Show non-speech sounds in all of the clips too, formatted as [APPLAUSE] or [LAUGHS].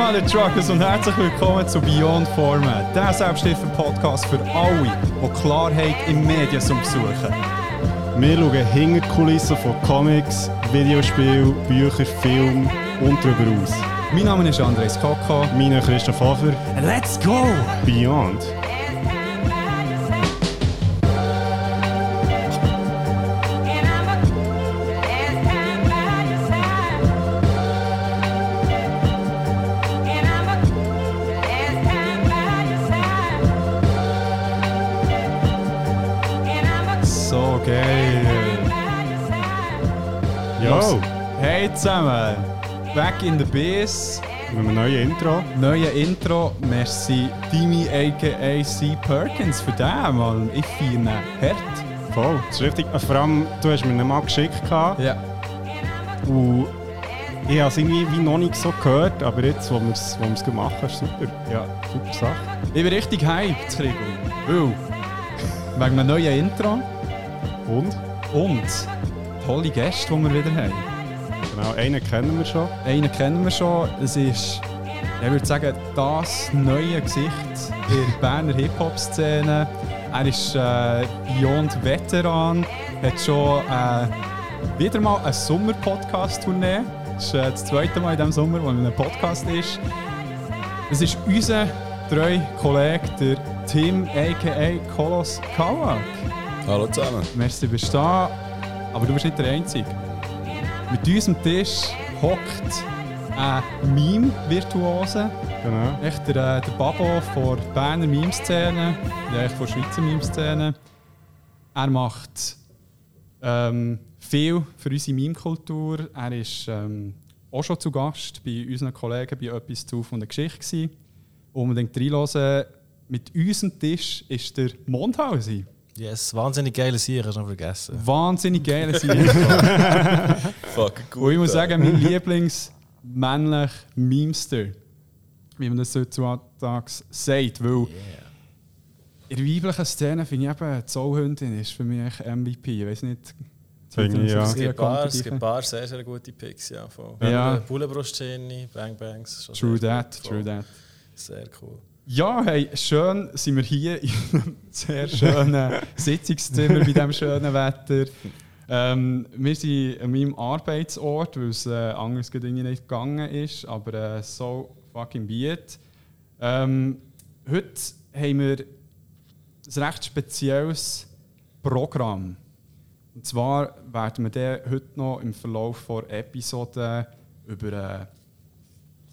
Meine Truckers und herzlich willkommen zu Beyond Format, der Selbsthilfe-Podcast für alle, die Klarheit im Mediensum suchen. Wir schauen hinter die Kulissen von Comics, Videospielen, Büchern, Filmen und darüber aus. Mein Name ist Andres Kaka. Mein Name ist Christoph Hofer. Let's go! Beyond. Zusammen, back in the biz. mit einem neuen Intro. Neue Intro, merci Dimi aka C. Perkins für den, Mann. Ich feiere ihn hart. Voll, das ist richtig. Vor allem, du hast mir einen mal geschickt Ja. und ich habe es irgendwie wie noch nicht so gehört, aber jetzt, wo wir es wo wir's gemacht haben, ist super. ja. Super Sache. Ich bin richtig hyped, Krigo. Weil, wegen einem neuen Intro Und? und tolle Gäste, die wir wieder haben. Genau, einen kennen wir schon. Einen kennen wir schon. Es ist, ich würde sagen, das neue Gesicht in der Berner Hip-Hop-Szene. Er ist äh, Beyond Veteran, hat schon äh, wieder mal eine Sommer-Podcast-Tournee. Das ist äh, das zweite Mal in diesem Sommer, wo er in einem Podcast ist. Es ist unser treuer Kollege, der Tim aka Kolos Kawak. Hallo zusammen. Merci, du bist da, aber du bist nicht der Einzige. Mit unserem Tisch hockt ein Meme-Virtuose. Genau. Echt der, äh, der Babo von der Berner Meme-Szene, ja, von der Schweizer Meme-Szene. Er macht ähm, viel für unsere Meme-Kultur. Er ist ähm, auch schon zu Gast bei unseren Kollegen bei «Etwas zu von der Geschichte». Gewesen. Unbedingt reinhören. Mit unserem Tisch ist der Mondhausi. Yes, wahnsinnig geile Sieg, hast du noch vergessen. Wahnsinnig geile Sieg. [LAUGHS] Fuck gut. Und ich muss ey. sagen, mein Lieblings-männlich Memester, wie man das heutzutage sagt, weil in der weiblichen Szene finde ich eben, die Zollhündin ist für mich MVP. Ich weiß nicht, Finde ich, ja. Es gibt ein paar, es gibt paar sehr, sehr gute Picks, ja. Von Ja. Bullenbrustschini, Bang Bangs. True that, true that. Sehr cool. Ja, hey, schön sind wir hier in einem sehr schönen [LAUGHS] Sitzungszimmer bei diesem schönen Wetter. Ähm, wir sind an meinem Arbeitsort, weil es äh, anders nicht gegangen ist, aber äh, so fucking beat. Ähm, heute haben wir ein recht spezielles Programm. Und zwar werden wir dann heute noch im Verlauf der Episode über äh,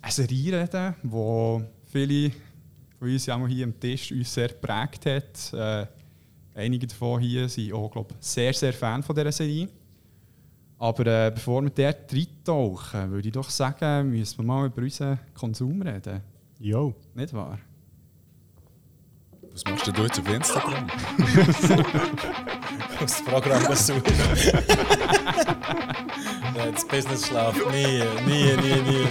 eine Serie reden, die viele von uns auch hier am Tisch uns sehr geprägt hat. Äh, einige davon hier sind auch glaub, sehr, sehr Fan von dieser Serie. Aber äh, bevor wir dort reintauchen, würde ich doch sagen, müssen wir mal über unseren Konsum reden. Yo. Nicht wahr? Was machst du jetzt auf Instagram? Das Programm besuchen. ja, das Business schlaft nie, nie, nie, nie.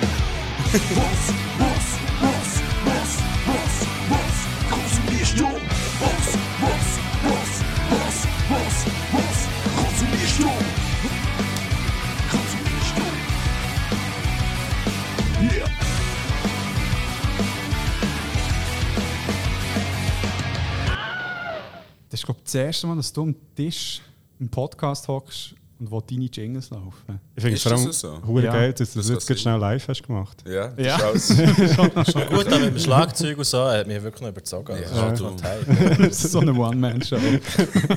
Das ich das erste Mal, dass du am Tisch im Podcast hockst und wo deine Jingles laufen. Ich finde es vor allem das so? Ja. geil, dass du das Das jetzt schnell live hast gemacht. Ja, das Ja. ist [LAUGHS] alles. Schon gut, aber mit dem Schlagzeug und so, er hat mich wirklich noch überzogen. Ja, das ist tight. das ist so eine One-Man-Show.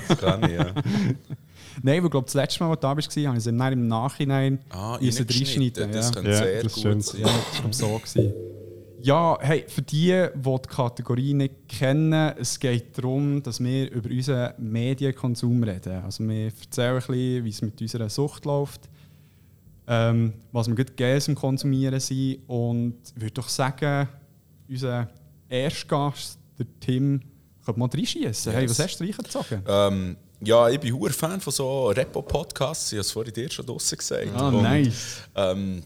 Das kann ich, ja. Nein, weil glaube das letzte Mal, als du da warst, habe ich es im Nachhinein- im Nachhinein Ah, reinschneiden. Das ja. könnte Ja, sehr das gut sein. Ja, das war so. Gewesen. Ja, hey, für die, die die Kategorie nicht kennen, es geht darum, dass wir über unseren Medienkonsum reden. Also wir erzählen ein bisschen, wie es mit unserer Sucht läuft, ähm, was wir gerne am Konsumieren sind und ich würde doch sagen, unser Erstgast, der Tim, könnte mal reinschießen. Hey, was Yes. hast du reingezogen? Ähm, ja, ich bin hoher Fan von so Repo-Podcasts. Ich habe es vorhin dir schon draussen gesagt. Ah, Und, nice. Ähm,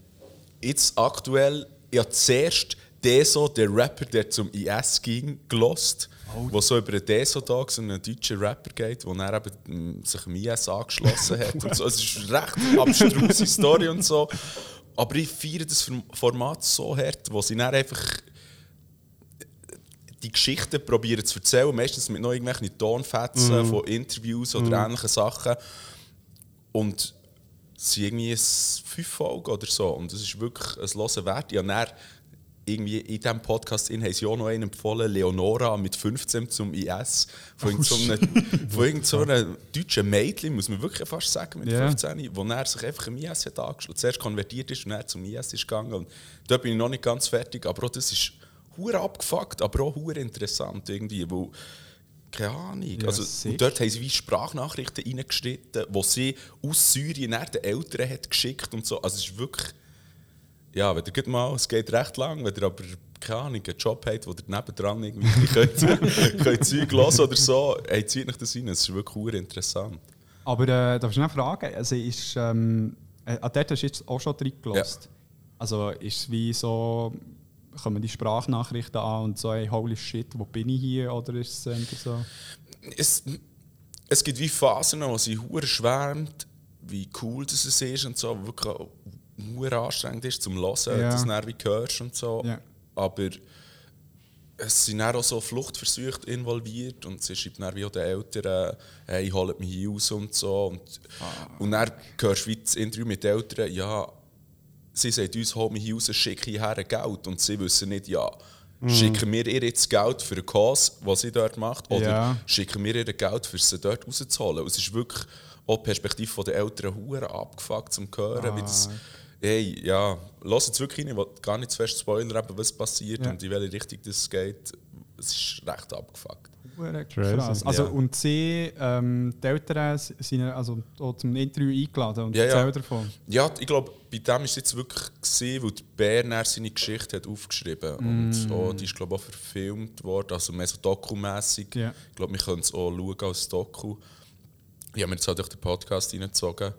jetzt aktuell, habe zuerst Deso, der Rapper, der zum IS ging, gelost. Wo so über den Deso-Tag, so einen deutschen Rapper geht, wo er eben mm, sich dem IS angeschlossen hat. Und so. Es ist eine recht abstruse Story und so. aber ich feiere das Form- Format so hart, wo sie dann einfach die Geschichten probieren zu erzählen, meistens mit noch irgendwelchen Tonfetzen von Interviews oder ähnlichen Sachen. Und es sind irgendwie fünf Folgen oder so. Und es ist wirklich ein Hören wert. Ich habe irgendwie in diesem Podcast in, haben sie auch noch einen empfohlen, Leonora mit 15 zum IS. Von irgend so einem, [LAUGHS] von irgend so einem deutschen Mädchen, muss man wirklich fast sagen, mit Ja. 15, wo er sich einfach im IS hat angeschlossen Zuerst konvertiert ist und dann zum IS ist gegangen. Und da bin ich noch nicht ganz fertig. Aber auch das ist hure abgefuckt, aber auch hure interessant irgendwie. Wo, keine Ahnung. Ja, also, sick. und dort haben sie wie Sprachnachrichten reingeschnitten, die sie aus Syrien nach den Eltern hat geschickt und so. Also es ist wirklich... Ja, wenn ihr geht mal, es geht recht lang, wenn ihr aber keine Ahnung, einen Job habt, wo ihr nebendran irgendwie [LAUGHS] könnt, könnt Zeug hören oder so, hey, zieht euch das rein, es ist wirklich interessant. Aber äh, darf ich noch fragen? Also ist, ähm, äh, an dort hast du jetzt auch schon drin gelassen. Also ist es wie so, kommen die Sprachnachrichten an und so, hey, holy shit, wo bin ich hier? Oder ist es so? Es, es gibt wie Phasen, wo sie schwärmt, wie cool das es ist und so, wirklich hure anstrengend ist zum Hören, Ja. das dann wie hörst und so. Ja. Aber es sind auch so Fluchtversuche involviert und sie schreibt dann wie auch den Eltern, hey, holt mich hier raus und so. Und, und dann hörst du wie das Interview mit den Eltern, ja, sie sagen uns, hol mich hier raus, schick hierher Geld. Und sie wissen nicht, ja, schicken wir ihr jetzt Geld für einen Kurs, was sie dort macht, oder Ja. schicken wir ihr Geld, für sie dort rauszuholen. Und es ist wirklich auch die Perspektive der Eltern abgefuckt zum Hören, wie das... Hey, ja, lass jetzt wirklich rein, ich will gar nicht zu fest spoilern, was passiert Ja. und in welche Richtung das geht. Es ist recht abgefuckt. Krass. Also, Ja. Und sie, ähm, die Eltern sind also auch zum Interview eingeladen und Ja, ja. erzählen davon. Ja, ich glaube, bei dem war es jetzt wirklich, gewesen, weil der Bär seine Geschichte hat aufgeschrieben Und auch, die ist, glaube ich, auch verfilmt worden, also mehr so dokumässig. Ja. Ich glaube, wir können es auch schauen als Doku. Ich habe mir jetzt halt durch den Podcast reingezogen.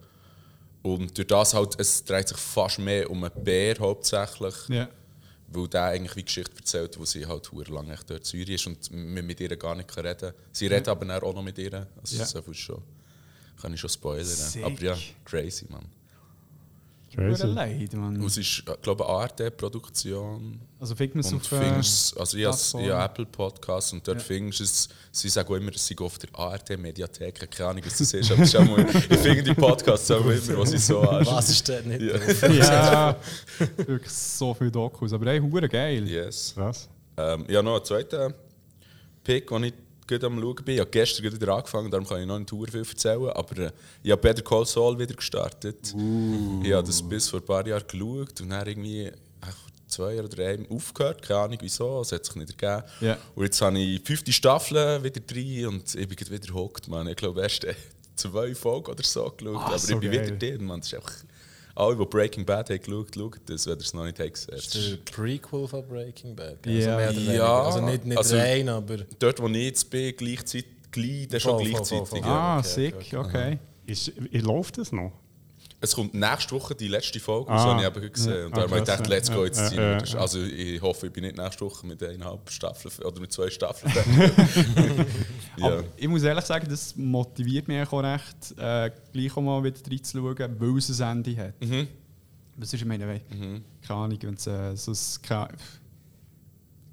Und durch das halt, es dreht sich fast mehr um einen Bär hauptsächlich. Ja. Weil der eigentlich wie Geschichte erzählt, wo sie halt lange dort in Syrien ist und man mit ihr gar nicht kann reden Sie redet aber auch noch mit ihr. Also Ja. so viel schon. Kann ich schon spoilern. Sick. Aber ja, crazy, man. Crazy. leid, Mann. Und es ist, äh, glaube ich, eine ARD-Produktion. Also findet man es Und auf äh, findest, also ich habe ich habe Apple Podcasts und dort Ja. findest du es, sie sagen immer, es sei auf der ARD-Mediathek, keine Ahnung, was das ist, aber es ist auch mal, [LAUGHS] ich finde die Podcasts auch immer, was sie so Was anschauen. ist denn nicht [LAUGHS] Ja. Ja, wirklich so viele Dokus. Aber hey, hure geil. Yes. Was? Ähm, ich habe noch einen zweiten Pick, den ich gerade am Schauen bin. Ich habe gestern gerade wieder angefangen, darum kann ich noch nicht sehr viel erzählen. Aber äh, ich habe Better Call Saul wieder gestartet. Ich habe das bis vor ein paar Jahren geschaut und dann irgendwie zwei oder drei aufgehört. Keine Ahnung wieso, es hat sich nicht ergeben. Ja. Und jetzt habe ich die fünfte Staffel wieder drin und ich bin wieder man. Ich glaube, erst äh, zwei Folgen oder so geschaut. Ah, aber so ich bin geil. wieder drin, man. Das ist einfach... Alle, die Breaking Bad haben geschaut, schaut das, wenn ihr es noch nicht habt gesehen Das ist der Prequel von Breaking Bad. Ja. Also. Ja, Also nicht, nicht also- rein, aber. Dort, wo ich jetzt bin, gleichzeitig, gleich, das schon Voll, voll, gleichzeitig. voll, voll. ja. Ah, okay, sick, okay, okay. Ist, ich läuft das noch? Es kommt nächste Woche die letzte Folge, Ah. das habe ich eben gesehen. Und da Ah, habe ich krass, gedacht, ja. let's go jetzt Ja, ja, ja. Also ich hoffe, ich bin nicht nächste Woche mit eineinhalb Staffeln oder mit zwei Staffeln [LAUGHS] ja. Aber ich muss ehrlich sagen, das motiviert mich auch recht, äh, gleich auch mal wieder reinzuschauen, weil es ein Ende hat. Mhm. Das ist, ich meine, weil- keine Ahnung, wenn es äh, so ein,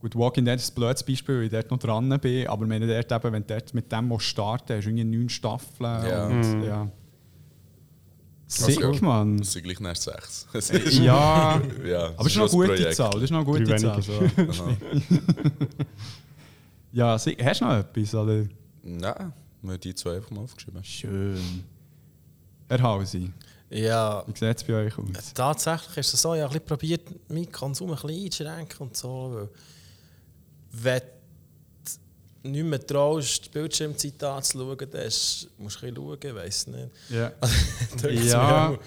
Gut, Walking Dead ist ein blödes Beispiel, weil ich dort noch dran bin, aber wenn du dort eben, wenn du dort mit dem musst starten hast du irgendwie neun Staffeln Ja. und ja. Sick, Also, Mann. Das sind gleich nach sechs. [LAUGHS] Ja, [LAUGHS] ja, aber es ist noch eine gute Zahl. Das ist noch eine gute Drei Zahl. Ja, sick. hast du noch etwas? Oder? Nein, wir haben die zwei einfach mal aufgeschrieben. Schön. Herr Hausi, Ja, wie sieht es bei euch aus? tatsächlich ist es so, ich habe ein bisschen probiert, meinen Konsum ein bisschen einzuschränken und so. Weil wenn nicht mehr traust, die Bildschirmzeit anzuschauen, dann musst du ein bisschen schauen, ich weiß nicht. Ja. [LAUGHS] Denkt's Ja. auch.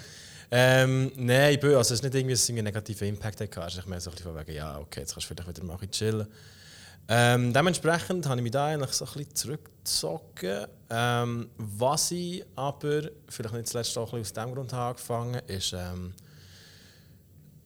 Ähm, nein, ich bin, also es ist nicht irgendwie, dass es einen negativen Impact hatte. Ist echt mehr so ein bisschen von wegen, ja, okay, jetzt kannst du vielleicht wieder mal ein bisschen chillen. Ähm, dementsprechend habe ich mich da eigentlich so ein bisschen zurückgezogen. Ähm, was ich aber, vielleicht nicht zuletzt auch ein bisschen aus dem Grund habe angefangen, ist, ähm,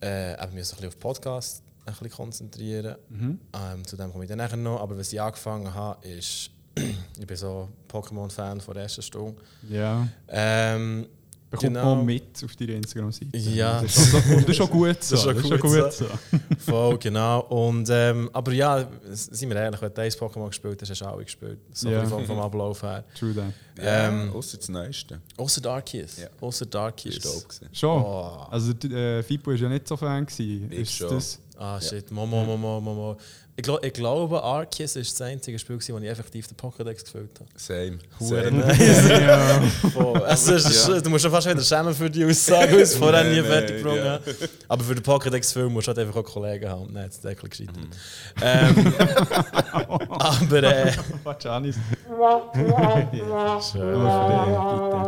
äh, eben mich so ein bisschen auf Podcast ein bisschen konzentrieren. Ähm, zu dem komme ich dann nachher noch. Aber was ich angefangen habe, ist, [CLEARS THROAT] ich bin so Pokémon-Fan von der ersten Stunde. Ja. Ähm, bekommt Genau. man mit auf deiner Instagram-Seite. Ja. Das ist, schon, und das ist schon gut [LAUGHS] so. Das ist schon Das ist schon gut gut so. [LAUGHS] Voll, genau. Und, ähm, aber ja, sind wir ehrlich, wenn du eines Pokémon gespielt hast, hast du alle gespielt. So Ja. vom, vom Ablauf her. True that. Ähm, Ähm, Außer das Neueste. Außer Darkies. Ja. Außer Darkies. Dope. Schon. Oh. Also äh, Fipo war ja nicht so Fan. Gewesen. Ich Ist schon. das? Ah, shit. Momo, Momo, Momo. Ich, glaub, ich glaube, Arceus ist das einzige Spiel, wo ich effektiv den Pokédex gefüllt habe. Same. Hure Same. nice. [LAUGHS] ja. Voll. Also, es ist, Du musst schon fast wieder schämen für die Aussage, weil ich es [LAUGHS] vorher nie fertig gebracht ja. habe. Aber für den Pokédex-Film musst du halt einfach auch Kollegen haben. Nein, das ist bisschen gescheitert. Mhm. Ähm, [LAUGHS] aber äh, Vagianis. schön.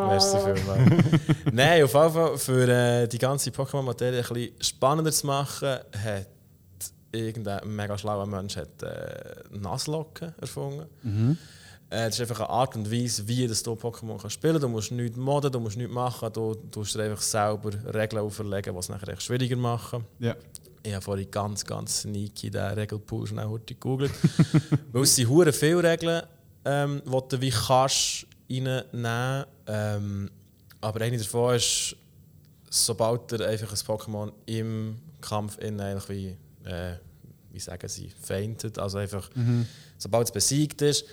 Merci vielmals. Nein, auf jeden Fall für äh, die ganze Pokémon-Materie ein bisschen spannender zu machen, hat irgendein mega schlauer Mensch hat, äh, Nasslocken erfunden. Äh, das ist einfach eine Art und Weise, wie das du Pokémon kannst spielen Du musst nichts modden, du musst nichts machen, du tust dir einfach selber Regeln auferlegen, die es nachher echt schwieriger machen. Ja. Ich habe vorhin ganz, ganz sneaky den Regelpool schnell heute gegoogelt. [LAUGHS] Weil es sind hure viele Regeln, ähm, die du wie kannst reinnehmen ähm, Aber eine davon ist, sobald er einfach ein Pokémon im Kampf in eigentlich wie, äh, wie sagen sie, feintet, also einfach, sobald es besiegt ist,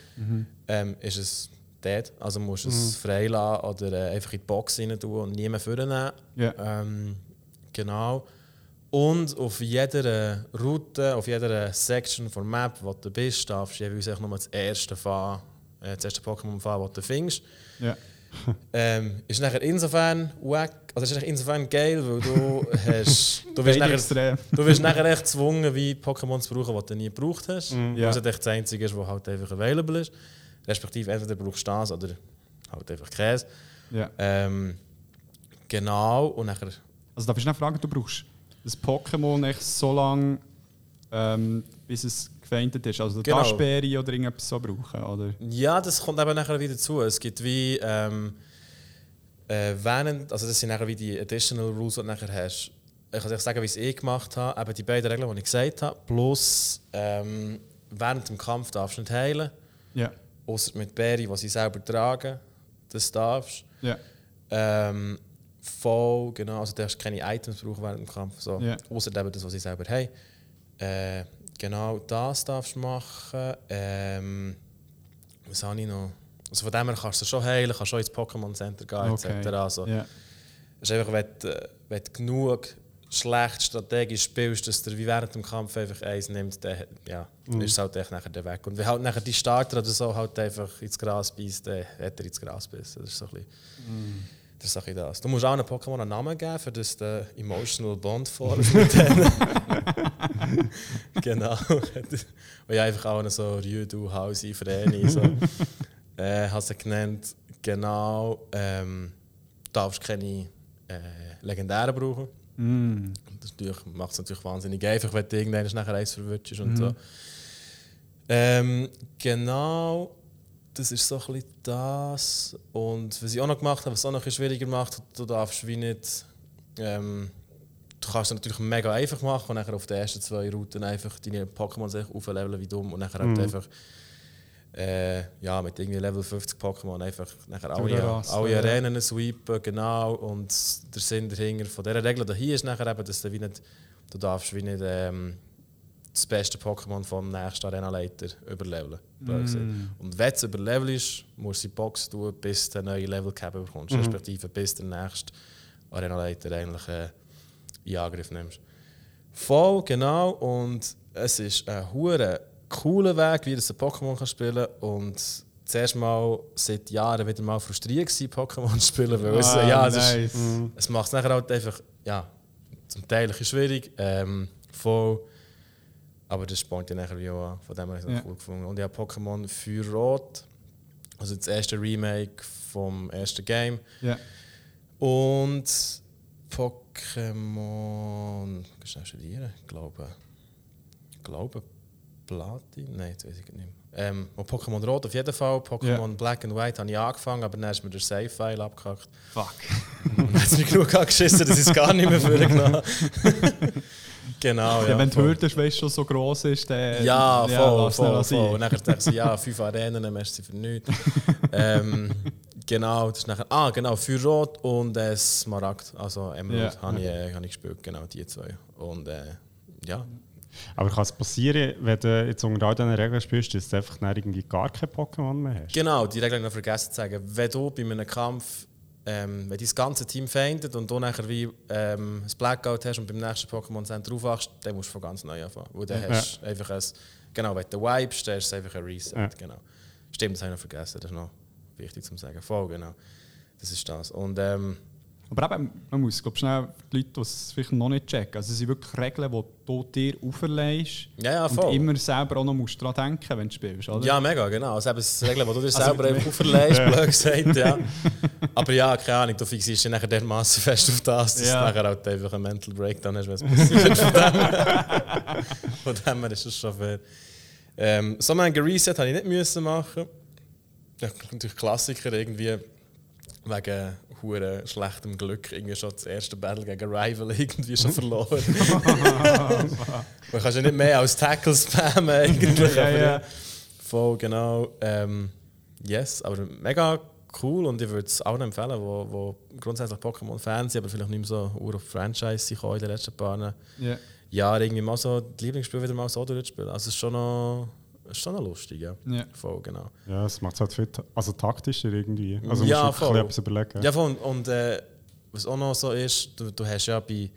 ähm, ist es dead. Also musst du es freilassen oder äh, einfach in die Box rein tun und nie mehr vornehmen. Ja. Ähm, genau. Und auf jeder Route, auf jeder Section von der Map, wo du bist, darfst du jeweils nur das erste fahren, äh, das erste Pokémon fahren, das du findest. Ja. [LAUGHS] Ähm, ist nachher insofern wack, also ist insofern geil, weil du [LAUGHS] hast, du wirst nachher, du wirst nachher echt gezwungen, wie Pokémon zu brauchen, die du nie gebraucht hast. Ja. Weil es halt echt das Einzige ist, was halt einfach available ist. Respektive entweder brauchst du das oder halt einfach Käse. Ja. Ähm, genau, und nachher Also darf ich noch fragen, du brauchst das Pokémon echt so lange, ähm, bis es gefeindet ist? Also Genau. Taschbeere oder irgendetwas so brauchen? Oder? Ja, das kommt eben nachher wieder zu. Es gibt wie ähm, äh, während, also das sind nachher wie die Additional Rules, die du nachher hast. Ich kann dir sagen, wie ich es eh gemacht habe. Eben die beiden Regeln, die ich gesagt habe. Plus ähm, während dem Kampf darfst du nicht heilen. Ja. Außer mit Berry, die sie selber tragen. Das darfst Ja. ähm, Voll, genau. Also du darfst keine Items brauchen während dem Kampf. So. Ja. Außer eben das, was sie selber haben. Äh, genau das darfst du machen. Ähm, was habe ich noch? Also von dem her kannst du schon heilen, kannst schon ins Pokémon Center gehen, Okay. etc. Also. Es ist einfach, wenn du, äh, wenn du genug schlecht strategisch spielst, dass der wie während dem Kampf einfach eins nimmt, dann ja, ist es halt echt nachher der weg. Und wenn halt nachher die Starter oder so halt einfach ins Gras beißt, dann hat er ins Gras bissen. Das ist so ein bisschen, das. Ist das. Du musst auch einem Pokémon einen Namen geben, für das der Emotional Bond formst mit denen. genau. Und ja, einfach auch so Ryu, Hausi, Vreni, so. [LAUGHS] äh, hast du genannt. Genau. Ähm, du darfst keine äh, Legendären brauchen. Mm. Das macht es natürlich wahnsinnig einfach, wenn du irgendwann nachher eins verwutschst und so. Ähm, genau, das ist so ein bisschen das. Und was ich auch noch gemacht habe, was es auch noch ein schwieriger macht, du darfst wie nicht. Ähm, du kannst es natürlich mega einfach machen und nachher auf den ersten zwei Routen einfach deine Pokémon sich aufleveln wie dumm und nachher halt einfach. Äh, ja, mit irgendwie Level 50 Pokémon einfach nachher alle, Durchrasten, alle ja. Arenen sweepen, genau. Und der Sinn dahinter von dieser Regel da hier ist nachher eben, dass du wie nicht, du darfst wie nicht ähm, das beste Pokémon vom nächsten Arenaleiter überleveln. gesagt. Und wenn es überlevel ist, musst du die Box tun, bis du einen neuen Level Cap bekommst, respektive bis der nächste Arenaleiter eigentlich äh, in Angriff nimmst. Voll, genau. Und es ist ein hure cooler Weg, wie du Pokémon kann spielen. Und zuerst mal seit Jahren wieder mal frustriert gewesen, Pokémon zu [LAUGHS] spielen, weil es, Ah, ja, es, ist, nice. es macht es nachher halt einfach, ja, zum Teil ein schwierig. Ähm, voll. Aber das spornt ja nachher wie auch an. Von dem habe ich es Ja. cool gefunden. Und ich habe Pokémon Feuer Rot, also das erste Remake vom ersten Game. Ja. Und Pokémon. Kannst du studieren? Ich glaube. Glaube Platin? Nein, das weiß ich nicht mehr. Ähm, und Pokémon Rot auf jeden Fall. Pokémon Ja. Black and White habe ich angefangen, aber dann ist mir der Save-File abgehackt. Fuck. [LAUGHS] Dann hat es mich genug angeschissen, dass ich es gar nicht mehr [LAUGHS] vorgenommen [LAUGHS] Genau, ja. Ja, wenn die. Hürde weißt, schon so gross ist, dann. Ja, voll, ihn voll, voll. Und dann dachte ich, ja, fünf Arenen, merci für nichts. [LAUGHS] ähm, Genau, das ist nachher, ah genau, für Rot und äh, Smaragd, also Emerald, Ja. habe ich, äh, hab ich gespielt, genau, die zwei. Und äh, ja, Aber kann es passieren, wenn du jetzt unter all diesen Regeln spielst, dass du einfach irgendwie gar kein Pokémon mehr hast? Genau, die Regel habe ich noch vergessen zu sagen. Wenn du bei einem Kampf, ähm, wenn dein ganze Team feindet und du nachher wie ähm, ein Blackout hast und beim nächsten Pokémon Center aufwachst, dann musst du von ganz neu anfangen. Weil dann Ja. hast einfach ein, genau, wenn du wipest, dann ist es einfach ein Reset. Ja. Genau. Stimmt, das habe ich noch vergessen, das ist noch wichtig zu sagen. Voll, genau. Das ist das. Und ähm, Aber eben, man muss glaub, schnell für die Leute, die es vielleicht noch nicht checken, also es sind wirklich Regeln, die du dir auferlegst ja, ja, und voll. immer selber auch noch musst daran denken, wenn du spielst, oder? Ja, mega, genau. Also eben das Regeln, die du dir [LAUGHS] Also selber einfach auferlegst, [LAUGHS] blöd gesagt, ja. Aber ja, keine Ahnung, du fixierst dich nachher dermaßen fest auf das, dass Ja. du nachher halt einfach einen Mental Breakdown hast, wenn es passiert. [LAUGHS] Von dem Von dem her ist das schon fair. Ähm, so einen Reset habe ich nicht müssen machen. Ja, natürlich Klassiker irgendwie wegen hure schlechtem Glück irgendwie schon das erste Battle gegen Rival [LAUGHS] irgendwie schon verloren. [LAUGHS] Man kannst ja nicht mehr als Tackle spammen eigentlich. Ja, aber ja. Voll, genau. Ähm, yes, aber mega cool und ich würde es allen empfehlen, wo, wo grundsätzlich Pokémon-Fans sind, aber vielleicht nicht mehr so ur auf Franchise sind in den letzten paar Ja. Jahren, irgendwie mal so die Lieblingsspiele wieder mal so durchzuspielen. Also es ist schon noch, ist schon noch lustig, ja. Ja. Voll, genau. Ja, es macht es halt viel also taktischer irgendwie. Also Ja, musst du voll. etwas überlegen. Ja, voll. Und, und äh, was auch noch so ist, du, du hast ja bei.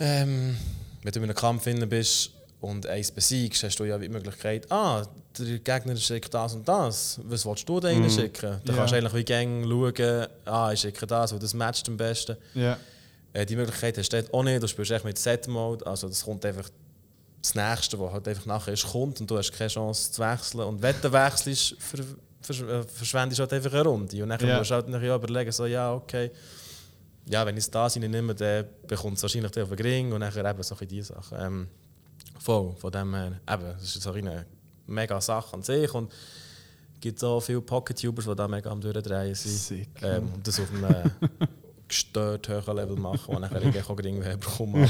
Ähm, wenn du in einem Kampf drin bist und eins besiegst, hast du ja die Möglichkeit, ah, der Gegner schickt das und das. Was willst du da Mhm. rein schicken? Da Ja. kannst du eigentlich wie Gang schauen, ah, ich schicke das, weil das matcht am besten. Ja. Äh, die Möglichkeit hast du dort auch nicht. Du spielst echt mit Set-Mode. Also das kommt einfach das Nächste, was halt einfach nachher ist, kommt und du hast keine Chance zu wechseln. Und wenn du wechselst, ver, ver, äh, verschwendest du halt einfach eine Runde. Und dann Ja. musst du halt nachher ja überlegen, so, ja, okay, ja, wenn ich es da rein nehme, dann bekommt es wahrscheinlich auf den Ring und nachher eben so diese Sachen. Ähm, voll, von dem her, eben, das ist so eine mega Sache an sich und es gibt so viele Pocket-Tubers, die da mega am Durchdrehen sind. Sick. Ähm, und das auf einem [LAUGHS] gestört hohen Level machen, wo nachher irgendwie auch irgendwie bekommen. Aber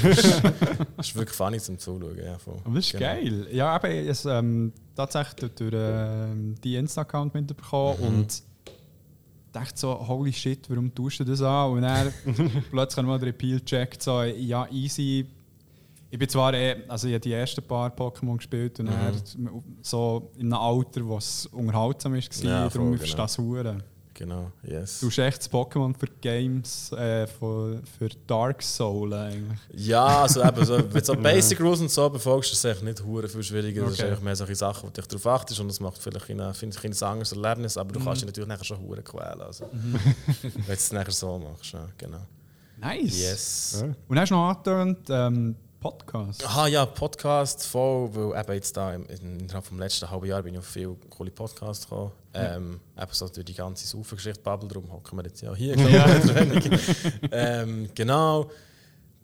es ist, wirklich funny zum Zuschauen. Ja, voll. Aber das ist Genau. geil. Ja, ich habe es ähm, tatsächlich durch ähm, die Insta-Account mitbekommen Mhm. und dachte so, holy shit, warum tust du das an? Und dann [LAUGHS] plötzlich ich mal den Repeal gecheckt, so, ja, easy. Ich bin zwar, eh, also ich habe die ersten paar Pokémon gespielt und Mhm. dann so in einem Alter, wo es unterhaltsam war, Ja, darum ich verstehe genau. das hure. Genau, yes. Du hast echt das Pokémon für Games, äh, für, für Dark Soul eigentlich. Ja, also eben, so, [LAUGHS] wenn du so Basic Rules und so befolgst, ist es eigentlich nicht hure viel schwieriger. Das ist Okay. eigentlich mehr solche Sachen, wo du dich darauf achtest und das macht vielleicht ein, finde ich, ein anderes Erlebnis, aber du Mhm. kannst dich natürlich nachher schon hure quälen. Also. wenn du es nachher so machst, ja, genau. Nice. Yes. Ja. Und hast du noch angetönt, ähm, Podcast. Aha, ja, Podcast voll, weil eben jetzt da im, in- innerhalb vom letzten halben Jahr bin ich auf viele coole Podcasts gekommen. Ähm, eben so durch die ganze Saufen-Geschichte-Bubble, darum hocken wir jetzt ja hier, [LAUGHS] [LAUGHS] weniger. ähm, genau.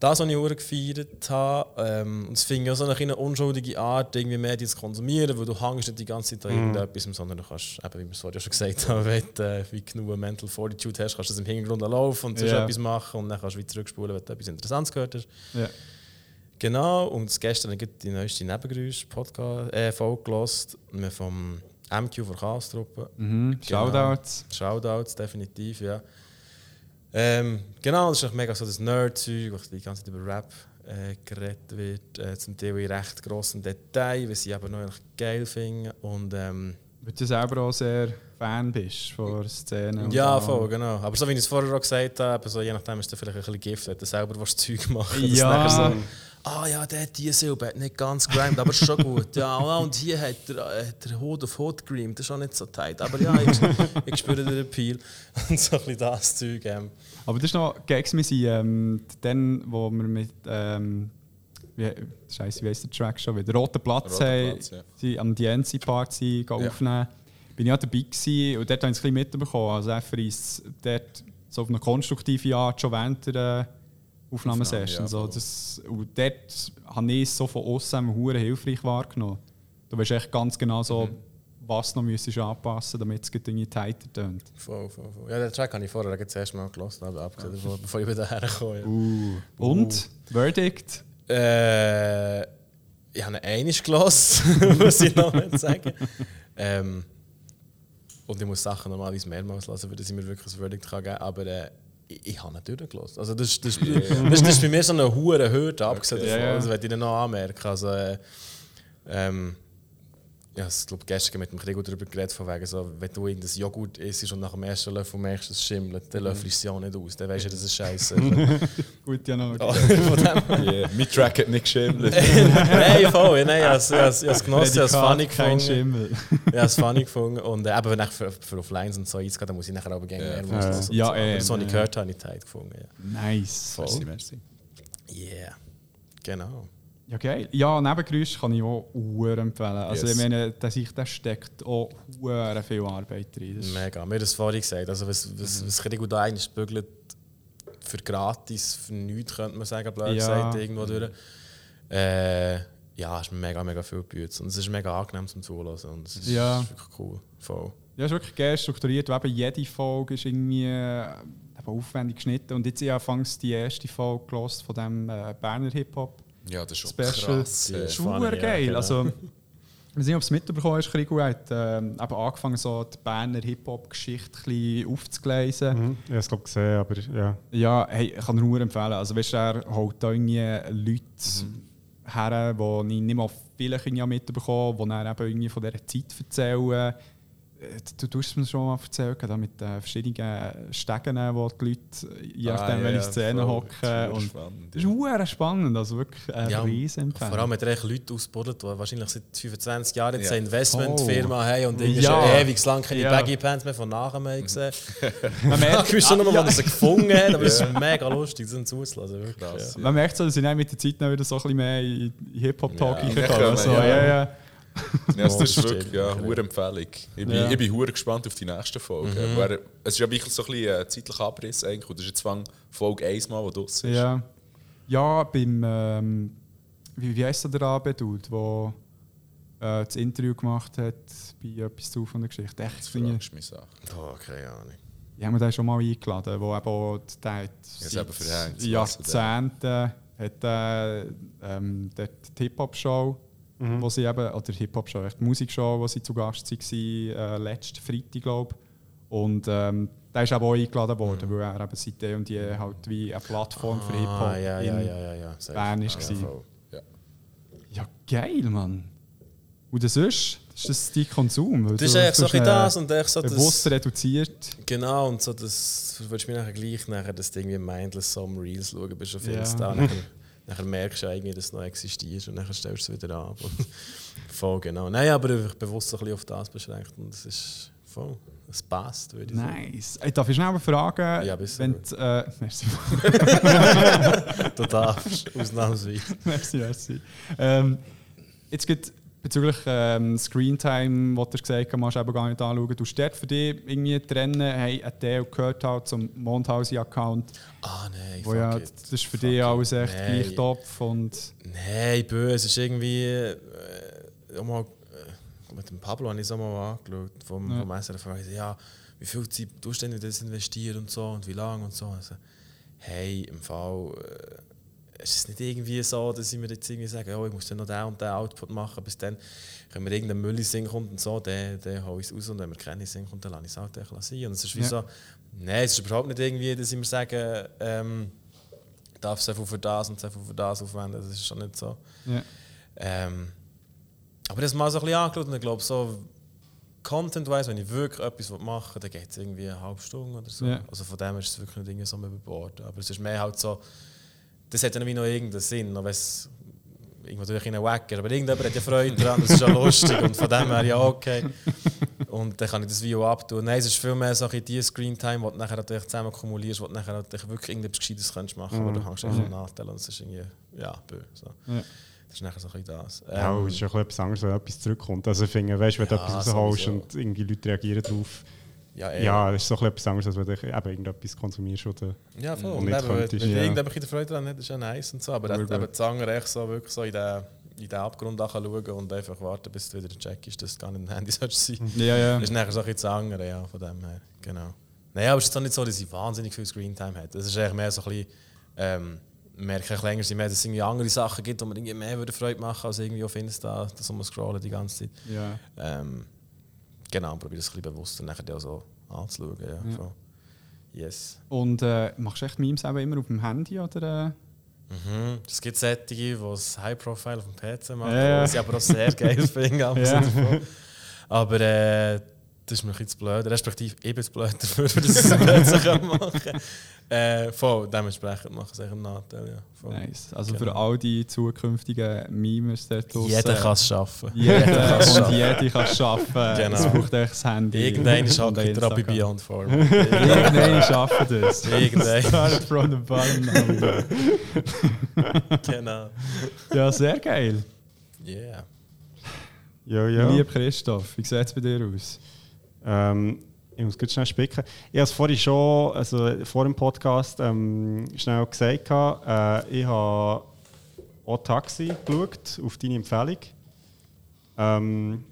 Das, was ich auch gefeiert habe, ähm, und es ich auch so eine kleine unschuldige Art, irgendwie Medien zu konsumieren, weil du hängst nicht die ganze Zeit an irgendetwas, sondern du kannst, eben, wie wir es vorher schon gesagt haben, wenn du äh, wie genug Mental Fortitude hast, kannst du das im Hintergrund laufen und sonst Ja. etwas machen und dann kannst du wieder zurückspulen, wenn du etwas Interessantes gehört hast. Ja. Genau, und gestern habe ich die neueste Nebengeräusch-Podcast äh, gelost, wir vom MQ von Chaos-Truppe. Mhm. Genau. Shoutouts. Shoutouts, definitiv, ja. Ähm, genau, das ist mega so das Nerd-Zeug, wo die ganze Zeit über Rap äh, geredet wird, äh, zum Teil in recht grossen Detail, was ich aber noch geil finde. Und, ähm, Weil du selber auch sehr Fan bist von der Szene. und ja, so. voll, genau. Aber so wie ich es vorher auch gesagt habe, so, je nachdem ist es vielleicht ein bisschen Gift, wenn du selber was Zeug machen Ja. [LAUGHS] ah ja, der hat diese Silbe hat nicht ganz grimed, aber ist schon gut. Ja, ah, und hier hat er, äh, hat er Hut auf Hut grimed, das ist auch nicht so tight. Aber ja, ich, ich spüre den Appeal. [LAUGHS] Und so ein bisschen das Zeug. Ähm. Aber das ist noch Gags, wir sind ähm, dann, wo wir mit. Ähm, wie, Scheiße, wie heisst der Track schon? wieder? Roten Platz, Roter haben, Platz, ja. sie am DNC-Party Ja. aufnehmen. Bin ich auch dabei gewesen und dort habe ich es ein bisschen mitbekommen. Also er verreist dort so auf eine konstruktive Art schon während der äh, Aufnahmesession. Aufnahme, ja, so, das, und dort habe ich es so von außen hure hilfreich wahrgenommen. Du weißt echt ganz genau so, Mhm. was noch müsstest anpassen damit es irgendwie tighter tönt. Voll, voll, voll. Ja, den Track habe ich vorher das erste Mal gelassen, aber abgesehen davon, [LAUGHS] bevor ich wieder herkomme. Ja. Uh. Und? Verdict? Äh, ich habe ihn einig gelassen, [LAUGHS] muss ich noch nicht sagen. Ähm, Und ich muss Sachen normalerweise mehrmals lassen, damit ich mir wirklich ein Verdict kann geben kann. Aber äh, ich, ich habe nicht durchgelassen. Also das, das, das, das, das ist bei mir so eine hohe Hürde, abgesehen davon. Ja, ja. Also, wenn ich noch anmerken. Also, äh, ähm, ja, ich glaube, gestern mit dem Krieg darüber geredet, von wegen so, wenn du irgendein Joghurt isst und nach dem ersten Löffel merkst, dass es schimmelt, dann löffelst du es ja auch nicht aus. Dann weißt du, dass es scheiße ist. [LAUGHS] Gut, ja, noch. Oh, dem Yeah. Mein Track hat nicht geschimmelt. [LAUGHS] nein, voll. Nein, ich habe es- genossen, ich habe es funny kein gefunden. Schimmel. Ich habe es funny gefunden. Und äh, aber wenn ich für, für auf Lines und so einzugehen, dann muss ich nachher aber gerne Ja. mehr Ja. loslassen. Ja, so. eh, Aber das, was ich gehört habe, habe ich tight gefunden. Ja. Nice. Voll. Merci, merci. Yeah. Genau. Ja, geil. Ja, Nebengeräusche kann ich auch sehr empfehlen. Also, Yes. ich meine, da sich- da steckt auch sehr viel Arbeit drin. Das Mega. Mir das vorhin gesagt. Also, was, was, was Krieg da eigentlich bügelt, für gratis, für nichts, könnte man sagen, blöd Ja. gesagt, irgendwo durch. Äh, ja, es ist mega, mega viel Bütze. Und es ist mega angenehm zum Zuhören. Und es ist, Ja. ist wirklich cool. Voll. Ja, es ist wirklich geil strukturiert. Eben jede Folge ist irgendwie äh, aufwendig geschnitten. Und jetzt habe ich anfangs die erste Folge von dem äh, Berner Hip-Hop. Ja, das ist schon Special. krass. Äh. ist Schon funny, ja, geil. genau. Also, [LAUGHS] ich weiß nicht, ob es mitbekommen hast, Krigo hat ähm, eben angefangen, so die Berner Hip-Hop-Geschichte aufzugleisen. Mhm. Ich habe es glaub, gesehen, aber ja. Ja, hey, ich kann nur empfehlen. Also, weißt du, er holt da irgendwie Leute her, die ich nicht mal vielleicht irgendwie mitbekommen die dann eben irgendwie von dieser Zeit erzählen. Äh, Du es mir schon mal erzählt, da mit den verschiedenen Stegen, wo die Leute je nachdem, Ah, ja, welche Szene hocken. Das ist spannend, das ist sehr spannend, also wirklich eine Ja, riesen Vor allem hat er echt Leute ausgebildet, die wahrscheinlich seit 25 Jahren jetzt Ja. eine Investmentfirma haben und irgendwie Ja. schon ewig lang keine Ja. Baggy Pants mehr von nachher mehr gesehen. [LAUGHS] Man merkt, schon noch, Ah, wo ja. er sie gefunden hat, aber es ist [LAUGHS] mega lustig, das zuzulassen. Wirklich, Krass. ja. Man merkt so, dass ich dann mit der Zeit wieder so ein bisschen mehr in Hip-Hop-Talk Ja, reinkomme. reinkommen, Also, ja. ja, [LAUGHS] ja. Das ist wirklich ja, eine hohe Empfehlung. Ich bin, Ja. ich bin hure gespannt auf die nächste Folge. Er- Es ist ja wirklich so ein bisschen ein zeitlicher Abriss eigentlich. Und das ist jetzt Fang Folge 1 mal, die draussen ist. Ja, ja beim. Ähm, wie, wie heisst der Abedude, der äh, das Interview gemacht hat bei etwas zu von der Geschichte? Echt, ich- fragst du mich Sachen. Oh, keine Ahnung. ich habe mir den schon mal eingeladen, wo eben auch eben verhängt, seit Jahrzehnten hat äh, ähm, dort die Hip-Hop-Show, wo sie eben, oder Hip-Hop-Show, echt die Musikshow, wo sie zu Gast waren, äh, letzten Freitag, glaube ich. Und ähm, der ist auch eingeladen worden, weil er eben seitdem und die halt wie eine Plattform für Hip-Hop Ah, ja, ja, in ja, ja, ja. safe. Bern ist ja, gewesen. voll. Ja, geil, Mann. Und das ist, das ist dein Konsum. Das ist eigentlich so ein das und echt so Bewusst das... reduziert. Genau, und so das... Du mir nachher gleich nachher, dass du irgendwie mindless so am Reels schauen bist auf Ja. Insta. [LAUGHS] Nachher, nachher merkst du irgendwie, dass es noch existiert und dann stellst du es wieder ab. Und [LAUGHS] voll, genau. Nein, aber einfach bewusst ein bisschen auf das beschränkt und das ist voll... Es passt, würde ich sagen. Nice. Ey, darf ich schnell mal fragen? Ja, bist wenn du, äh, merci, [LAUGHS] Du darfst, ausnahmsweise. [LAUGHS] merci, merci. Ähm, jetzt gibt bezüglich ähm, Screentime, was du gesagt hast, musst du eben gar nicht anschauen. Du dort für dich irgendwie trennen, hey, ein Teil gehört halt zum Mondhausi-Account, Ah, nein, wo ja, it. das ist für Fuck dich it. alles echt Nein. gleich top und Nein, böse. Es ist irgendwie. Äh, mal, äh, mit dem Pablo habe ich es auch mal angeschaut, vom, Ja. vom SRF. Ja, wie viel Zeit tust du denn in das investieren und so und wie lange und so. Also, hey, im Fall. Äh, es ist nicht irgendwie so, dass ich mir jetzt irgendwie sage, oh, ich muss dann noch den und den Output machen, bis dann können wir irgendeinen Müll in den kommt und so, dann, dann hole ich es raus und wenn wir keinen in den Sinn kommt, dann lasse ich es halt einfach sein. Und es ist wie Ja. so, nein, es ist überhaupt nicht irgendwie, dass ich mir sage, ähm, ich darf so viel für das und so viel für das aufwenden, das ist schon nicht so. ja. Ähm, aber das mal so ein bisschen angeschaut und ich glaube, so Content-wise, wenn ich wirklich etwas machen will, dann geht es irgendwie eine halbe Stunde oder so. Ja. Also von dem ist es wirklich nicht irgendwie so überbord. Aber es ist mehr halt so, das hat dann wie noch irgendeinen Sinn, auch wenn es irgendwo durch einen Wacker, aber irgendjemand hat ja Freude daran, das ist ja lustig und von dem her ja okay. Und dann kann ich das Video abtun. Nein, es ist viel mehr so ein die Screentime, die du nachher natürlich zusammen kumulierst, wo du nachher natürlich wirklich irgendetwas Gescheites kannst machen kannst, aber du hast einfach einen Nachteil und es ist irgendwie, ja, bö. So. Ja. Das ist nachher so ein bisschen das. Ja, Ähm, es ist ja auch etwas anderes, wenn etwas zurückkommt. Also ich finde, weißt, wenn du Ja, etwas rausholst und irgendwie Leute reagieren darauf, ja, eh. ja, das ist so etwas anderes, als wenn du eben irgendetwas konsumierst oder Ja, voll. Und Und nicht eben, wenn könntest, wenn ja. irgendjemand in der Freude dran hat, ist ja nice und so. Aber Voll eben andere echt so, wirklich so in den, in den Abgrund schauen und einfach warten, bis du wieder check ist, dass du gar nicht ein Handy sein. [LAUGHS] Ja, ja. Das ist nachher so ein bisschen andere, ja, von dem her. Genau. Nein, aber es ist auch nicht so, dass ich wahnsinnig viel Screentime habe. Es ist eigentlich mehr so ein bisschen, ähm, merke ich länger mehr, dass es irgendwie andere Sachen gibt, die mir irgendwie mehr würde Freude machen als irgendwie auf Insta, das um scrollen die ganze Zeit. ja. Ähm, genau, probiere das ein bisschen bewusster nachher auch so anzuschauen. Ja. Ja. Yes. Und äh, machst du echt Memes auch immer auf dem Handy? Oder, äh? Mhm. Es gibt solche, die das High Profile auf dem PC machen, Ja, was ich aber auch sehr [LAUGHS] geil finde. Ja. Aber äh, das ist mir ein bisschen zu blöd. Respektive, ich bin zu blöd dafür, dass ich es plötzlich machen kann. Äh, voll, dementsprechend es echt einen Nachteil. Ja. Voll. Nice. Also Genau. für all die zukünftigen Memers dort draussen, Jeder kann es schaffen. Jeder kann's und schaffen. jede kann es schaffen. Genau. Es braucht echt das Handy. Irgendeiner ist halt bei Instagram. Beyond Form. [LAUGHS] Irgendeiner schaffen [LAUGHS] das. Irgendeiner. Start from the bottom. genau. [LAUGHS] Ja, sehr geil. Yeah. Ja, ja. Lieb Christoph, wie sieht es bei dir aus? Ähm, ich muss ganz schnell spicken. Ich habe es vorhin schon, also vor dem Podcast, ähm, schnell gesagt. Äh, ich habe auch Taxi geschaut, auf deine Empfehlung. Ähm,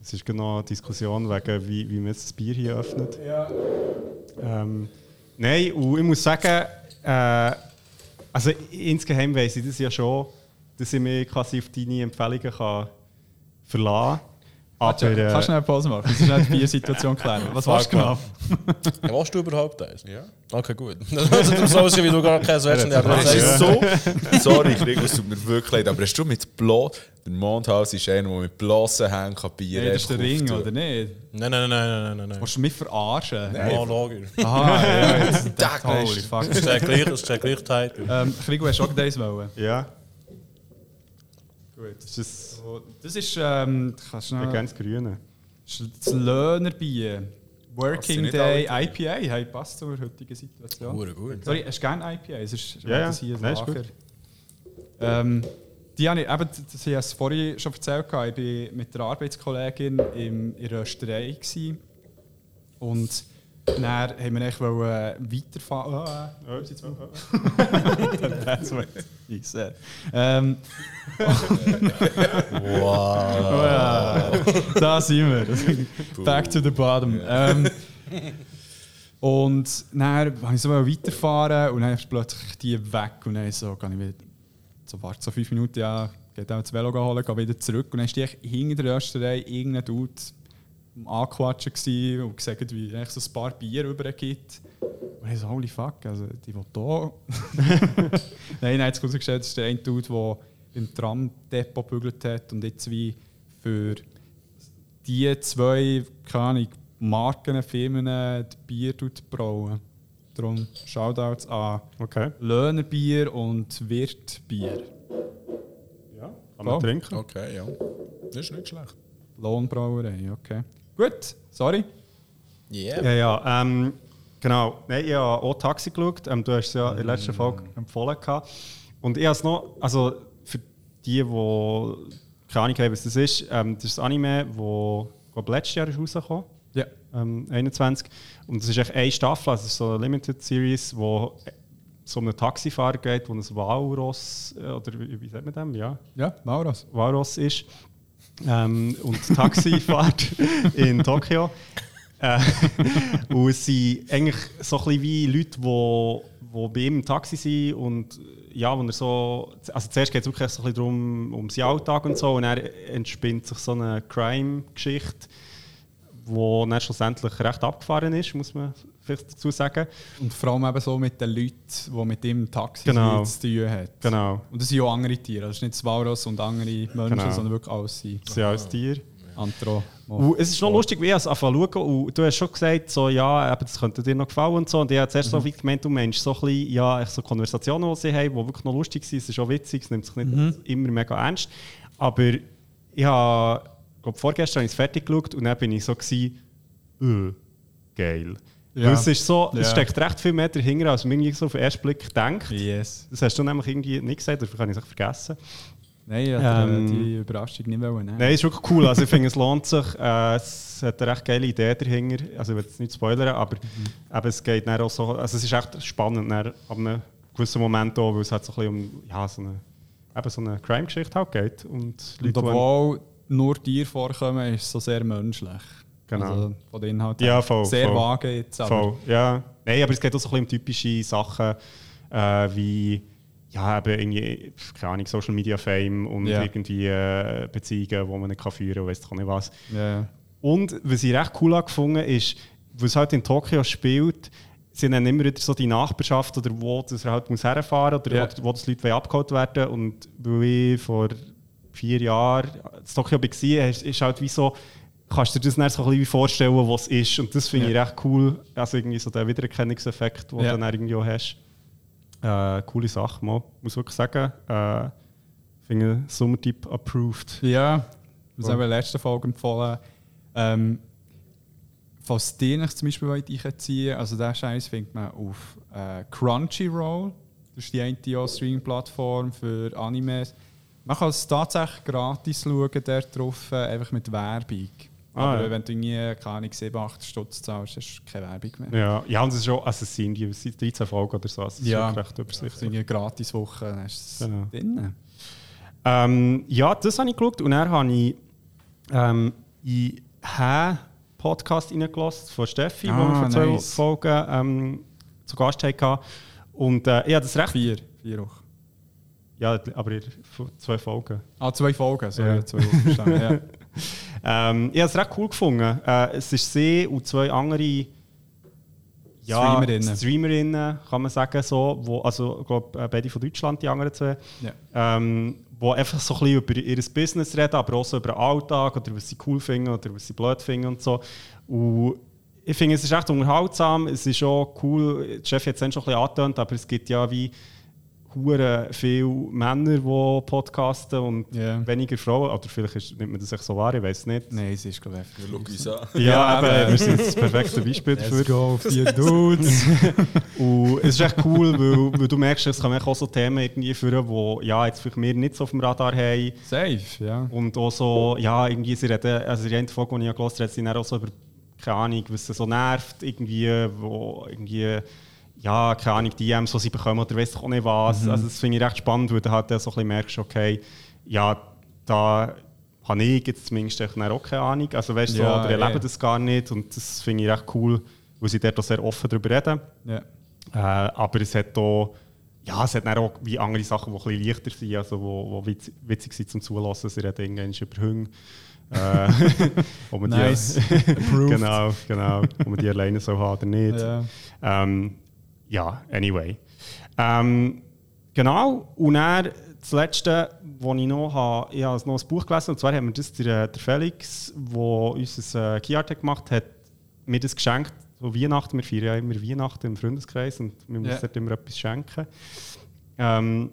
es ist genau eine Diskussion wegen, wie, wie man jetzt das Bier hier öffnet. Ähm, nein, und ich muss sagen, äh, also insgeheim weiss ich das ja schon, dass ich mich quasi auf deine Empfehlungen kann verlassen kann. Aber, Kannst du äh, kannst du schnell Pause machen? Wir müssen die Biersituation klären. Was warst du genau? Ja, warst du überhaupt eins? Ja. Okay, gut. Also, du so wie du gar kein und Aber es ja. ist so. [LAUGHS] Sorry, Krieg, es tut mir wirklich leid, aber hast du mit Blo. Der Mondhaus ist einer, der mit bloßen Händen kann Bier Nee, das ist der Ring, oder nicht? Nein, nein, nein, nein, nein, nein, nein. Willst du mich verarschen? Oh, Lager. Aha, ja, jetzt. Holy fuck. Das ist der gleich, das ist gleiche Titel. Ähm, hast du auch das wollen? Ja, Gut. das ist Das ist, ähm, kannst du schnell, ganz Grüne. das ist Löhnerbier. Working Day IPA. Hey, passt zur heutigen Situation. Hure gut. Sorry, hast du gerne IPA? Es ist Ja, das hier ein Nein, ist Lager. Ähm, die habe ich, eben, das habe ich es vorhin schon erzählt. Ich war mit der Arbeitskollegin im, in der. Gewesen. Und dann haben wir eigentlich wollen weiterfahren. Ah, Oh, jetzt mal. [LAUGHS] That's what he said. [LAUGHS] Ähm, Wow. oh da sind wir. Back to the bottom. Ähm, und dann wollte ich so weiterfahren und dann ist plötzlich die weg. Und dann so, kann ich wieder, so warte so fünf Minuten, ja, geht auch das Velo holen, gehe wieder zurück. Und dann war die echt hinter der Rösterei irgendein Dude am Anquatschen gewesen und gesagt, wie es so ein paar Bier übergibt. Und ich so, holy fuck, also die will da. [LAUGHS] Nein, nein, jetzt rausgestellt, das ist der eine Dude, der im Tram-Depot gebügelt hat und jetzt wie für die zwei, keine Ahnung, Marken, Firmen die Bier tut brauen. Darum Shoutouts an Okay. Löhnerbier und Wirtbier. Ja, kann man Oh. trinken. Okay, ja. Das ist nicht schlecht. Lohnbrauerei, okay. Gut, sorry. Yeah. Ja, ja. Ähm, genau. Nein, ich habe auch Taxi geschaut. Ähm, du hast es ja in der letzten Folge empfohlen. Gehabt. Und ich habe es noch, also für die, die keine Ahnung haben, was das ist, ähm, das ist ein Anime, das letztes Jahr ist rausgekommen Ja. ähm, 21. Und das ist echt eine Staffel, also ist so eine Limited Series, wo so um einen Taxifahrer geht, der ein Walross, äh, oder wie, wie sagt man dem? Ja, Ja, Mauros. Walross ist. Ähm, und Taxi fährt [LAUGHS] in Tokio. Äh, und es sind eigentlich so ein bisschen wie Leute, die wo, wo bei ihm im Taxi sind und ja, wo er so, also zuerst geht es wirklich so ein bisschen darum, um seinen Alltag und so und dann entspinnt sich so eine Crime-Geschichte, die dann schlussendlich recht abgefahren ist, muss man vielleicht dazu sagen. Und vor allem eben so mit den Leuten, die mit ihm Taxi Genau. zu tun haben. Genau, Und das sind ja auch andere Tiere. Das ist nicht das Walross und andere Menschen, Genau. sondern wirklich alles sind. das sind alles Tiere. Antro. Und es ist noch lustig, wie ich es anfangen zu schauen. Und du hast schon gesagt, so, ja, eben, das könnte dir noch gefallen und so. Und ich habe zuerst so wie gemeint, du meinst so ein bisschen, ja, so Konversationen, die sie haben, die wirklich noch lustig sind. Es ist auch witzig, es nimmt sich nicht immer mega ernst. Aber ich habe, glaube vorgestern habe ich es fertig geschaut und dann bin ich so gewesen, äh, geil. Ja. Es ist so, es steckt recht viel mehr dahinter, als man irgendwie so auf den ersten Blick denkt. Yes. Das hast du nämlich irgendwie nicht gesagt, dafür kann ich es vergessen. Nein, ich Ähm, äh, die Überraschung nicht wollen. nehmen. Nein, ist wirklich cool. Also ich [LAUGHS] finde, es lohnt sich. Äh, es hat eine recht geile Idee dahinter. Also ich will jetzt nicht spoilern, aber eben, es geht dann auch so. Also es ist echt spannend dann, ab einem gewissen Moment auch, weil es halt so ein bisschen um ja, so eine, eben so eine Crime-Geschichte halt geht. Und Leute, obwohl nur Tiere vorkommen, ist es so sehr menschlich. Genau. Also von den Inhalten Ja, voll, Sehr voll. vage jetzt, aber Voll, ja. Nein, aber es geht auch so ein bisschen um typische Sachen äh, wie ja, eben irgendwie, keine Ahnung, Social Media Fame und Ja. irgendwie äh, Beziehungen, die man nicht kann führen kann, weiss ich nicht was. ja. Und was ich recht cool gefunden ist, es halt in Tokio spielt, sind dann immer wieder so die Nachbarschaft oder wo das halt muss herfahren oder Ja. wo, wo das Leute abgeholt werden und weil ich vor vier Jahren in Tokio war, ist halt wie so, kannst du dir das dann so ein bisschen vorstellen, was es ist und das finde ich recht cool, also irgendwie so der Wiedererkennungseffekt, den Ja. du dann irgendwie auch hast. Äh, coole Sache, mal, muss wirklich sagen. Äh, finde Sommertyp approved. Ja, das haben wir in der letzten Folge empfohlen. Ähm, falls dir nicht zum Beispiel wollt einziehen also den Scheiß findet man auf äh, Crunchyroll. Das ist die eine Streaming-Plattform für Animes. Man kann es tatsächlich gratis schauen, dort drauf, äh, einfach mit Werbung. Ah, Aber ja. wenn du irgendwie, keine Ahnung, 7, 8 Stutz zahlst, du keine Werbung mehr. Ja, ja und es ist schon, also es sind die 13 Folgen oder so, also es ist Ja. wirklich recht ist übersichtlich. irgendwie eine Gratis-Woche, dann ist es Genau. drin. Ähm, ja, das habe ich geschaut und dann habe ich ähm, in Hä Podcast reingelassen von Steffi, wo Ah, wir vor zwei nice. Folgen ähm, zu Gast hatten. Und äh, ich habe das recht... Vier, vier Wochen. Ja, aber zwei Folgen. Ah, zwei Folgen, sorry, Ja. zwei Wochen ja. [LAUGHS] Ähm, ich habe es recht cool gefunden. Äh, es ist sie und zwei andere ja, Streamerinnen. Streamerinnen, kann man sagen, so, wo, also ich glaube, beide von Deutschland, die anderen zwei, Ja. ähm, wo einfach so ein bisschen über ihr Business reden, aber auch so über den Alltag oder was sie cool finden oder was sie blöd finden und so. Und ich finde, es ist echt unterhaltsam, es ist auch cool, der Chef hat es schon ein bisschen angetönt, aber es gibt ja wie hure viele Männer, die podcasten und Ja. weniger Frauen. Oder vielleicht ist, nimmt man das echt so wahr, ich weiß es nicht. Nein, es ist, glaube ich, Schau uns an. Ja, Ja, aber aber- wir sind das perfekte Beispiel dafür. Let's go, vier Dudes. [LAUGHS] Und es ist echt cool, weil, weil du merkst, es kommen auch so Themen irgendwie führen, die ja, jetzt vielleicht wir nicht so auf dem Radar haben. Safe, ja. Und auch so, ja, irgendwie, sie reden, also die eine Folge, die ich gelesen habe, sie dann auch so über, keine Ahnung, was sie so nervt, irgendwie, wo irgendwie, ja, keine Ahnung, DMs, die sie bekommen oder weiss doch auch nicht was. Also das finde ich recht spannend, weil du halt so ein bisschen merkst, okay, ja, da habe ich jetzt zumindest auch keine Ahnung. Also weißt du, so, Ja, oder erleben eh. das gar nicht und das finde ich recht cool, weil sie dort auch sehr offen darüber reden. ja. Äh, aber es hat auch, ja, es hat auch wie andere Sachen, die ein bisschen leichter sind, also wo, wo witz, witzig sind zum Zulassen. Sie reden irgendwann über Hunde. Äh, [LAUGHS] ob man Nice. [LAUGHS] Die, genau, genau. Ob man die alleine so haben oder nicht. Ja. Ähm, ja, anyway. Ähm, genau, und dann das Letzte, was ich noch habe, ich habe noch ein Buch gelesen, und zwar haben wir das der, der Felix, der uns äh, Keyarte gemacht hat, mir das geschenkt. So Weihnachten, wir feiern ja immer Weihnachten im Freundeskreis und wir müssen Ja. dort immer etwas schenken. Ähm,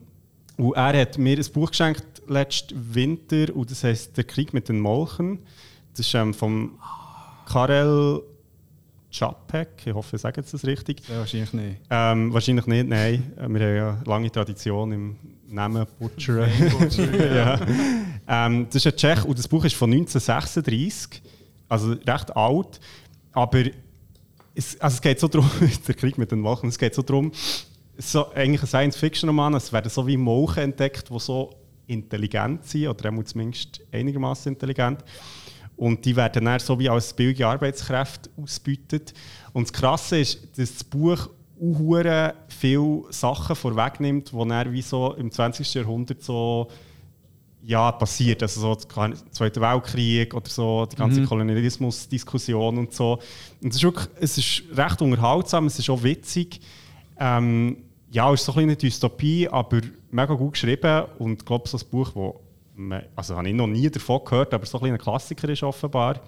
und er hat mir ein Buch geschenkt letzten Winter und das heißt Der Krieg mit den Molchen. Das ist ähm, vom Karel Čapek, ich hoffe, ich sage jetzt das richtig. ja, wahrscheinlich nicht. Ähm, wahrscheinlich nicht, nein. Wir haben ja eine lange Tradition im Namen Butcheren. [LAUGHS] ja. ähm, das ist ein Tschech und das Buch ist von 1936, also recht alt. Aber es, also es geht so darum, [LAUGHS] der Krieg mit den Molchen, es geht so darum, so eigentlich ein Science-Fiction-Roman, es werden so wie Molchen entdeckt, die so intelligent sind, oder zumindest einigermaßen intelligent. Und die werden dann so wie als billige Arbeitskräfte ausgebeutet. Und das Krasse ist, dass das Buch auch viele Sachen vorwegnimmt, die dann wie so im 20. Jahrhundert so ja, passiert. Also so der Zweite Weltkrieg oder so, die ganze Kolonialismus-Diskussion und so. Und es ist, wirklich, es ist recht unterhaltsam, es ist auch witzig. Ähm, ja, es ist so ein bisschen eine Dystopie, aber mega gut geschrieben und ich glaube, so ein Buch, wo man, also habe ich noch nie davon gehört, aber so ein, ein Klassiker ist offenbar.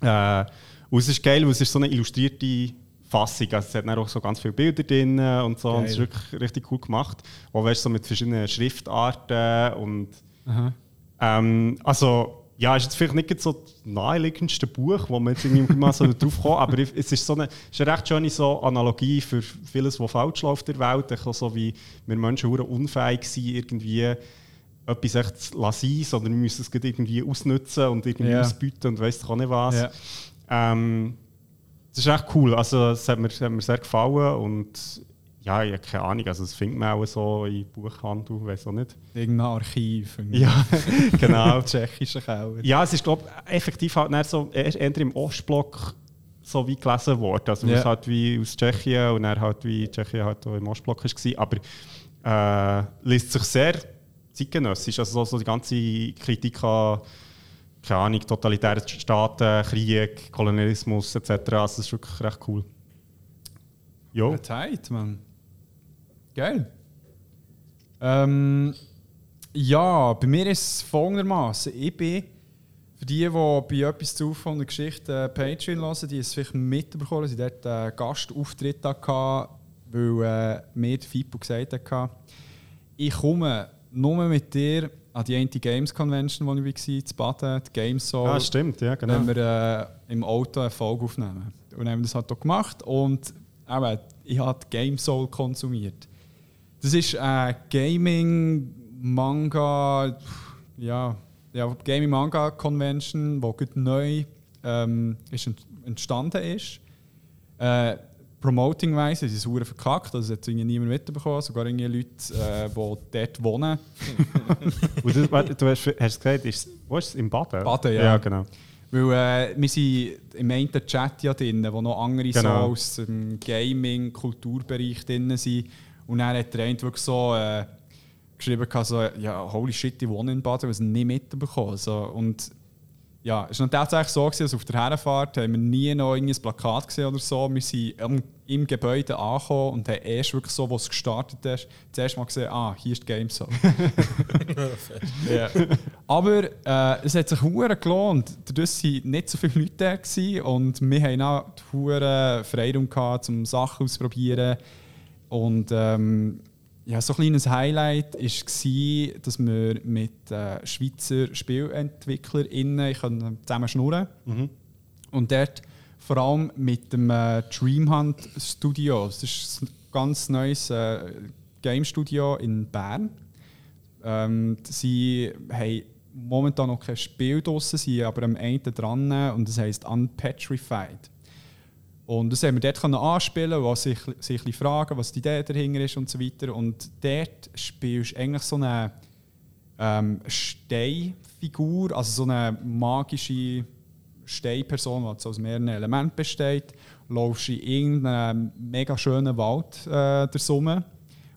Äh, und es ist geil, weil es ist so eine illustrierte Fassung. Also es hat dann auch so ganz viele Bilder drin und so. Und es ist wirklich richtig cool gemacht. Auch weißt, so mit verschiedenen Schriftarten und ähm, also ja, ist jetzt vielleicht nicht so das naheliegendste Buch, wo man jetzt irgendwie mal so [LAUGHS] drauf kommt, aber es ist so eine, ist eine recht schöne so Analogie für vieles, was falsch läuft in der Welt. So wie wir Menschen unfähig sind, irgendwie etwas echt lassen, sondern wir müssen es irgendwie ausnutzen und irgendwie Ja. ausbieten und weiss doch auch nicht was. Ja. Ähm, das ist echt cool. Also, es hat mir, hat mir sehr gefallen und ja, ich habe keine Ahnung. Also, das findet man auch so in Buchhandel, weiß auch nicht. Irgendein Archiv. Ja, [LAUGHS] genau. Tschechischer Keller. Ja, es ist, glaube ich, effektiv halt so eher im Ostblock so wie gelesen worden. Also, Ja. es halt wie aus Tschechien und dann halt wie Tschechien halt auch im Ostblock war. Aber äh, liest sich sehr zeitgenössisch. Also, so, die ganze Kritik an keine Ahnung, totalitäre Staaten, Krieg, Kolonialismus etc. Also das ist wirklich recht cool. Jo. Tight, Mann. Geil. Ähm, ja, bei mir ist es folgendermaßen. Ich bin, für die, die bei etwas zu von der Geschichte äh, Patreon hören, die es vielleicht mitbekommen, sie dort einen Gastauftritt hatten, weil äh, mir der Fippo gesagt hat, ich komme nur mit dir an die Anti Games Convention, wo ich war, zu Baden, die Games Soul. Ah, stimmt, ja, genau. Wenn wir äh, im Auto eine Folge aufnehmen. Und haben das halt auch gemacht und eben, ich habe Game Soul konsumiert. Das ist ein Gaming Manga, ja, ja Gaming Manga Convention, die gut neu ähm, ist entstanden ist. Äh, Promoting-weise ist es sehr verkackt, also hat niemand mitbekommen, sogar irgendwie Leute, äh, die dort wohnen. [LAUGHS] Und du, du hast, hast gesagt, ist, wo ist es? Im Baden? Baden, ja. Ja, genau. Weil äh, wir sind im einen Chat ja drin, wo noch andere Genau. so aus dem Gaming-Kulturbereich drin sind. Und dann hat der eine wirklich so äh, geschrieben, so, ja, holy shit, ich wohne in Baden, was nicht mitbekommen. So, und ja, es war tatsächlich so, gewesen, dass auf der Herfahrt haben wir nie noch ein Plakat gesehen oder so. Wir sind im, im Gebäude angekommen und haben erst wirklich so, wo es gestartet ist, zuerst mal gesehen, ah, hier ist die Gamezone. [LAUGHS] ja. Aber äh, es hat sich hure gelohnt. Dadurch waren nicht so viele Leute da gewesen und wir haben auch die hure Freiraum gehabt, um Sachen auszuprobieren. Und ähm, ja, so ein kleines Highlight war, dass wir mit äh, Schweizer SpielentwicklerInnen zusammen schnurren Und dort vor allem mit dem äh, Dreamhunt Studio. Das ist ein ganz neues äh, Game Studio in Bern. Ähm, sie haben momentan noch kein Spiel draussen, sie aber am einen dran und das heisst Unpetrified. Und das haben wir dort können anspielen, was sich, sich ein fragen, was die Idee dahinter ist und so weiter. Und dort spielst du eigentlich so eine ähm, Steinfigur, also so eine magische Steinperson, die aus mehreren Elementen besteht. Laufst in irgendeinem mega schönen Wald äh, der Summe.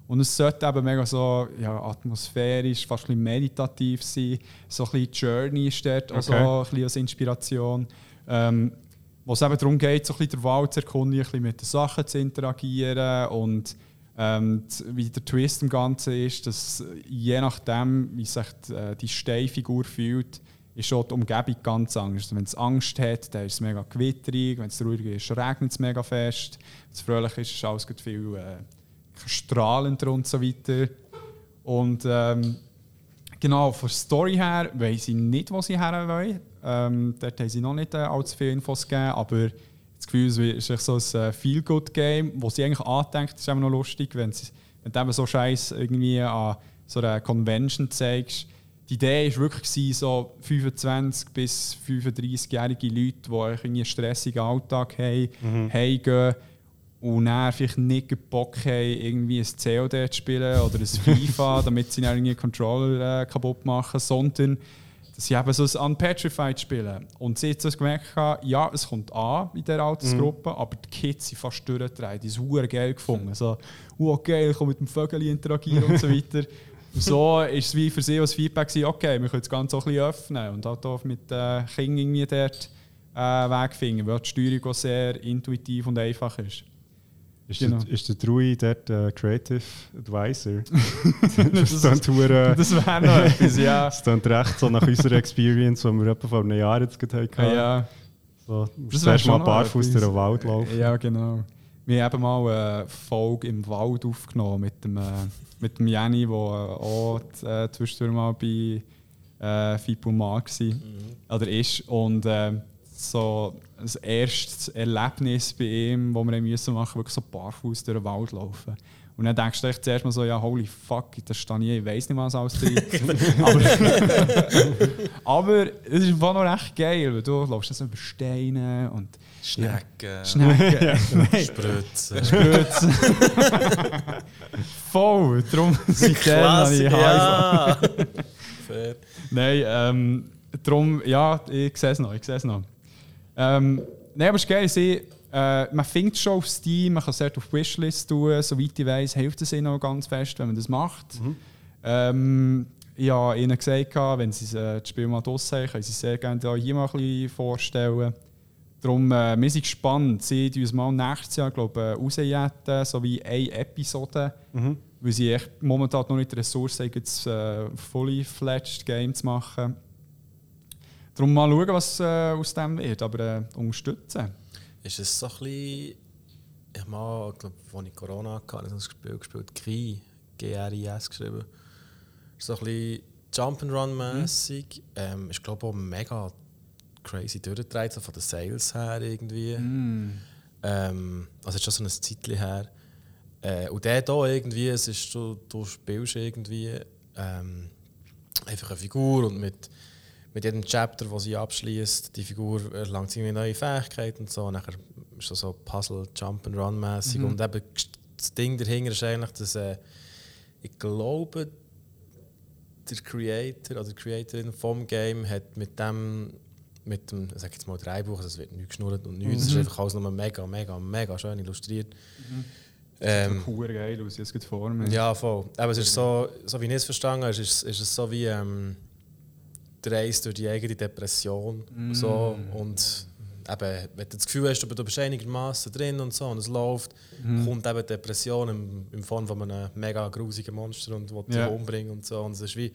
Und es sollte eben mega so ja, atmosphärisch, fast ein bisschen meditativ sein. So ein bisschen Journey ist dort Okay. ein bisschen als Inspiration. Ähm, wo es eben darum geht, so ein bisschen den Wald zu erkunden, ein bisschen mit den Sachen zu interagieren und ähm, wie der Twist im Ganzen ist, dass je nachdem, wie sich die, äh, die Steinfigur fühlt, ist schon die Umgebung ganz anders. Wenn es Angst hat, dann ist es mega gewitterig, wenn es ruhig ist, regnet es mega fest, wenn es fröhlich ist, ist alles viel äh, strahlender und so weiter. Und ähm, Genau, von der Story her weiß ich nicht, wo sie her wollen. Ähm, dort haben sie noch nicht äh, allzu viele Infos gegeben, aber das Gefühl es ist so ein äh, Feel-Good-Game, wo sie eigentlich andenkt, ist immer noch lustig, wenn, sie, wenn du eben so Scheiß irgendwie an so einer Convention zeigst. Die Idee war wirklich, so 25 bis 35-jährige Leute, die einen stressigen Alltag haben, heimgehen und dann vielleicht nicht den Bock haben, irgendwie ein COD zu spielen oder ein FIFA, [LAUGHS] damit sie dann irgendwie Controller äh, kaputt machen, sondern sie eben so ein Unpetrified spielen. Und sie hat so gemerkt, ja, es kommt an in dieser Altersgruppe, aber die Kids sind fast durchgedreht. Die haben es geil gefunden. So, oh geil, ich kann mit dem Vögel interagieren und so weiter. [LAUGHS] Und so ist es wie für sie als Feedback gewesen, okay, wir können das Ganze auch ein bisschen öffnen und halt auch mit äh, Kindern irgendwie dort äh, Weg finden, weil die Steuerung auch sehr intuitiv und einfach ist. Ist, Genau. der, ist der Drui dort äh, Creative Advisor? [LAUGHS] das klingt hure- Das wäre noch etwas, ja. [LAUGHS] das klingt recht so nach unserer Experience, die wir etwa vor einem Jahr jetzt hatten. Ah, ja. So, Das das wär erst mal barfuß durch den Wald laufen. Ja, genau. Wir haben eben mal eine Folge im Wald aufgenommen mit dem, äh, mit dem Jenny, der äh, auch äh, zwischendurch mal bei äh, Fipu Mar war. Oder ist. Und äh, so das erste Erlebnis bei ihm, das wir müssen machen wirklich so barfuß durch den Wald laufen. Und dann denkst du echt zuerst mal so, ja, holy fuck, das stehe ich, ich weiß nicht, was alles drin [LAUGHS] aber, [LAUGHS] aber es ist einfach noch recht geil, weil du läufst dann so über Steine und Schnecken. Schnecken. [LAUGHS] Spritzen. Spritz. Voll, darum seitdem habe ich ja. Fair. Nein, ähm, darum, ja, ich sehe es noch, ich sehe es noch. Ähm, nein, aber es ist geil, sie, äh, man findet es schon auf Steam, man kann es auf Wishlist tun, soweit ich weiß, hilft es ihnen auch ganz fest, wenn man das macht. Ähm, ja ihnen gesagt, wenn sie äh, das Spiel mal draussen haben, können sie sehr gerne da hier mal ein bisschen vorstellen. Darum, äh, wir sind gespannt. Sie die uns mal nächstes Jahr glaube ich, rausjetten, so wie eine Episode. Weil sie echt momentan noch nicht die Ressourcen haben, das äh, fully fledged Game zu machen. Darum mal schauen, was äh, aus dem wird, aber äh, unterstützen. Ist es so ein bisschen. Ich mal, glaube, als ich Corona hatte, habe ich so ein Spiel gespielt, Kri, G-R-I-S geschrieben. Ist so ein bisschen Jump'n'Run-mässig. Ähm, ist, glaube ich, auch mega crazy durchgedreht, so von den Sales her irgendwie. Ähm, also, ist schon so ein Zeitchen her. Äh, und der hier irgendwie, es ist, du, du spielst irgendwie ähm, einfach eine Figur und mit, mit jedem Chapter, das sie abschließt, die Figur erlangt irgendwie neue Fähigkeiten und so. Und nachher ist das so Puzzle, Jump and Run mäßig. Und eben das Ding dahinter ist eigentlich, dass äh, ich glaube, der Creator oder die Creatorin vom Game hat mit dem mit dem, sag jetzt mal, Dreibuch, also es wird nicht geschnurrt und nichts, es ist einfach alles nur mega, mega, mega schön illustriert. Ähm, Cool geil aus, jetzt geht vor mir. ja, voll. Aber es ist so, so wie ich es verstanden habe, ist, es- ist es so wie ähm, der Reis durch die eigene Depression. So, und eben, wenn du das Gefühl hast, du bist einigermaßen drin und so und es läuft, kommt eben Depression im, im Form von einem mega grusigen Monster und will dich Ja. umbringen und so. Und es ist wie.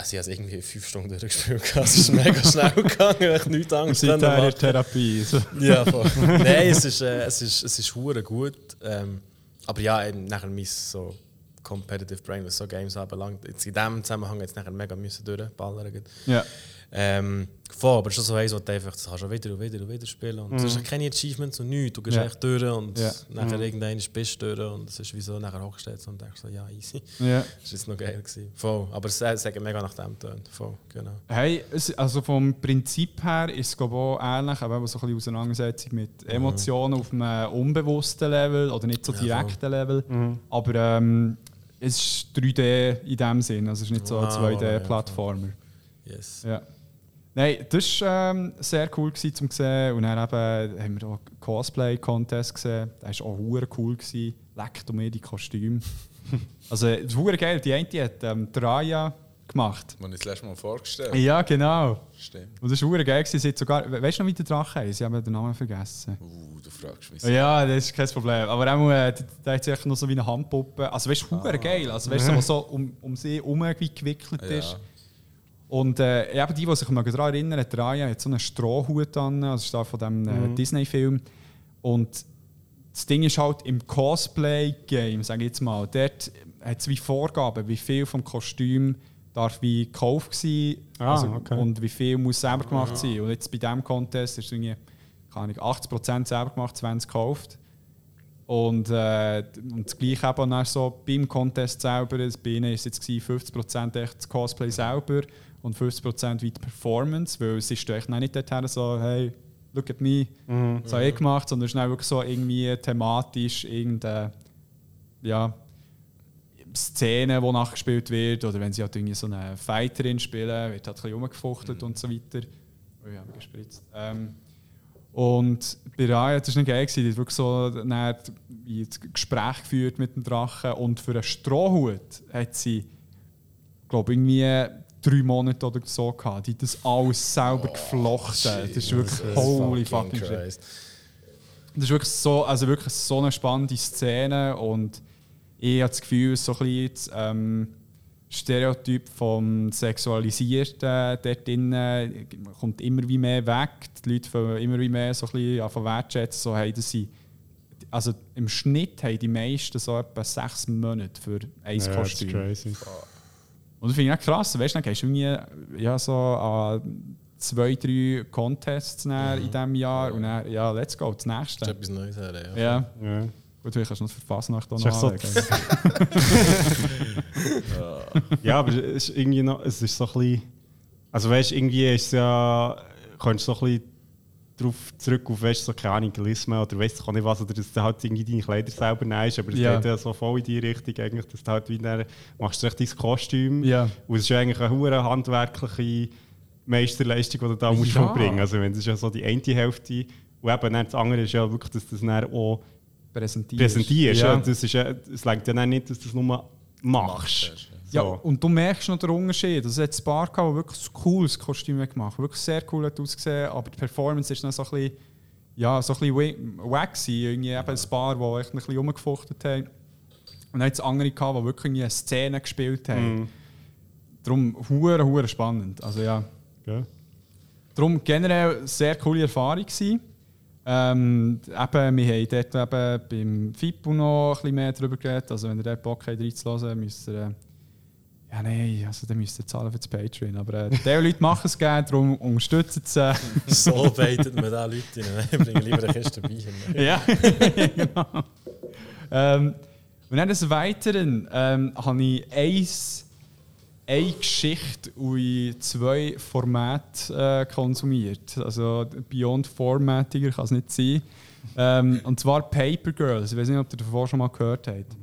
Also ich habe es irgendwie fünf Stunden durchgespielt. [LAUGHS] Es ist mega schnell gegangen, ich habe nichts Und Angst seither in der Therapie. So. ja, voll. [LAUGHS] Nein, es ist, äh, es ist, es ist hure gut. Ähm, aber ja, eben nachher mein so Competitive Brain, was so Games anbelangt, jetzt in diesem Zusammenhang jetzt nachher mega müssen durchballern. Ja. Ähm, voll, aber schon so eins, wo du einfach, das kannst du wieder und wieder und wieder spielen. Und es ist keine Achievements und nichts. Du gehst Ja. echt durch und Ja. nachher irgendwann bist du durch und es ist wie so, nachher jetzt und denkst so, ja, easy. ja. [LAUGHS] Das war jetzt noch geil. Gewesen. Voll. Aber es sagt mega nach dem tönt. Voll, genau. Hey, es, also vom Prinzip her ist es glaube ich, auch ähnlich, aber so ein bisschen Auseinandersetzung mit Emotionen auf einem unbewussten Level oder nicht so Ja, direkten Level. Aber ähm, es ist 3D in dem Sinn, also es ist nicht so ein Wow, 2D-Plattformer. Yes. Ja. Nein, das war ähm, sehr cool gewesen, zum sehen. Und dann eben, haben wir auch einen Cosplay-Contest gesehen. Das war auch cool. Gewesen. Leckt um mir die Kostüme. [LAUGHS] also, das ist hure geil. Die eine hat ähm, Draya gemacht. Man das letzte Mal vorgestellt. Ja, genau. Stimmt. Und das war geil. gewesen. Sie sogar, we- weißt du noch, wie der Drache heißt? Ich habe den Namen vergessen. Uh, du fragst mich. Ja, das ist kein Problem. Aber auch, äh, da hat sie echt noch so wie eine Handpuppe. Also, weißt du, hure geil. Also, weißt du, [LAUGHS] was so um, um sie herum wie gewickelt Ja. ist. Und äh, eben die, die sich mal daran erinnern, die Raya hat so einen Strohhut an, also ist da von dem äh, Disney-Film. Und das Ding ist halt im Cosplay-Game, sage ich jetzt mal, dort hat es wie Vorgaben, wie viel vom Kostüm darf wie gekauft sein Ah, okay. und wie viel muss selber gemacht sein. Und jetzt bei diesem Contest ist es irgendwie, keine Ahnung, 80% selber gemacht, 20% gekauft. Und, äh, und das Gleiche eben dann so beim Contest selber, das bei ihnen ist jetzt gewesen, 50% echt das Cosplay selber und 50% wie die Performance, weil es ist echt nicht dorthin so, hey, look at me, das habe ich gemacht, sondern es ist wirklich so irgendwie thematisch irgendeine, ja, Szene, die nachgespielt wird, oder wenn sie halt irgendwie so eine Fighterin spielen, wird halt ein bisschen rumgefuchtelt und so weiter. Oh ja, gespritzt. Ähm, und bei Raya, das war nicht geil, die hat wirklich so dann wie das Gespräch geführt mit dem Drachen und für einen Strohhut hat sie, glaube irgendwie drei Monate oder so gehabt. Die hat das alles selber geflochten. das ist wirklich holy fucking shit. Christ. Das ist wirklich so, also wirklich so eine spannende Szene und ich habe das Gefühl, so ein bisschen das, ähm, Stereotyp vom Sexualisierten dort drinnen kommt immer wie mehr weg. Die Leute fangen immer wie mehr so ein bisschen wertschätzen, so hey, dass sie also im Schnitt haben die meisten so etwa sechs Monate für ein Ja, das ist Kostüm. crazy. Und das finde ich auch krass. Weißt du, dann gehst du irgendwie ja, so an zwei, drei Contests nachher in diesem Jahr und dann, ja, let's go, das Das nächste. ist etwas Neues her, ja. Ja, Ja. gut, vielleicht kannst du noch für Fasnacht auch Das noch so- [LAUGHS] ja, aber es ist irgendwie noch, es ist so ein bisschen, also weißt, irgendwie ist es ja, kannst du so ein bisschen drauf zurück auf, weißt, so keine Ahnung, Galismen oder weißt du nicht was, oder dass du halt irgendwie deine Kleider selber nimmst, aber es Ja. geht ja so voll in die Richtung eigentlich, dass du halt wie dann, machst du echt dein Kostüm Ja. und es ist ja eigentlich eine hure handwerkliche Meisterleistung, die du da musst Ja. vollbringen Also wenn es ist ja so die eine Hälfte und eben dann das andere ist ja wirklich, dass du das dann auch Präsentierst. präsentierst. Ja. Ja. Das ist ja, es längt ja dann nicht, dass du das nur machst, Machst, ja. So. und du merkst noch den Unterschied. Also, es hat ein paar gehabt, die wirklich cooles Kostüm gemacht. Wirklich sehr cool hat ausgesehen, aber die Performance ist noch so ein bisschen, ja, so ein bisschen wa- wack gewesen. Irgendwie eben ein paar, die echt ein bisschen rumgefuchtet haben. Und dann hat es andere gehabt, die wirklich eine Szene gespielt haben. Mhm. Darum hure, hure spannend. Also ja, Gell? darum generell sehr coole Erfahrung gewesen. Ähm, eben, wir haben dort eben beim FIPU noch ein bisschen mehr darüber geredet. Also wenn ihr dort Bock habt reinzuhören, müsst ihr... Ja, nein, also dann müsst ihr zahlen für das Patreon. Aber äh, die Leute machen es gerne, darum unterstützen sie. [LAUGHS] So beitet man da Leute rein. Ich bringe lieber eine Kiste Bier. ja, [LAUGHS] genau. Ähm, und dann des Weiteren ähm, habe ich eins, eine Geschichte in zwei Formate äh, konsumiert. Also Beyond Formatiger kann es nicht sein. Ähm, und zwar Paper Girls. Ich weiß nicht, ob ihr davon schon mal gehört habt.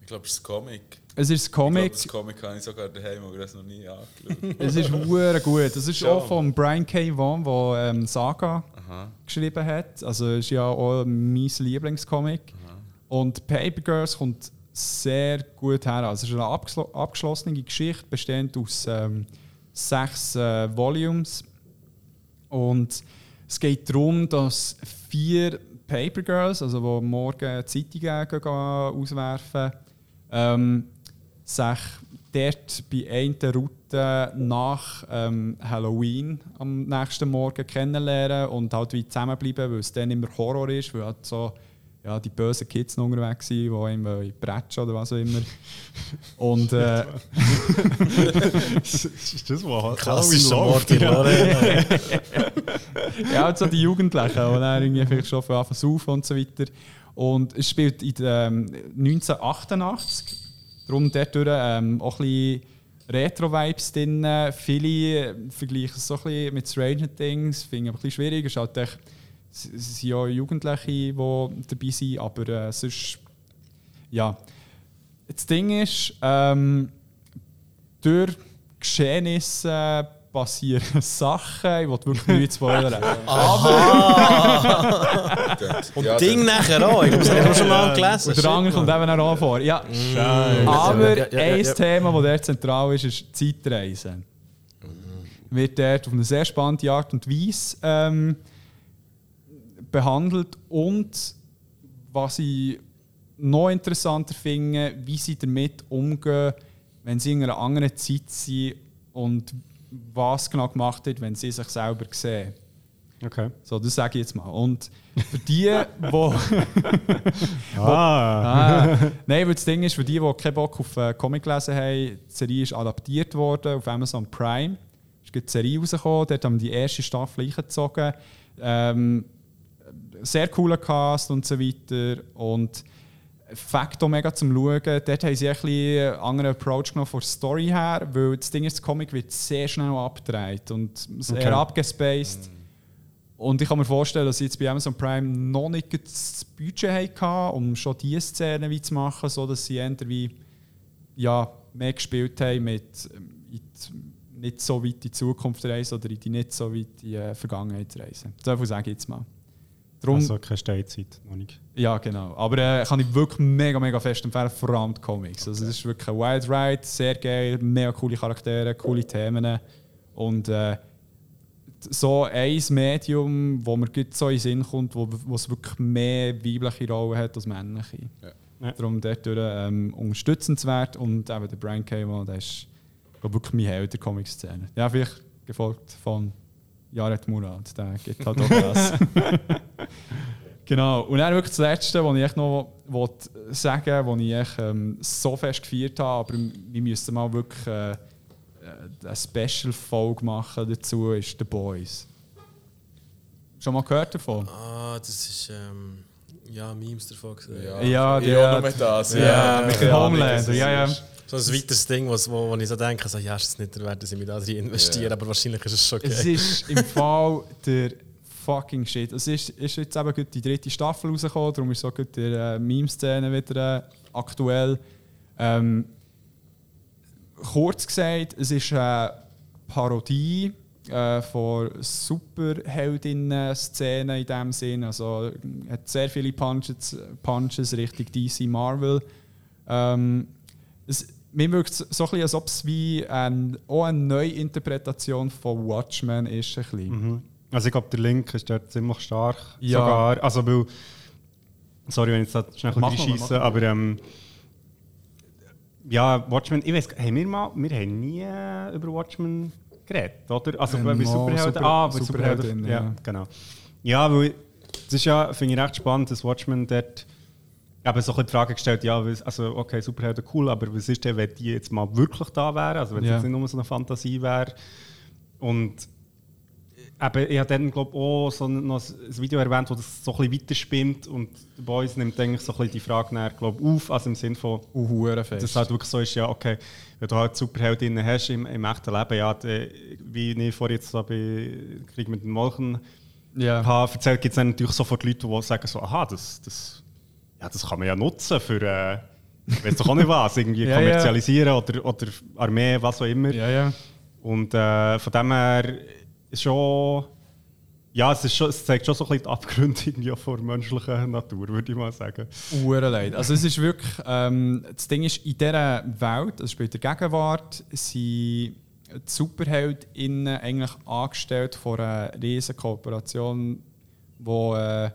Ich glaube, es ist ein Comic. Es ist ein Ich glaube, Comic. das Comic habe ich sogar daheim, aber das noch nie angeschaut. [LAUGHS] Es ist hure gut. Das ist Schon. auch von Brian K. Vaughan, der ähm, Saga Aha. geschrieben hat. Also ist ja auch mein Lieblingscomic. Und Paper Girls kommt sehr gut her. Also es ist eine abgeschlo abgeschlossene Geschichte, bestehend aus ähm, sechs äh, Volumes. Und es geht darum, dass vier Paper Girls, also die morgen Zeitungen gehen auswerfen, ähm, sich dort bei einer Route nach ähm, Halloween am nächsten Morgen kennenlernen und halt wie zusammenbleiben, weil es dann immer Horror ist, weil halt so ja, die bösen Kids noch unterwegs sind, die immer in Bretschen oder was auch immer. Und äh, [LAUGHS] ist das, was Klassischer? Morty Lorraine. [LAUGHS] ja, halt so die Jugendlichen, die dann irgendwie vielleicht schon von Anfang saufen und so weiter. Und es spielt in ähm, 1988, darum dort durch, ähm, auch ein bisschen Retro-Vibes drin. Viele vergleichen es so ein bisschen mit Stranger Things, finde ich ein bisschen schwierig. Halt es sind ja Jugendliche, die dabei sind, aber äh, sonst, ja. Das Ding ist, ähm, durch Geschehnisse passieren [LAUGHS] Sachen, ich will wirklich nichts spoilern. [LAUGHS] [LAUGHS] Und Ja, Ding dann- nachher auch. Ich habe auch schon mal gelesen. Und der andere kommt eben auch vor. Ja, aber Ja, ja, ja, ein. Thema, das dort zentral ist, ist Zeitreisen. Wird dort auf eine sehr spannende Art und Weise ähm, behandelt und was ich noch interessanter finde, wie sie damit umgehen, wenn sie in einer anderen Zeit sind und was genau gemacht wird, wenn sie sich selber sehen. Okay. So, das sage ich jetzt mal. Und für die, [LAUGHS] die Ah, Ah, nein, weil das Ding ist, für die, die keinen Bock auf äh, Comic gelesen haben, die Serie ist adaptiert worden auf Amazon Prime. Es gibt eine Serie rausgekommen, dort haben die erste Staffel eingezogen. Ähm, sehr cooler Cast und so weiter. Und Fakt auch mega zum Schauen. Dort haben sie ein bisschen einen anderen Approach genommen von der Story her, weil das Ding ist, das Comic wird sehr schnell abgedreht und sehr Okay. abgespaced. Und ich kann mir vorstellen, dass sie jetzt bei Amazon Prime noch nicht das Budget hatten, um schon diese Szenen wie zu machen, sodass sie eher wie ja, mehr gespielt haben mit in die, nicht so weit in die Zukunft reisen oder in die nicht so weit in die äh, Vergangenheit reisen. So viel sage ich jetzt mal. Darum, also keine Steinzeit, noch nicht. ja, genau. Aber äh, kann ich wirklich mega, mega fest empfehlen, vor allem die Comics. Also, es ist wirklich ein Wild Ride, sehr geil, mega coole Charaktere, coole Themen. Und äh, so ein Medium, wo mir gut so in den Sinn kommt, wo, es wirklich mehr weibliche Rollen hat als männliche. Ja. Ja. Darum dort ähm, unterstützenswert. Und eben der Brian K. Der ist wirklich mein Held der Comic-Szene. Ja, vielleicht gefolgt von Jared Murat, der gibt halt auch das. [LAUGHS] Genau. Und dann wirklich das Letzte, was ich echt noch wollte sagen wollte, was ich echt, ähm, so fest gefeiert habe, aber wir müssen mal wirklich äh, äh, eine Special-Folge machen dazu, ist «The Boys». Schon mal gehört davon? Ah, das ist. Ähm, ja, Memes davon gesehen. Ja, Ja, der- auch noch mit das. Ja, mit dem ja, Homelander, das ja, ja. Ist- So ein weiteres Ding, was, wo, wo ich so denke, so, ja, ist es nicht wert, dass ich mich da drin investiere, Ja. aber wahrscheinlich ist es schon okay. Es ist im Fall der fucking Shit. Es ist, ist jetzt eben gerade die dritte Staffel rausgekommen, darum ist so gerade die äh, Meme-Szene wieder äh, aktuell. Ähm, kurz gesagt, es ist eine Parodie äh, von Superheldinnen-Szenen in dem Sinn. Also hat sehr viele Punches, Punches Richtung DC Marvel. Ähm, es, mir wirkt es so ein bisschen, als ob es wie ein, auch eine Neuinterpretation von Watchmen ist. Ein bisschen. Mhm. Also ich glaube, der Link ist dort ziemlich stark. Ja. Sogar, also weil, sorry, wenn ich jetzt schnell reinscheisse, aber ähm, ja, Watchmen, ich weiß, haben wir mal, wir haben nie äh, über Watchmen geredet, oder? Also Ähm, bei Superhelden, Super- ah, bei Superhelden, Superhelden, ja. ja. genau. Ja, weil das ist ja, finde ich recht spannend, dass Watchmen dort eben so ein die Frage gestellt, ja, also okay, Superhelden cool, aber was ist denn, wenn die jetzt mal wirklich da wären, also wenn es Ja. jetzt nicht nur so eine Fantasie wäre und Eben, ich habe dann glaub, auch so ein, noch ein Video erwähnt, wo das so ein bisschen weiterspinnt und The Boys nimmt eigentlich so ein bisschen die Frage nachher, glaub, auf, also im Sinne von, hure dass es halt wirklich so ist, ja, okay, wenn du halt Superheldinnen hast im, im echten Leben, ja, die, wie ich vorhin jetzt da bei Krieg mit den Molchen ja. habe erzählt, gibt es dann natürlich sofort Leute, die sagen so, aha, das, das, ja, das kann man ja nutzen für, äh, ich weiß doch auch nicht was, irgendwie [LAUGHS] Ja, ja. kommerzialisieren Oder, oder Armee, was auch immer. ja, ja. Und äh, von dem her ist schon. Ja, es, ist schon, es zeigt schon so ein bisschen die Abgründe irgendwie vor menschlicher Natur, würde ich mal sagen. Hure leid. Also es ist wirklich, ähm, das Ding ist, in dieser Welt, also spielt der Gegenwart, sind die SuperheldInnen eigentlich angestellt von einer riesen Kooperation, wo äh,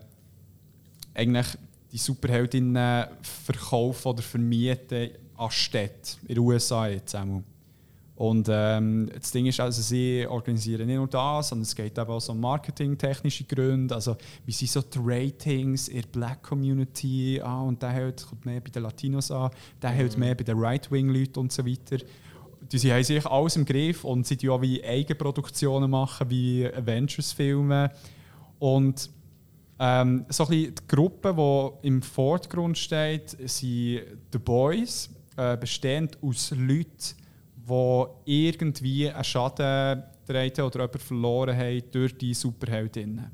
eigentlich die SuperheldInnen verkaufen oder vermieten an Städte in den USA jetzt einmal. Und ähm, das Ding ist also, sie organisieren nicht nur das, sondern es geht eben auch so um marketingtechnische Gründe. Also, wie sind so die Ratings in der Black Community? Ah, und der hält, kommt mehr bei den Latinos an, der hält mehr bei den Right-Wing-Leuten und so weiter. Die sie haben sich alles im Griff und sie machen auch wie Eigenproduktionen machen, wie Avengers-Filme. Und ähm, so die Gruppe, die im Vordergrund steht, sind The Boys, äh, bestehend aus Leuten, die irgendwie einen Schaden getragen oder jemanden verloren haben durch die Superheldinnen.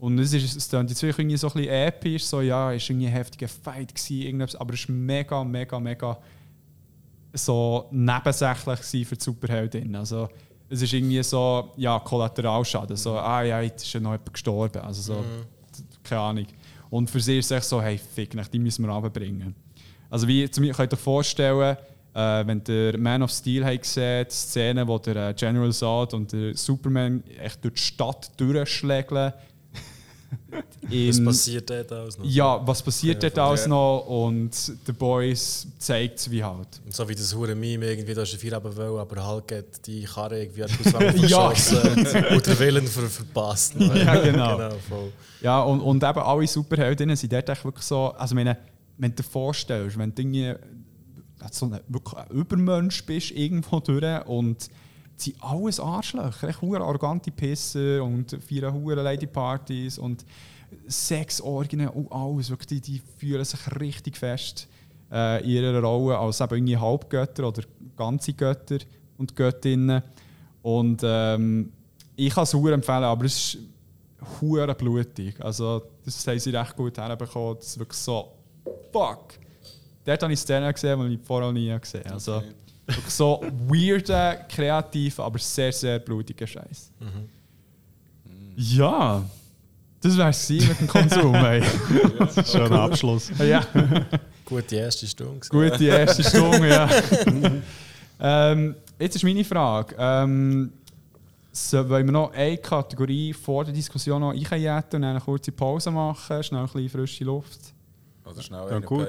Und es, ist, es klingt jetzt so ein bisschen episch, so ja, es war ein heftiger Fight, gewesen, aber es war mega, mega, mega so nebensächlich für die Superheldinnen. Also, es ist irgendwie so, ja, Kollateralschaden. So, ah ja, jetzt ist ja noch jemand gestorben. Also so, keine Ahnung. Und für sie ist es so, hey, fick, dich, die müssen wir runterbringen. Also wie, zum Beispiel, könnt ihr euch vorstellen, äh, wenn der Man of Steel hat gesehen, die Szene, wo der äh, General Zod und der Superman echt durch die Stadt durchschlägeln. Was In- passiert dort alles noch? Ja, was passiert Ja, dort alles ja. noch? Und The Boys zeigt es wie halt. Und So wie das hure Meme irgendwie, da ist ein Vierabend wollen, aber Hulk hat die Karre irgendwie Hauswand [LAUGHS] Ja. und der Willen ver verpasst. Ja, [LAUGHS] genau. genau voll. Ja, und, und eben alle Superheldinnen sind dort echt wirklich so, also meine, wenn du dir vorstellst, wenn du irgendwie so ein, wirklich ein Übermensch bist irgendwo durch und sind alles Arschlöcher, echt hure arrogante Pisser und feiern hure Ladypartys und Sexorgien und alles, wirklich, die, die fühlen sich richtig fest äh, in ihrer Rolle als eben irgendwie Halbgötter oder ganze Götter und Göttinnen und ähm, ich kann es hure empfehlen, aber es ist hure blutig. Also, das haben sie recht gut herbekommen. Das ist wirklich so, fuck. Dort habe ich Szenen gesehen, die ich vorher nie gesehen habe. Also, wirklich so weirder, kreativ, aber sehr, sehr blutiger Scheiß. Ja, das wäre es mit dem Konsum. ey. [LAUGHS] Schon ein Abschluss. ja, Gute erste Stunde. gute erste Stunde, ja. ähm, jetzt ist meine Frage. Ähm, so, wollen wir noch eine Kategorie vor der Diskussion noch einjäten und eine kurze Pause machen, schnell ein bisschen frische Luft? Oder schnell Ja, einen gut.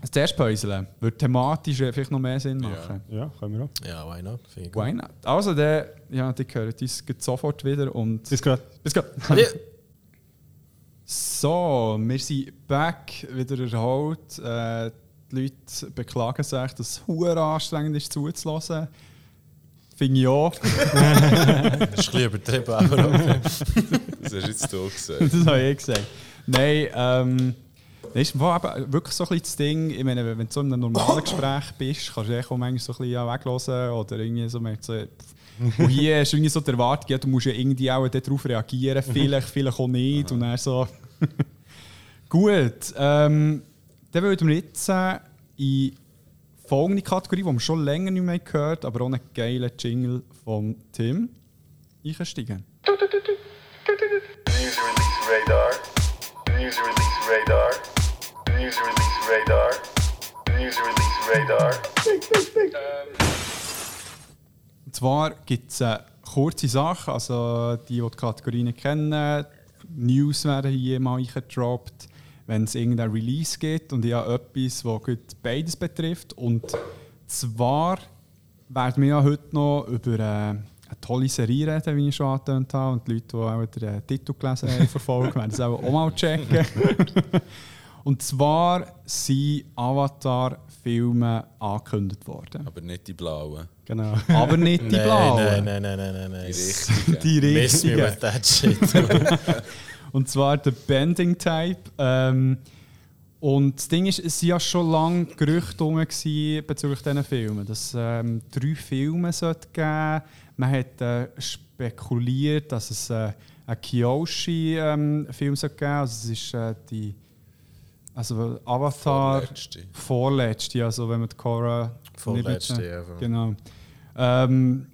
Das erste Päuseln würde thematisch vielleicht noch mehr Sinn Ja. machen. Ja, können wir auch. Ja, why not? Why not? Also, der, ja, die hören uns gleich sofort wieder und Bis gerade. bis gleich. [LAUGHS] So, wir sind back, wieder erholt. Äh, die Leute beklagen sich, dass es hure anstrengend ist zuzulassen. Finde ich auch. [LAUGHS] [LAUGHS] Das ist ein bisschen übertrieben, aber okay. Das hast jetzt du gesagt. das habe ich gesagt. Nein, ähm, das ist im Fall eben wirklich so ein bisschen das Ding. Ich meine, wenn du so in einem normalen [LAUGHS] Gespräch bist, kannst du auch manchmal so ein bisschen weglassen oder irgendwie so. merkst du So, und hier ist irgendwie so die Erwartung, ja, du musst ja irgendwie auch darauf reagieren, vielleicht, vielleicht auch nicht. Und dann so. [LAUGHS] Gut, ähm, dann würden wir jetzt äh, in folgende Kategorie, die wir schon länger nicht mehr gehört haben, aber auch einen geilen Jingle von Tim einsteigen. News release radar. News release radar. News release radar. News Release Radar. Und zwar gibt es eine kurze Sache, also die, die die Kategorien kennen, News werden hier mal eingedroppt, wenn es irgendein Release gibt und ich habe etwas, das beides betrifft. Und zwar werden wir ja heute noch über äh, eine tolle Serie reden, wie ich schon angetönt habe. Und die Leute, die auch den äh, Titel gelesen haben, [LAUGHS] verfolgen, werden es auch, auch mal checken. [LAUGHS] und zwar sind Avatar-Filme angekündigt worden. Aber nicht die blauen. Genau. [LAUGHS] Aber nicht die blauen. Nein, nein, nein, nein, nein, nein. Die richtigen. Die Miss me richtigen. with that shit. [LAUGHS] Und zwar der Bending Type. Ähm, und das Ding ist, es waren ja schon lange Gerüchte gewesen bezüglich diesen Filmen, dass es ähm, drei Filme sollte geben Man hat äh, spekuliert, dass es äh, einen Kyoshi-Film sollte geben Also es ist äh, die also Avatar Vorletzte. vorletzte, also wenn man die Korra Vorletzte, nicht- ja. Genau. Ähm,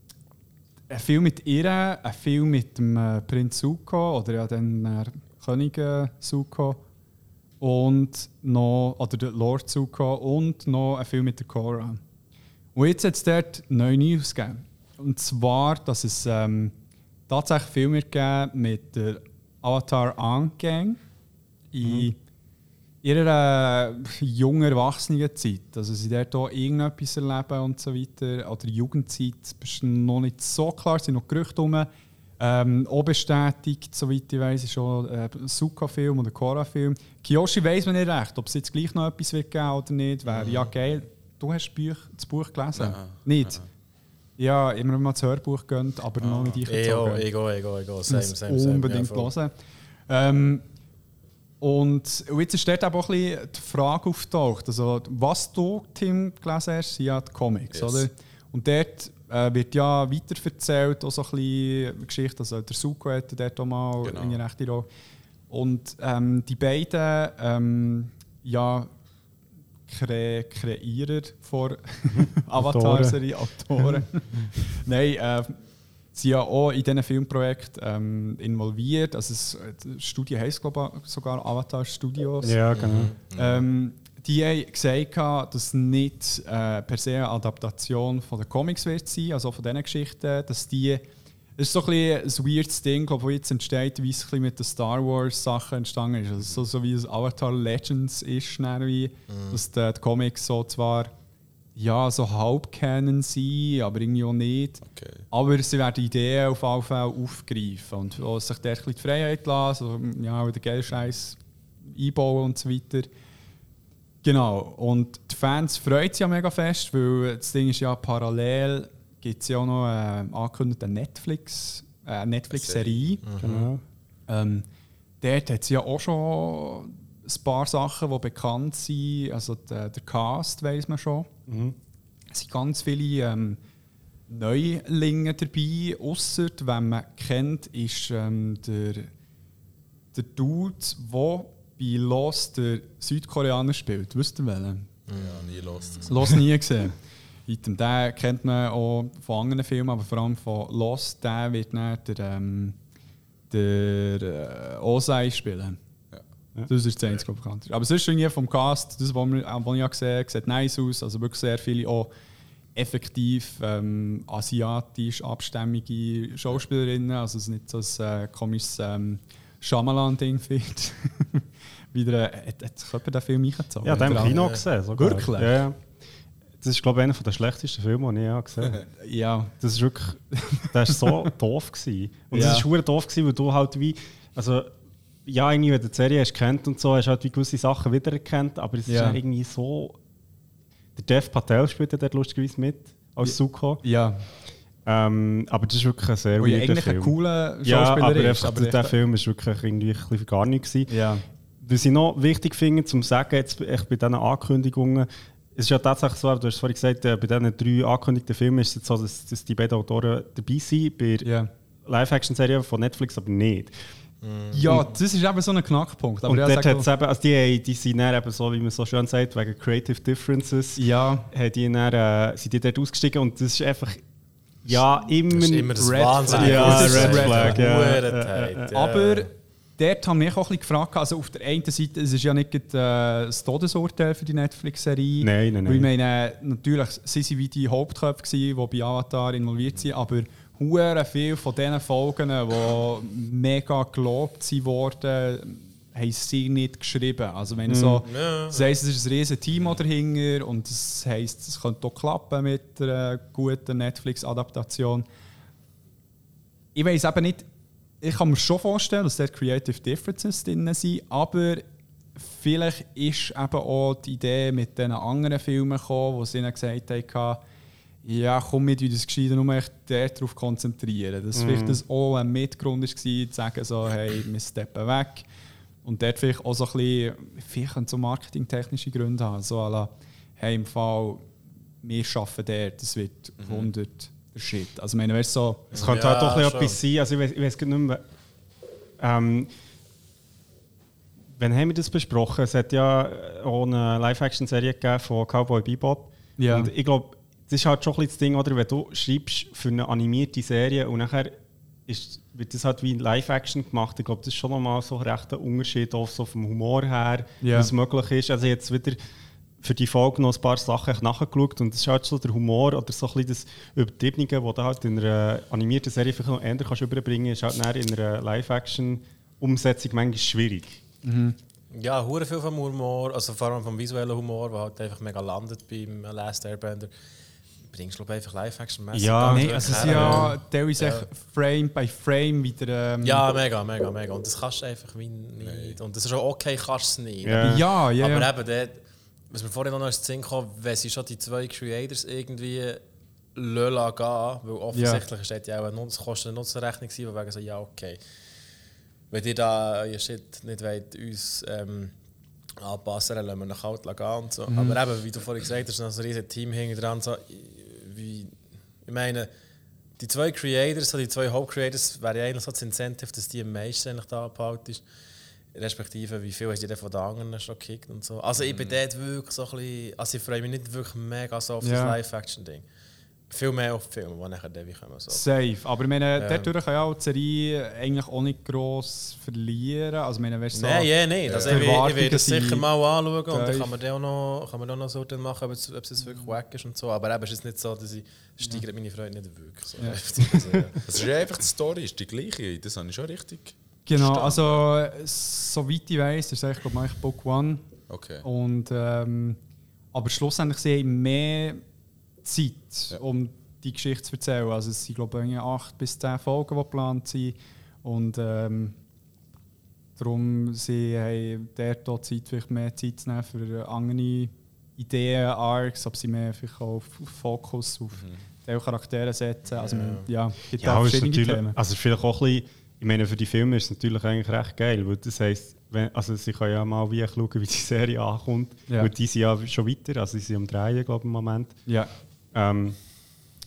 ein Film mit ihr, ein Film mit dem äh, Prinz Zuko oder ja dann äh, König äh, Zuko und noch oder der Lord Zuko und noch ein Film mit der Korra. Und jetzt hat es dort neue News gegeben. Und zwar, dass es ähm, tatsächlich Filme wird geben mit der Avatar Aang Gang in ihrer äh, jungen Erwachsenenzeit. Also sie dort auch irgendetwas erleben und so weiter. Oder Jugendzeit ist noch nicht so klar, es sind noch Gerüchte rum. Ähm, auch bestätigt, soweit ich weiß, ist schon äh, ein Suka-Film oder Korra-Film. Kiyoshi weiß man nicht recht, ob es jetzt gleich noch etwas wird geben oder nicht. Wäre ja geil. Du hast das Buch, das Buch gelesen? Nein. Nicht? Ja, immer mal das Hörbuch gönnt, aber noch nicht Ego, eingezogen. ego, ego, ego. Same, same, same. unbedingt ja, voll. hören. Ähm, und jetzt steht aber auch ein bisschen die Frage auftaucht. Also, was du, Tim, gelesen hast, sind ja die Comics, Yes. oder? Und dort äh, wird ja weiter erzählt, auch so ein bisschen Geschichte. Also, der Suko hatte dort auch mal Genau. eine rechte Rolle. Und ähm, die beiden ähm, ja, Kre Kreierer von Avatar-Serie, [LAUGHS] Autoren. [LAUGHS] Nein, äh, sind ja auch in diesen Filmprojekt ähm, involviert. Also es, das Studio heisst glaube ich sogar Avatar Studios. Ja, genau. Ähm, die haben gesagt, dass es nicht äh, per se eine Adaptation von den Comics wird sein, also von diesen Geschichten, dass die das ist so ein, bisschen ein weirdes Ding, das jetzt entsteht, wie es mit den Star Wars Sachen entstanden ist. Also so, so wie es Avatar Legends ist, wie, dass die, die Comics so zwar ja, so halb kennen sie, aber irgendwie auch nicht. Okay. Aber sie werden Ideen auf jeden Fall aufgreifen und auch sich ein bisschen die Freiheit lassen, also, ja, den Geldscheiß einbauen und so weiter. Genau, und die Fans freuen sich ja mega fest, weil das Ding ist ja parallel, gibt es ja auch noch eine angekündigte Netflix, äh, Netflix-Serie. genau. Ähm, dort hat es ja auch schon ein paar Sachen, die bekannt sind. Also der, der Cast weiß man schon. Es sind ganz viele ähm, Neulinge dabei, außer wenn man kennt, ist ähm, der, der Dude, der bei Lost der Südkoreaner spielt. Wisst ihr welchen? Ja, nie los. Lost nie [LAUGHS] gesehen. Item, den kennt man auch von anderen Filmen, aber vor allem von Lost, der wird dann der, ähm, der äh, Osei spielen. Das ist das einzige, was bekannt ist. Aber sonst irgendwie vom Cast, das, was wir- was ich gesehen habe, sieht nice aus. Also wirklich sehr viele auch effektiv ähm, asiatisch abstämmige Schauspielerinnen. Also es ist nicht so ein äh, komisches ähm, Shyamalan-Ding wird. [LAUGHS] Wieder, äh, hat, hat sich jemand den Film eingezogen? Ja, den im Oder- Kino gesehen. Sogar. Wirklich? Ja. Das ist, glaube ich, einer der schlechtesten Filme, die ich je gesehen habe. [LAUGHS] Ja, Das ist wirklich. Das war so [LAUGHS] doof. Gewesen. Und Ja. es war doof, gewesen, weil du halt wie. Also, ja, irgendwie, wenn du die Serie hast kennt und so, hast du halt wie gewisse Sachen wiedererkannt, aber es ist Ja. ja irgendwie so. Der Dev Patel spielt ja dort lustigerweise mit, als Suko. ja. Ähm, aber das ist wirklich ein sehr ja weirder eigentlich ein Film. cooler ja, Schauspieler aber ist. aber der Film ist wirklich irgendwie ein gar nichts. Ja. Was ich noch wichtig finde, zum sagen, jetzt echt bei diesen Ankündigungen, es ist ja tatsächlich so, du hast vorhin gesagt, äh, bei diesen drei angekündigten Filmen ist es so, dass, dass die beiden Autoren dabei sind, bei der Ja. Live-Action-Serie von Netflix aber nicht. Ja, das ist eben so ein Knackpunkt. Aber und ja, dort mal- eben, also die, die sind dann eben so, wie man so schön sagt, wegen Creative Differences, ja, haben die dann, äh, sind die dort ausgestiegen und das ist einfach, ja, immer, Das ist immer das Red Wahnsinn. Flag. Ja, Das ist Red Red Flag, ja. Ja, tight, ja. aber dort haben mich auch ein bisschen gefragt, also auf der einen Seite, es ist ja nicht äh, das Todesurteil für die Netflix-Serie. Nein, nein, Weil ich nein. meine, natürlich, sie waren wie die Hauptköpfe, die bei Avatar involviert sind, aber hure viel von diesen Folgen, die mega gelobt sind worden, haben sie nicht geschrieben. Also wenn so, Ja. das heisst, es ist ein riesiges Team dahinter und das heisst, es könnte auch klappen mit einer guten Netflix-Adaptation. Ich weiß eben nicht, ich kann mir schon vorstellen, dass dort Creative Differences drin sind, aber vielleicht ist eben auch die Idee mit diesen anderen Filmen gekommen, wo sie ihnen gesagt haben, ja, komm mit, wie das gescheiter nur echt darauf konzentrieren. Dass vielleicht das auch ein Mitgrund war, zu sagen, so, hey, wir steppen weg. Und dort vielleicht auch so ein bisschen, vielleicht so marketingtechnische Gründe haben. So, la, hey, im Fall, wir arbeiten dort, das wird 100 der Shit. Also, ich meine, weißt so, Es könnte Ja, halt doch schon. etwas sein. Also ich weiß, ich weiß nicht mehr. Ähm, wann haben wir das besprochen? Es hat ja auch eine Live-Action-Serie gegeben von Cowboy Bebop. Ja. Und ich glaube, das ist halt schon ein bisschen das Ding, oder? Wenn du schreibst für eine animierte Serie und nachher ist, wird das halt wie Live-Action gemacht. Ich glaube, das ist schon nochmal so recht ein Unterschied, auch so vom Humor her, Ja. was möglich ist. Also jetzt wieder für die Folge noch ein paar Sachen nachgeschaut und das ist halt so der Humor oder so ein bisschen das Übertriebene, was du halt in einer animierten Serie vielleicht noch ändern kannst überbringen, ist halt in einer Live-Action-Umsetzung manchmal schwierig. Ja, hure viel vom Humor, also vor allem vom visuellen Humor, der halt einfach mega landet beim Last Airbender. Bringst du glaub ich, einfach Live-Action-mäßig. Ja, nicht also es sind ja teilweise echt Frame by Frame wieder. Ähm, Ja, mega, mega, mega. Und das kannst du einfach wie nicht. Und das ist auch okay, kannst du es nicht. Ja. ja, ja. Aber ja. eben, dort, was mir vorhin noch ins Sinn kam, wenn sie schon die zwei Creators irgendwie Löla gehen, weil offensichtlich steht ja auch eine Kosten- und Nutzenrechnung gewesen, wegen so, ja, okay. Wenn ihr da Shit nicht wollt, uns ähm, anpassen, dann lassen wir nach halt gehen und so. Mhm. Aber eben, wie du vorhin gesagt hast, noch ein riesiges Team hinten dran. So, wie, ich meine, die zwei Creators, so die zwei Hauptcreators, wäre ja eigentlich so das Incentive, dass die am meisten eigentlich da abgehalten ist. Respektive, wie viel hast du von den anderen schon gekickt und so. Also ich bin dort wirklich so ein bisschen, also ich freue mich nicht wirklich mega so auf Ja. das Live-Action-Ding. Viel mehr auf Filme, die nachher dann wie kommen. So. Safe. Aber ich meine, Ja. dadurch kann ja auch die Serie eigentlich auch nicht gross verlieren. Also, ich meine, weißt du, so, Nein, ja, nicht. Also ich, ich werde es sicher mal anschauen und dann kann man dann auch noch, kann man noch so dann machen, ob es, ob es wirklich wack ist und so. Aber eben ist es nicht so, dass ich steigert meine Freude nicht wirklich so. Ja. [LAUGHS] Also, ja. Es ist ja einfach die Story, ist die gleiche. Das habe ich schon richtig. Genau, verstanden. also soweit ich weiß, ist es eigentlich, glaube ich, Book One. Okay. Und, ähm, aber schlussendlich sie haben mehr Zeit, Ja. um die Geschichte zu erzählen. Also es sind, glaube ich, acht bis zehn Folgen, die geplant sind. Und ähm, darum sie haben dort auch Zeit, vielleicht mehr Zeit zu nehmen für andere Ideen, Arcs, ob sie mehr vielleicht auch Fokus, auf mhm. Charaktere setzen. Also ja, es gibt Ja, verschiedene Themen. also vielleicht auch ein bisschen, ich meine, für die Filme ist es natürlich eigentlich recht geil, weil das heisst, wenn, also sie können ja mal wie schauen, wie die Serie ankommt, Ja. weil die sind ja schon weiter, also sie sind am Drehen, glaube ich, im Moment. Ja. Ähm,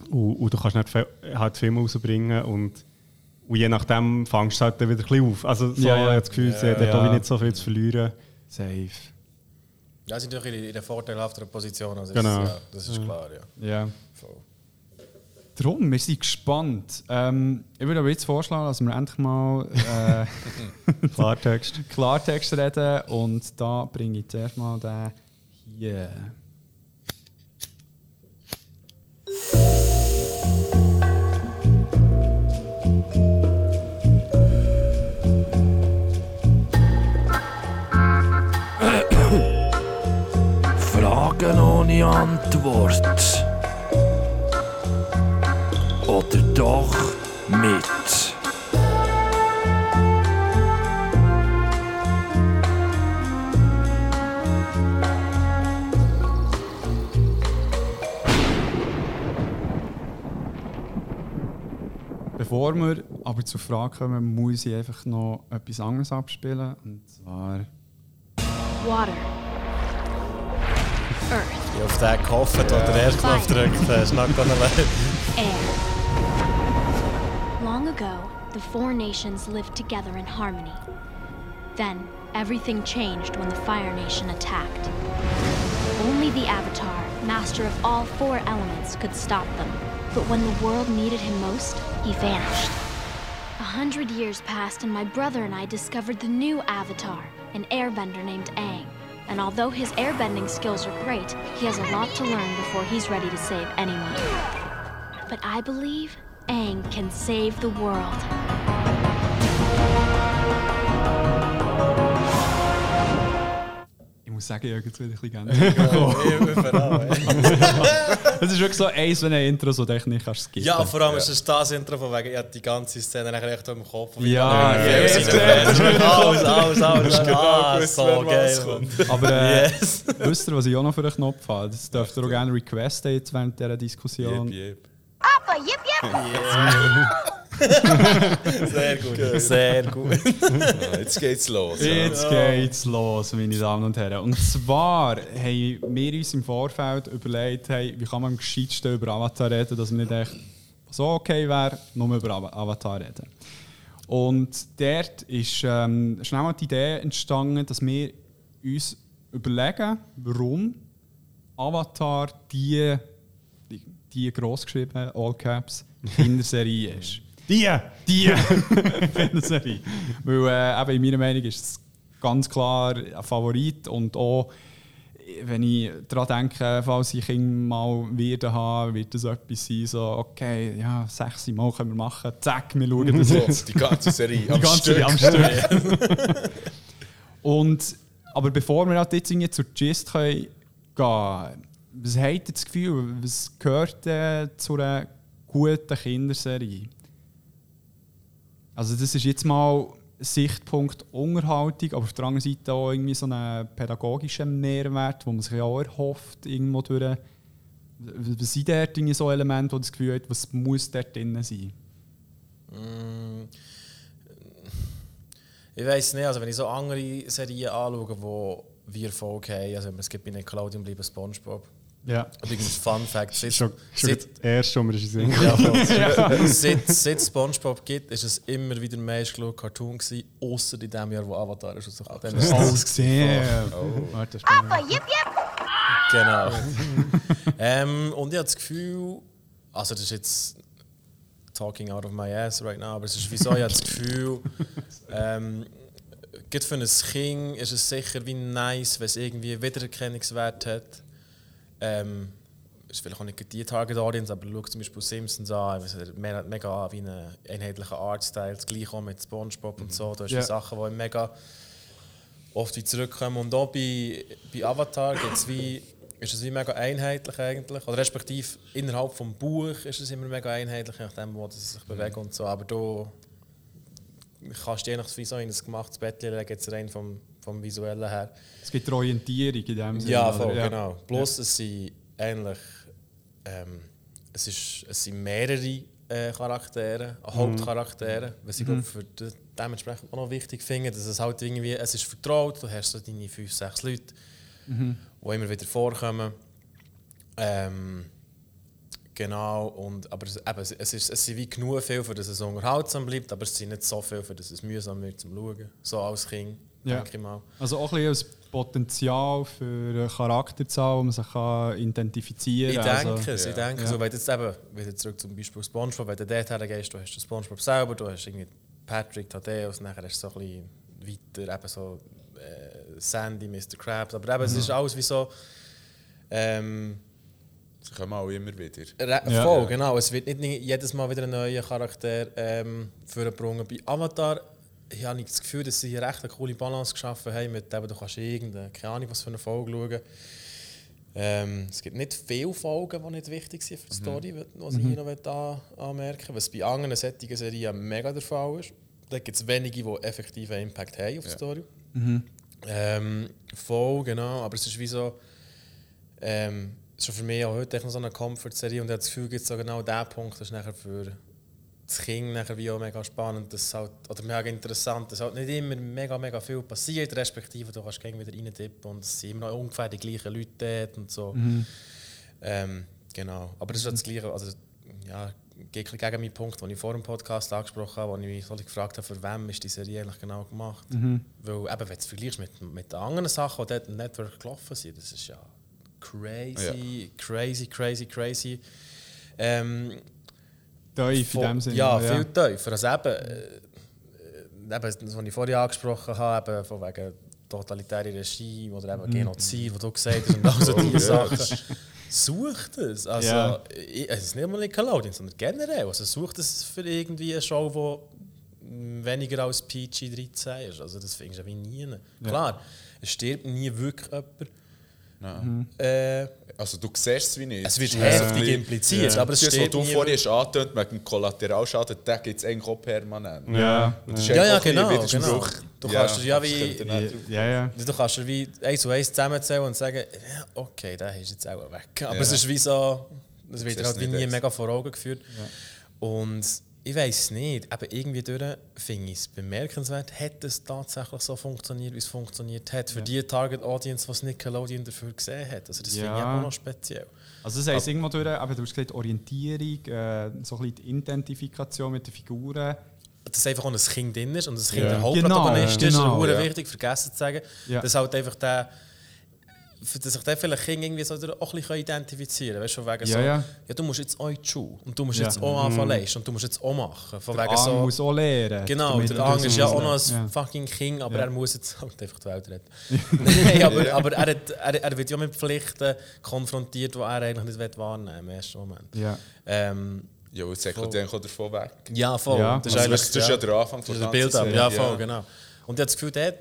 und, und du kannst nicht Fe- halt Filme rausbringen und, und je nachdem fängst du halt dann wieder ein bisschen auf. Also so, Ja, ja. ich habe das Gefühl, sie hat Ja. da wie nicht so viel zu verlieren. Safe. Ja, sie sind natürlich in, einer vorteilhafteren Position. Also Genau. ist, ja, das ist klar, ja. Ja. Voll. Drum, wir sind gespannt. Ähm, ich würde aber jetzt vorschlagen, dass wir endlich mal äh, [LAUGHS] Klartext. Klartext reden. Und da bringe ich zuerst mal den hier. Antwort. Oder doch mit. Bevor wir aber zur Frage kommen, muss ich einfach noch etwas anderes abspielen. Und zwar. Water. Earth. Ich habe auf den gehofft, wo der erste Knopf drückt. Das ist not gonna lie. Air. Long ago, the four nations lived together in harmony. Then, everything changed when the Fire Nation attacked. Only the Avatar, master of all four elements, could stop them. But when the world needed him most, he vanished. A hundred years passed, and my brother and I discovered the new Avatar, an airbender named Aang. And although his airbending skills are great, he has a lot to learn before he's ready to save anyone. But I believe Aang can save the world. Muss sagen, ich habe jetzt wieder ein bisschen [LAUGHS] gerne. [LAUGHS] Es ist wirklich so eins, wenn ein Intro so technisch kannst skippen. Ja, vor allem ist es das Intro von wegen, ich hatte die ganze Szene eigentlich echt im Kopf. Ja, ja, ja, ja. Alles, alles, alles. Ah, gewusst, so geil. [LAUGHS] Aber äh, Yes. wisst ihr, was ich auch noch für einen Knopf habe? Das dürft ihr auch gerne requesten jetzt während dieser Diskussion. Jep, jep. [LAUGHS] Sehr gut. Sehr gut. [LAUGHS] Jetzt geht's los. ja. Jetzt geht's los, meine Damen und Herren. Und zwar haben wir uns im Vorfeld überlegt, hey, wie kann man am gescheitsten über Avatar reden, dass wir nicht echt so okay wäre, nur über Ava- Avatar reden. Und dort ist ähm, schnell mal die Idee entstanden, dass wir uns überlegen, warum Avatar die, die, die gross geschrieben, All Caps, Kinderserie [LAUGHS] ist. Die! Die [LAUGHS] [LAUGHS] Kinderserie. Weil äh, eben in meiner Meinung ist es ganz klar ein Favorit und auch wenn ich daran denke, falls ich Kinder mal wieder haben, wird das etwas sein, so, okay, ja, sechs Mal können wir machen, zack, wir schauen das So, jetzt. die ganze Serie Die am ganze Stück. am Stück. und, aber bevor wir halt jetzt irgendwie zur Gist können gehen, was habt ihr das Gefühl, was gehört äh, zu einer guten Kinderserie? Also das ist jetzt mal Sichtpunkt Unterhaltung, aber auf der anderen Seite auch irgendwie so einen pädagogischen Mehrwert, wo man sich ja auch erhofft, irgendwo durch. Was sind dort irgendwie so Elemente, wo das Gefühl hat, was muss dort drin sein? Mm, Ich weiß nicht, also wenn ich so andere Serien anschaue, wo wir Erfolg haben, also es gibt bei Nickelodeon bleiben Spongebob. Ja. Und übrigens Fun Fact, seit, Schon, schon seit, das erste, was ist in den Sinn ja, voll. seit, seit Spongebob gibt, ist es immer wieder ein meistgeschaute Cartoon gewesen, außer in dem Jahr, wo Avatar ist rausgekommen. Dann ist es- gesehen. Oh. Warte, das ist Genau. ähm, und ich habe das Gefühl, also das ist jetzt talking out of my ass right now, aber es ist wieso, ich habe das Gefühl, ähm, gerade für ein Kind ist es sicher wie nice, wenn es irgendwie Wiedererkennungswert hat. Ähm, ist vielleicht auch nicht die Target Audience, aber schau zum Beispiel Simpsons an, mega, mega wie einen einheitlichen Artstyle, das gleiche auch mit Spongebob und so, da ist Ja. Sachen, die mega oft wie zurückkommen. Und auch bei, bei Avatar gibt's wie, ist es wie mega einheitlich eigentlich. Oder respektive innerhalb des Buch ist es immer mega einheitlich, je nachdem, wo es sich bewegt und so. Aber du kannst je nach wie so in ein gemachtes Bett legen, jetzt rein vom, vom Visuellen her. Es gibt eine Orientierung in dem Sinne. Ja, voll, genau. Bloß es sind ähnlich. Ähm, es, ist, es sind mehrere äh, Charaktere, Hauptcharaktere, was ich glaub, für de, dementsprechend auch noch wichtig finde, dass es halt irgendwie, es ist vertraut, du hast so deine fünf, sechs Leute, die immer wieder vorkommen. Ähm, genau, und, aber es, eben, es, es, ist, es sind wie genug viel, für dass es unterhaltsam bleibt, aber es sind nicht so viel, für dass es mühsam wird zum Schauen, so als Kind, Ja. denke ich mal. Also auch ein bisschen als Potenzial für eine Charakterzahl, wo man sich kann identifizieren Ich kann. denke also, es, ich denke Ja. so, wenn du jetzt eben, wieder zurück zum Beispiel Spongebob, wenn du dort hergehst, du hast den Spongebob selber, du hast irgendwie Patrick, Thaddeus, nachher hast du so ein bisschen weiter eben so äh, Sandy, Mr. Krabs, aber eben, es ist alles wie so ähm, Sie kommen auch immer wieder. Re- Ja. voll, genau, es wird nicht jedes Mal wieder ein neuer Charakter ähm, vorgebracht. Bei Avatar ich habe das Gefühl, dass sie hier recht eine coole Balance geschaffen haben mit eben, du kannst irgendeine, keine Ahnung, was für eine Folge schauen. Ähm, es gibt nicht viele Folgen, die nicht wichtig sind für die Story, was ich hier noch an, anmerken Was bei anderen solchen Serien mega der Fall ist. Da gibt es wenige, die effektiv einen Impact haben auf die Ja. Story. Ähm, voll, genau. Aber es ist wie so. Ähm, es schon für mich auch heute noch so eine Comfort-Serie und ich habe das Gefühl, gibt so genau der Punkt, das ist nachher für das Kind nachher wie auch mega spannend, das halt, oder mega interessant, dass halt nicht immer mega, mega viel passiert, respektive du kannst gegen wieder rein tippen und es sind immer noch ungefähr die gleichen Leute dort und so. Ähm, genau, aber das ist halt das Gleiche, also ja, geht gegen meinen Punkt, den ich vor dem Podcast angesprochen habe, wo ich mich so gefragt habe, für wem ist die Serie eigentlich genau gemacht. Weil eben, wenn du es vergleichst mit, mit den anderen Sachen, die dort im Network gelaufen sind, das ist ja crazy, crazy, crazy, crazy. Ähm, Tief in dem Sinne. Ja, viel tiefer. Also eben, äh, eben, das, was ich vorhin angesprochen habe, eben von wegen totalitäre Regime oder eben Genozid, was du gesagt hast, und also [LAUGHS] diese Sachen. Sucht es. Also, Ja. ich, es ist nicht mal Nickelodeon, sondern generell. Also, sucht es für irgendwie eine Show, die weniger als PG-13 ist. Also, das findest du ja wie nie. Klar, es stirbt nie wirklich jemand. Äh, Also du siehst es wie nicht. es wird heftig die- impliziert, aber es Das, was stirbt du vorhin wirklich. hast angetönt, wegen dem Kollateralschaden, den gibt es eigentlich auch permanent. Ja. Und das ist Ja, ja, ein genau. genau. Du kannst ja wie... Ja, ja. Du kannst dir wie eins zu eins zusammenzählen und sagen, ja, okay, der ist jetzt auch weg. Aber Ja. es ist wie so, das wird halt ist wie nie mega vor Augen geführt. Und ich weiß es nicht, aber irgendwie durch finde ich es bemerkenswert, hat es tatsächlich so funktioniert, wie es funktioniert hat. Für die Target Audience, was Nickelodeon dafür gesehen hat. Also das finde ich Ja. auch noch speziell. Also das heisst irgendwo durch, eben, du hast gesagt, Orientierung, äh, so ein bisschen die Identifikation mit den Figuren. Dass einfach auch ein Kind drin ist und das Kind Ja. der Hauptprotagonist Genau, ist, genau, ist ja. wichtig, vergessen zu sagen. Ja. Dass halt einfach der, dass sich der vielleicht Kinder irgendwie so auch ein bisschen identifizieren kann. Weißt du, von wegen Ja, so, ja. ja, du musst jetzt auch in die Schule und du musst Ja. jetzt auch anfangen leisten und du musst jetzt auch machen. Von Der wegen Ang so, muss auch lernen. Genau, der er Ang ist ja auch noch ein Ja. fucking King, aber Ja. er muss jetzt halt einfach die Welt retten. [LAUGHS] Nein, aber, aber er, hat, er, er wird ja mit Pflichten konfrontiert, die er eigentlich nicht wahrnehmen will im ersten Moment. Ja. Ähm, Ja, und es säckelt auch davon weg. ja, voll. Ja. Das ist Also, eigentlich das ist ja der Anfang das von der Bild Ja, voll, genau. Und ich habe das Gefühl, dort,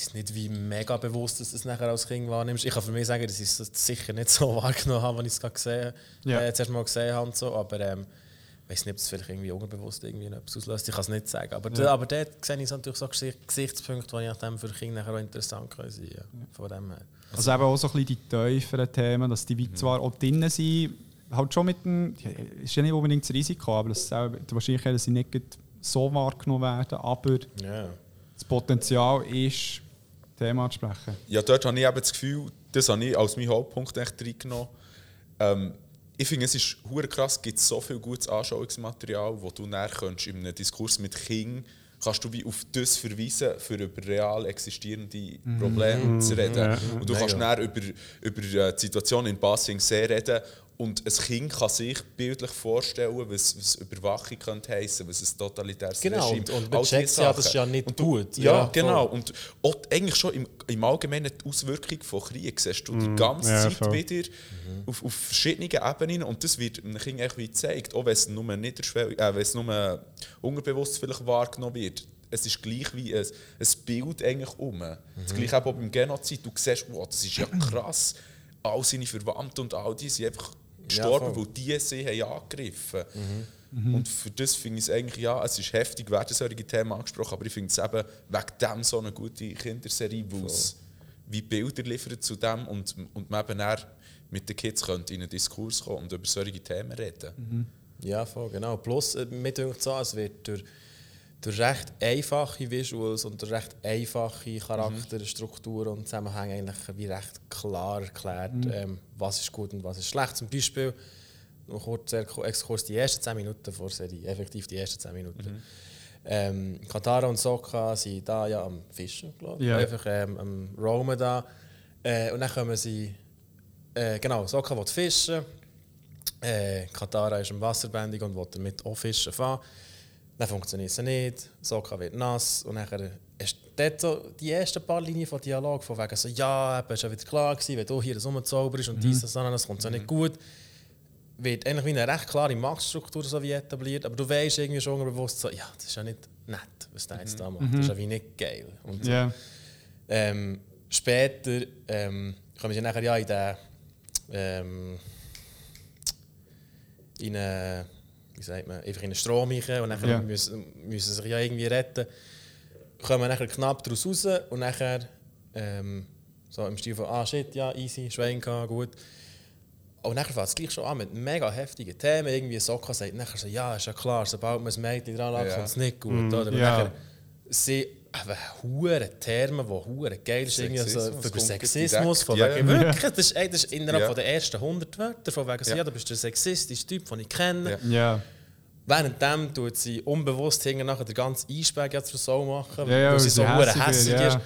weiß nicht, wie mega bewusst dass du das nachher als Kind wahrnimmst. Ich kann für mich sagen, dass ich es sicher nicht so [LAUGHS] wahrgenommen habe, wenn ich es gerade gesehen Ja. äh, zuerst mal gesehen habe. und So. Aber ähm, ich weiß nicht, ob es vielleicht irgendwie unterbewusst irgendwie etwas auslöst. Ich kann es nicht sagen. Aber, Ja. aber dort sehe ich natürlich so Gesicht- Gesichtspunkte, die nachdem für Kinder nachher auch interessant können sein ja. Von dem her. Also eben auch so ein bisschen die tieferen Themen, dass die wie zwar auch drinnen sind, halt schon mit dem, ja, ist ja nicht unbedingt das Risiko, aber das selber- die Wahrscheinlichkeit, dass sie nicht so wahrgenommen werden, aber Ja. das Potenzial ist, Thema zu sprechen. Ja, dort habe ich eben das Gefühl, das habe ich als meinen Hauptpunkt echt reingenommen. Ähm, ich finde, es ist hure krass, es gibt so viel gutes Anschauungsmaterial, wo du näher kannst in einem Diskurs mit Kindern kannst du wie auf das verweisen, für über real existierende Probleme zu reden. Und du kannst näher über, über äh, die Situation in Basing See reden und ein Kind kann sich bildlich vorstellen, was, was Überwachung könnte heissen, was ein totalitäres Genau, Regime und- und man checkt ja, das ist ja nicht Und du, gut. Ja, Ja, genau. voll. Und auch eigentlich schon im, im Allgemeinen die Auswirkung von Krieg siehst du die ganze ja, Zeit voll. wieder auf, auf verschiedenen Ebenen und das wird einem Kind wie gezeigt, auch wenn es nur niederschwellig, äh, wenn es nur unterbewusst vielleicht wahrgenommen wird. Es ist gleich wie ein, ein Bild eigentlich um. Das gleiche auch beim Genozid. Du siehst, wow, das ist ja krass. All seine Verwandten und all die sind einfach gestorben, voll. weil die sie haben angegriffen Und für das finde ich es eigentlich, ja, es ist heftig, werden solche Themen angesprochen, aber ich finde es eben wegen dem so eine gute Kinderserie, wo es wie Bilder liefert zu dem und, und man eben dann mit den Kids könnte in einen Diskurs kommen und über solche Themen reden. Ja, voll, genau. Plus, äh, mir denkt so, es wird durch, durch recht einfache Visuals und durch recht einfache Charakterstrukturen und Zusammenhänge eigentlich wie recht klar erklärt, ähm, was ist gut und was ist schlecht. Zum Beispiel, noch kurz Exkurs, die ersten 10 Minuten vor Serie, effektiv die ersten 10 Minuten. Ähm, Katara und Sokka sind da ja am Fischen, glaube ich. Ja. Einfach ähm, am Roamen da. Äh, und dann kommen sie, äh, genau, Sokka will fischen. Äh, Katara ist im Wasserbändig und will damit auch fischen fahren. Dann funktioniert es nicht, Sokka wird nass und dann ist dort so die ersten paar Linien von Dialog von wegen so, ja, eben, ist ja wieder klar gewesen, wenn du hier das rumzauberst und dies und das, das kommt so nicht gut. Wird eigentlich wie eine recht klare Machtstruktur so wie etabliert, aber du weißt irgendwie schon bewusst so, ja, das ist ja nicht nett, was der jetzt da macht, das ist ja wie nicht geil. Und Ja. ähm, später ähm, kommen sie nachher ja in den ähm, in eine, sagt man, einfach in einen Strom rein und nachher Ja. müssen, müssen sie sich ja irgendwie retten. Kommen nachher knapp daraus raus und nachher ähm, so im Stil von ah shit, ja, easy, Schwein gehabt, gut. Und nachher fängt es gleich schon an mit mega heftigen Themen. Irgendwie Sokka sagt nachher so, ja, ist ja klar, sobald man ein Mädchen dran hat, Ja. kommt es nicht gut. oder? Und ja. nachher sie eben hure Termen, die hure geil sind. Irgendwie so Sexismus über kommt Sexismus. Von direkt, wegen, ja. wirklich, das ist, ey, das ist innerhalb Ja. von den ersten 100 Wörtern. Von wegen, so, Ja. ja, du bist der sexistische Typ, den ich kenne. Ja. Ja. Währenddem tut sie unbewusst hinten nachher den ganzen Eisberg jetzt zur Sau machen, Ja, ja, weil sie so hässig wird, ist. ja.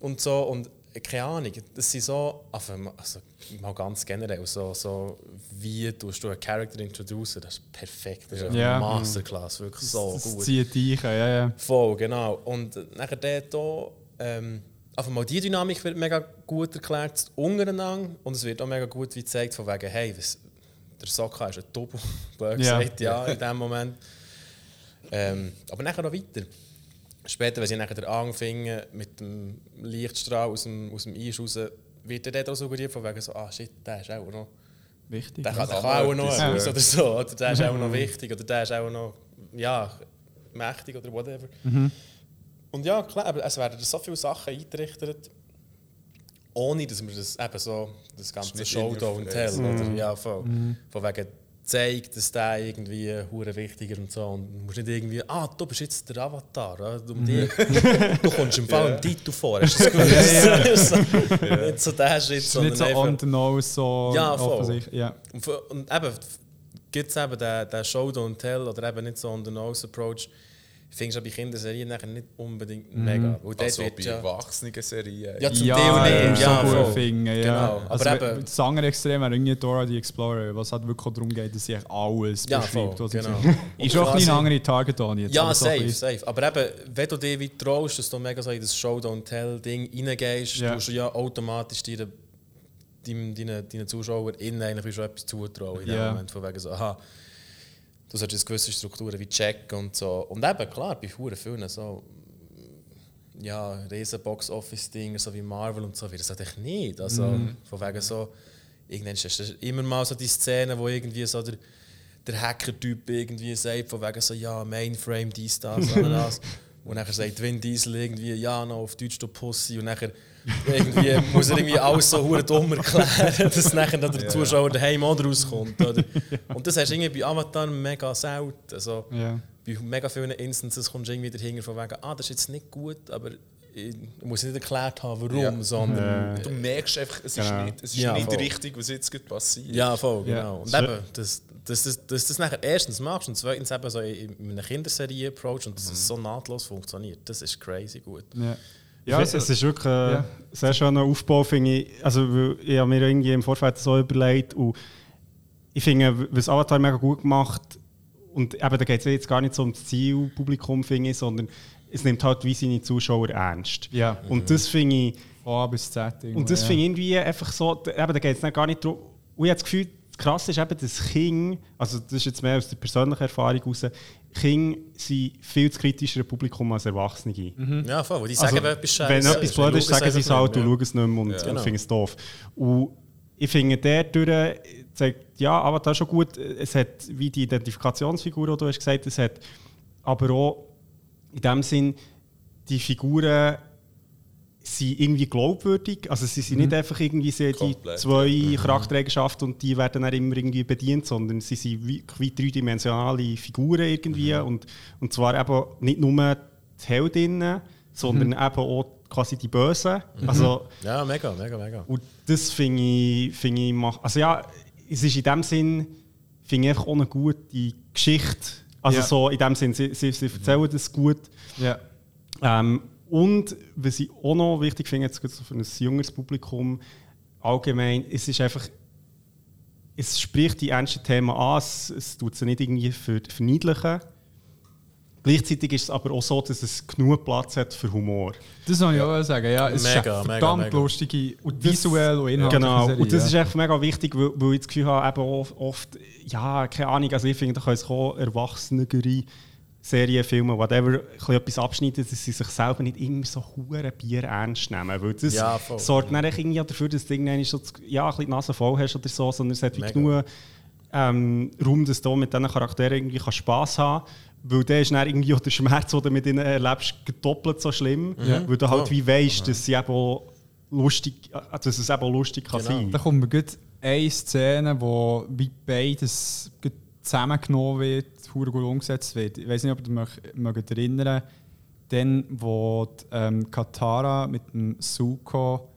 Und so. Und keine Ahnung, das sind so, also, also mal ganz generell, so, so wie tust du einen Charakter introducen, das ist perfekt, das ist Ja. eine Masterclass, wirklich so das gut. zieht dich, ja, ja. Voll, genau. Und äh, nachher dort auch, ähm, einfach mal die Dynamik wird mega gut erklärt untereinander und es wird auch mega gut wie gezeigt von wegen, hey, was, der Sokka ist ein Double, [LAUGHS] blöd Ja. gesagt, ja, in dem Moment. Ähm, aber nachher noch weiter. Später, wenn sie nachher anfingen mit dem Lichtstrahl aus dem, aus dem Eis raus, wird er dort auch suggeriert von wegen so, ah shit, der ist auch noch Wichtig. der kann, der kann auch noch etwas, ja. oder so. Oder der ist auch noch wichtig. Oder der ist auch noch ja, mächtig oder whatever. Und ja, klar, es werden so viele Sachen eingerichtet, ohne dass wir das eben so, das ganze Show don't tell. Oder? Ja, voll. Von wegen zeigt, dass der irgendwie hure wichtiger und so. Und du musst nicht irgendwie, ah, du bist jetzt der Avatar. ah, Du, dich, [LAUGHS] du kommst im Fall im Titel vor. Hast du das [LAUGHS] gewusst? [LAUGHS] so, nicht so der ist sondern nicht so einfach- on the nose, so Ja, voll. Ja. und, und eben, gibt es eben den, den Show Don't Tell oder eben nicht so on the nose approach, findest du bei Kinderserien nachher nicht unbedingt mega. Weil Also wird bei ja, Erwachsenen-Serien. ja, zum ja, Teil nicht. so Ja, gut voll. finden, ja. Genau. Aber Also, eben- das andere Extrem wäre irgendwie Dora the Explorer, was halt wirklich darum geht, dass sie echt alles Ja, beschreibt, voll, genau. Ist auch ein andere Target. Ja, aber so ein safe, safe. Aber eben, wenn du dir wie traust, dass du mega so in das Show Don't Tell-Ding reingehst, Ja. tust du ja automatisch deinen deinen, deinen, deinen ZuschauerInnen eigentlich schon etwas zutrauen. In dem Ja. Moment von wegen so, aha, du solltest gewisse Strukturen wie checken und so. Und eben, klar, bei vielen Filmen so, ja, riesen Box-Office-Dinger, so wie Marvel und so, wird das natürlich nicht. Also, Mhm. von wegen so, irgendwann ist immer mal so die Szene, wo irgendwie so der, der Hacker-Typ irgendwie sagt, von wegen so, ja, Mainframe, dies, das, [LAUGHS] das. Und nachher sagt Vin Diesel irgendwie, ja, noch auf Deutsch, du Pussy. Und nachher irgendwie muss er irgendwie alles so hure dumm erklären, [LAUGHS] dass nachher dann der Zuschauer daheim auch rauskommt. Oder? Und das hast du irgendwie bei Avatar mega selten. Also, Ja. bei mega vielen Instances kommst du irgendwie dahinter von wegen, ah, das ist jetzt nicht gut, aber ich muss nicht erklärt haben, warum, Ja. sondern... Du merkst einfach, es ist Genau. nicht, es ist Ja, nicht voll. richtig, was jetzt gerade passiert. Ja, voll, genau. Und eben, dass dass das, dass das nachher erstens machst und zweitens eben so in in einer Kinderserie-Approach und dass es so nahtlos funktioniert, das ist crazy gut. Ja. Es, also, es ist wirklich ein ja. sehr schöner Aufbau, finde ich. Also, weil ich habe mir irgendwie im Vorfeld so überlegt und ich finde, was Avatar mega gut gemacht und eben, da geht es jetzt gar nicht so um das Zielpublikum, finde ich, sondern es nimmt halt wie seine Zuschauer ernst. Ja. Und das finde ich, A bis Z. und das ja. finde ich irgendwie einfach so, eben, da geht es gar nicht darum, und ich habe das Gefühl, das Krasse ist eben, dass Kinder, also das ist jetzt mehr aus der persönlichen Erfahrung heraus, Kinder sind viel zu kritischer Publikum als Erwachsene. Ja, voll, weil die Also, sagen, wenn etwas scheiße Wenn etwas blöd ist, sagen sie es halt und ja. schauen es nicht mehr und, Ja. und Genau. finden es doof. Und ich finde, der durch zeigt, ja, aber das ist schon gut. Es hat wie die Identifikationsfigur, die du hast gesagt es hat aber auch in dem Sinn, die Figuren sind irgendwie glaubwürdig. Also sie sind nicht einfach irgendwie so die zwei Charaktereigenschaften und die werden dann immer irgendwie bedient, sondern sie sind wie, wie dreidimensionale Figuren irgendwie und, und zwar eben nicht nur die Heldinnen, sondern eben auch quasi die Bösen. Also Ja, mega, mega, mega. und das finde ich, finde ich mach, also ja, es ist in dem Sinn, finde ich einfach auch eine gute Geschichte. Also Ja. so in dem Sinn, sie, sie, sie erzählen das gut. Ja. Ähm, und was ich auch noch wichtig finde, jetzt für ein jüngeres Publikum allgemein, es ist einfach, es spricht die ernsten Themen an, es, es tut sie nicht irgendwie für, verniedlichen. Gleichzeitig ist es aber auch so, dass es genug Platz hat für Humor. Das soll ich auch sagen. Ja, es Mega, ist eine verdammt mega. lustige, Und visuell und inhaltliche Genau, Serie, und das ja. ist echt mega wichtig, weil, weil ich das Gefühl habe, eben oft, ja, keine Ahnung, also ich finde, da können auch erwachsenere Serien, Filme, whatever, etwas abschneiden, dass sie sich selber nicht immer so hure Bier ernst nehmen. Weil das Ja, sorgt dann irgendwie dafür, dass du irgendwann so das- ja, ein bisschen die Nase voll hast oder so, sondern es hat genug ähm, Raum, dass du mit diesen Charakteren irgendwie kannst Spass haben weil der ist dann irgendwie auch der Schmerz, den du mit ihnen erlebst, doppelt so schlimm. Weil du halt Ja. wie weißt, dass sie eben auch lustig, äh, dass es eben lustig kann Genau. sein. Da kommt mir gut eine Szene, wo wie beides zusammengenommen wird, gut umgesetzt wird. Ich weiß nicht, ob ihr euch mögt erinnern dann, wo die, ähm, Katara mit dem Suko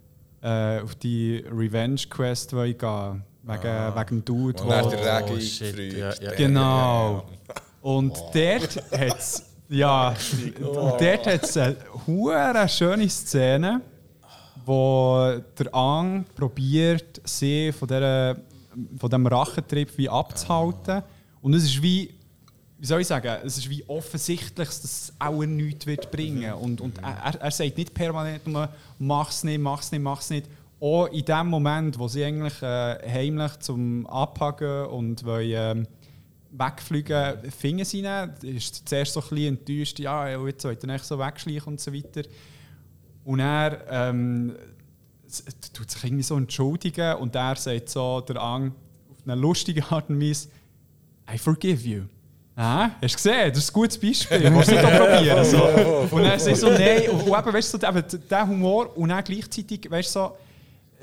äh, auf die Revenge Quest wollen gehen wegen, wegen dem Dude, Und wo- der Regi Oh, shit, ja, ja. Genau. Und dort hat es ja, und dort hat's eine hure schöne Szene, wo der Ang probiert, sie von, dieser, von diesem Rachentrieb wie abzuhalten. Und es ist wie, wie soll ich sagen, es ist wie offensichtlich, dass es auch nichts wird bringen. Und, und er, er- er sagt nicht permanent nur, mach's nicht, mach's nicht, mach's nicht. Auch in dem Moment, wo sie eigentlich äh, heimlich zum Abhaken und wollen, ähm, wegfliegen, fingen sie ihn. ist zuerst so ein bisschen enttäuscht, ja, ja, jetzt sollte er nicht so wegschleichen und so weiter. Und er ähm, tut sich irgendwie so entschuldigen und er sagt so, der Ang, auf eine lustige Art und Weise, I forgive you. Ah, hast du gesehen? Das ist ein gutes Beispiel. Du nicht auch probieren? [LAUGHS] So. Und dann sagt so, nein, und, und eben, weißt du, so, eben, der Humor und dann gleichzeitig, weißt du, so,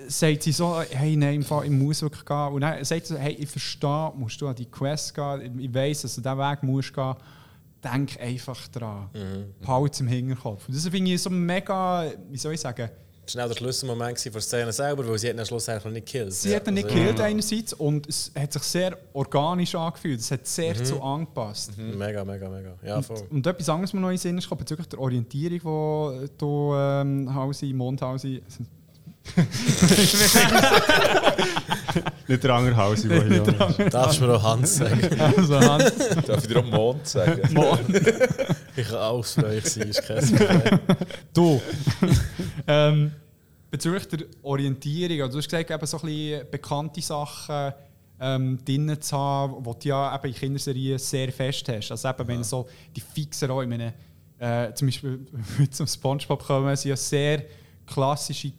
sagt sie so, hey, nein, im Fall, ich muss wirklich gehen. Und dann sagt sie so, hey, ich verstehe, musst du an die Quest gehen, ich weiss, dass du diesen Weg musst gehen. Denk einfach dran. Behalte es im Hinterkopf. Und das finde ich so mega, wie soll ich sagen, Das war der Schlüsselmoment der Szene selber, weil sie hat ihn schlussendlich nicht gekillt. sie hat ihn nicht gekillt einerseits und es hat sich sehr organisch angefühlt. Es hat sehr zu angepasst. Mega, mega, mega. Ja, voll. Und etwas anderes, was noch in den Sinn ist, bezüglich der Orientierung, die du ähm, Hausi, Mondhausi. Nicht der Angerhausi, der hier ist. Darfst du mir auch Hans sagen? [LAUGHS] also Hans, Darf ich dir auch Mond sagen? [LAUGHS] Ich kann auch für euch sein, ist kein Problem. du. ähm, bezüglich der Orientierung, also du hast gesagt, eben so ein bisschen bekannte Sachen ähm, drin zu haben, die du ja eben in Kinderserien sehr fest hast. Also eben, wenn so die fixen Rollen, ich meine, äh, zum Beispiel mit [LAUGHS] zum Spongebob kommen, sind ja sehr klassische,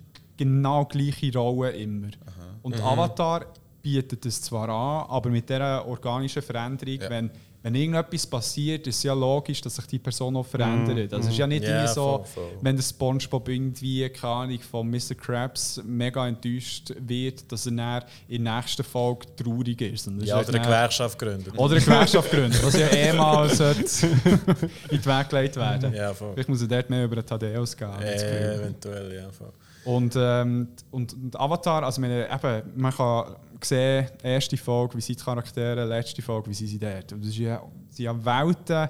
genau gleiche Rollen immer. Und Avatar bietet das zwar an, aber mit dieser organischen Veränderung, Ja. wenn, wenn irgendetwas passiert, ist es ja logisch, dass sich die Person auch verändert. Also es ist ja nicht Ja, irgendwie so, voll, voll. wenn der Spongebob irgendwie, keine Ahnung, von Mr. Krabs mega enttäuscht wird, dass er dann in der nächsten Folge traurig ist. Und Ja, oder eine Gewerkschaft gründet. oder eine Gewerkschaft gründen, was ja [LAUGHS] eh mal [LAUGHS] in den Weg gelegt werden. Ja. Vielleicht muss er dort mehr über den Thaddeus gehen. Äh, eventuell, ja, voll. Und, ähm, und, und Avatar, also meine, eben, man kann sehen, erste Folge, wie sind die Charaktere, letzte Folge, wie sind sie dort. Und das ist ja, sind ja Welten,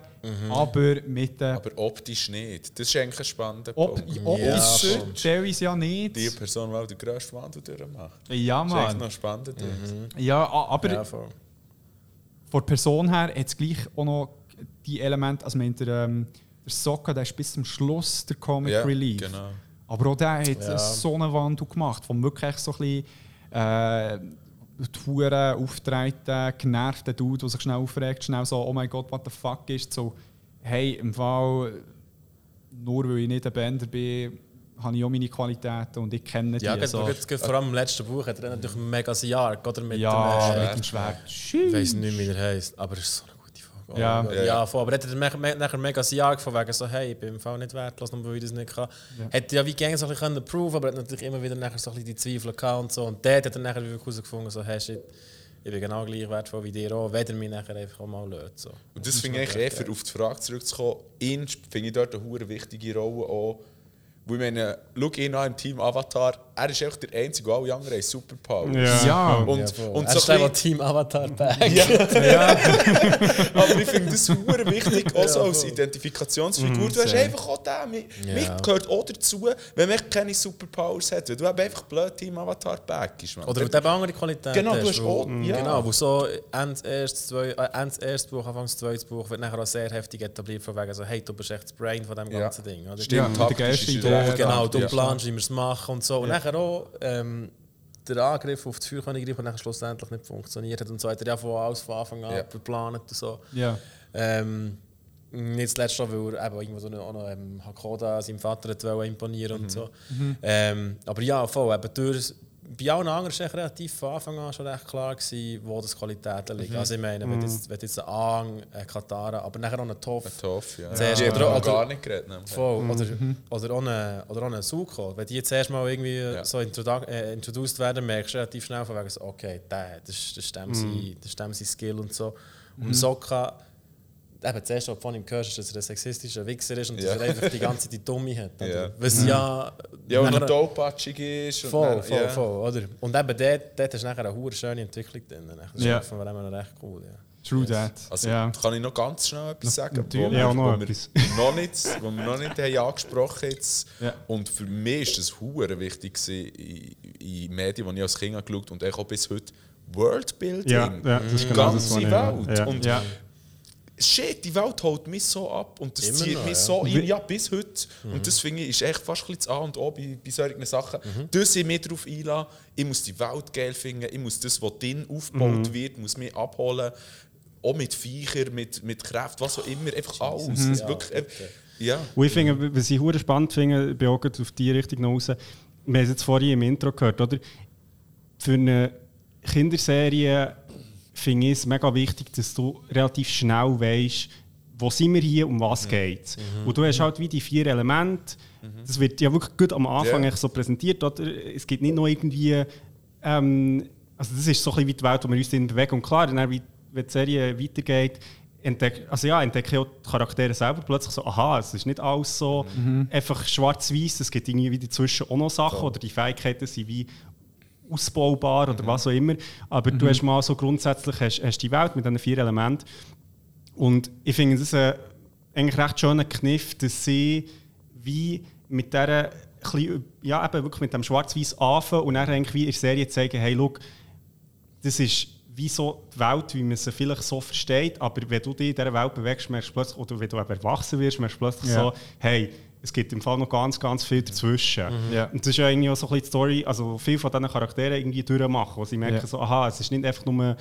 aber mit den Aber optisch nicht. Das ist eigentlich ein spannender Ob, Punkt. optisch voll. teilweise ja nicht. Die Person, die auch den grössten Wandel durchmacht. Ja, Das ist Mann. noch spannend. dort. Ja, aber Ja, voll. von der Person her hat es gleich auch noch die Elemente, also mit der, ähm, der Sokka, der ist bis zum Schluss der Comic Ja, Relief. genau. Aber auch der hat Ja. so einen Wandel gemacht, vom wirklich so ein bisschen äh, die Huren auftreten, genervten Dude, der sich schnell aufregt, schnell so, oh mein Gott, what the fuck ist, so, hey, im Fall, nur weil ich nicht ein Bänder bin, habe ich auch meine Qualitäten und ich kenne die. Ja, so. vor allem im letzten Buch hat er natürlich mega sein Arc, oder? Mit ja, dem, äh, mit dem Schwert. Ich weiß nicht, wie er heißt, aber es ist so eine. Ja. ja, Ja, ja. voll. Aber hat er nachher mega Arc von wegen so, hey, ich bin im Fall nicht wertlos, nur weil ich das nicht kann. Hätte ja wie gerne so ein bisschen können prove, aber hat natürlich immer wieder nachher so ein bisschen die Zweifel gehabt und so. Und dort hat er nachher wirklich herausgefunden, so, hey, shit, ich bin genau gleich wertvoll wie dir auch, wenn er mich nachher einfach auch mal lässt. So. Und das finde ich eigentlich, eher, für auf die Frage zurückzukommen, ihn finde ich dort eine hure wichtige Rolle auch. Weil ich meine, schau ihn an im Team Avatar, er ist einfach der Einzige, und alle anderen haben Superpowers. Ja. Ja, Und, Ja, und er so ist ein Team Avatar [LAUGHS] Back. [LAUGHS] Aber ich finde das hure wichtig, auch so als Identifikationsfigur. du hast einfach auch den. Mir, Ja. mir gehört auch dazu, wenn man keine Superpowers hat. Weil du einfach blöd Team Avatar Back ist. Man. Oder du eben andere Qualitäten Genau, du hast auch- ja. Genau, wo so Ende erstes, zwei, äh, Ende erste Buch, Anfangs zweites Buch wird nachher auch sehr heftig etabliert von wegen so, hey, du bist echt das Brain von dem Ja. ganzen Ding. Oder? Stimmt, Ja, echt- Genau, du ja. planst, wie wir es machen und so. Und nachher auch ähm, der Angriff auf das Feuerkönigreich, der schlussendlich nicht funktioniert hat und so hat er ja von alles von Anfang an Ja. geplant und so. ja. Ähm, nicht zuletzt auch, weil er eben irgendwo so auch noch ähm, Hakoda, seinem Vater, hat imponieren und so. Ähm, aber ja, voll, eben durch, bei allen anderen war relativ von Anfang an schon recht klar, gewesen, wo das Qualitäten liegen. Also ich meine, wenn jetzt, wenn jetzt ein Aang, ein Katara, aber nachher auch ein Toff, Tough, ja. Zuerst- haben oder- noch oder- gar nicht geredet. nämlich. Voll. Oder, oder, auch oder auch Suko. Wenn die jetzt erstmal irgendwie so introdu äh, introduced werden, merkst du relativ schnell von wegen so, okay, der, das ist, das ist dem, sein, das ist dem sein Skill und so. Und Sokka, eben das erste, was du von ihm hörst, ist, dass er ein sexistischer Wichser ist und Ja. dass er einfach die ganze Zeit die Dumme hat. Oder? Ja. Was ja... Ja, und er topatschig ist. und Voll, dann- voll, ja. voll, oder? Und eben dort, dort hast du nachher eine hure schöne Entwicklung drin. Das ist Ja. ja. von dem her recht cool, ja. True that. Also ja. kann ich noch ganz schnell etwas sagen, wo natürlich. wir, Ja, noch wo wir etwas. [LAUGHS] noch nicht, wo wir noch nicht haben angesprochen jetzt. Ja. Und für mich ist das hure wichtig in, in Medien, die ich als Kind geschaut habe und auch bis heute Worldbuilding. Ja, ja, das ist die genau das, ganze was ich- Welt. ja. Und Ja. Shit, die Welt holt mich so ab und das Immer zieht noch, mich ja. so ein, ja, bis heute. Und das finde ich ist echt fast ein bisschen das A und O bei, bei solchen Sachen. Dass ich mich darauf einlasse, ich muss die Welt geil finden, ich muss das, was drin aufgebaut wird, muss mich abholen. Auch mit Viecher, mit, mit Kräften, was auch immer, einfach alles. Es ist wirklich, äh, ja. Und ich finde, was ich hure spannend finde, bin auch auf die Richtung noch raus. Wir haben es jetzt vorhin im Intro gehört, oder? Für eine Kinderserie finde ich es mega wichtig, dass du relativ schnell weißt, wo sind wir hier, um was geht es. Und du hast halt wie die vier Elemente. Das wird ja wirklich gut am Anfang eigentlich so präsentiert. Oder? Es gibt nicht noch irgendwie. Ähm, also, das ist so ein bisschen wie die Welt, wo wir uns drin bewegen. Und klar, dann, wie wenn die Serie weitergeht, entdeck, also ja, entdecke ich auch die Charaktere selber plötzlich so, aha, es ist nicht alles so einfach schwarz-weiß, es gibt irgendwie wie dazwischen auch noch Sachen oder die Fähigkeiten sind wie ausbaubar oder was auch immer. Aber du hast mal so grundsätzlich hast, hast die Welt mit diesen vier Elementen. Und ich finde das ein eigentlich recht schöner Kniff, dass sie wie mit dieser ja, eben wirklich mit dem Schwarz-Weiß anfangen und dann eigentlich wie in der Serie zeigen, hey, schau, das ist wie so die Welt, wie man sie vielleicht so versteht, aber wenn du dich in dieser Welt bewegst, merkst du plötzlich, oder wenn du eben erwachsen wirst, merkst du plötzlich Ja. so, hey, es gibt im Fall noch ganz, ganz viel dazwischen. Ja. Und das ist ja irgendwie auch so ein bisschen die Story, also viele von diesen Charakteren irgendwie durchmachen, wo sie merken Ja. so, aha, es ist nicht einfach nur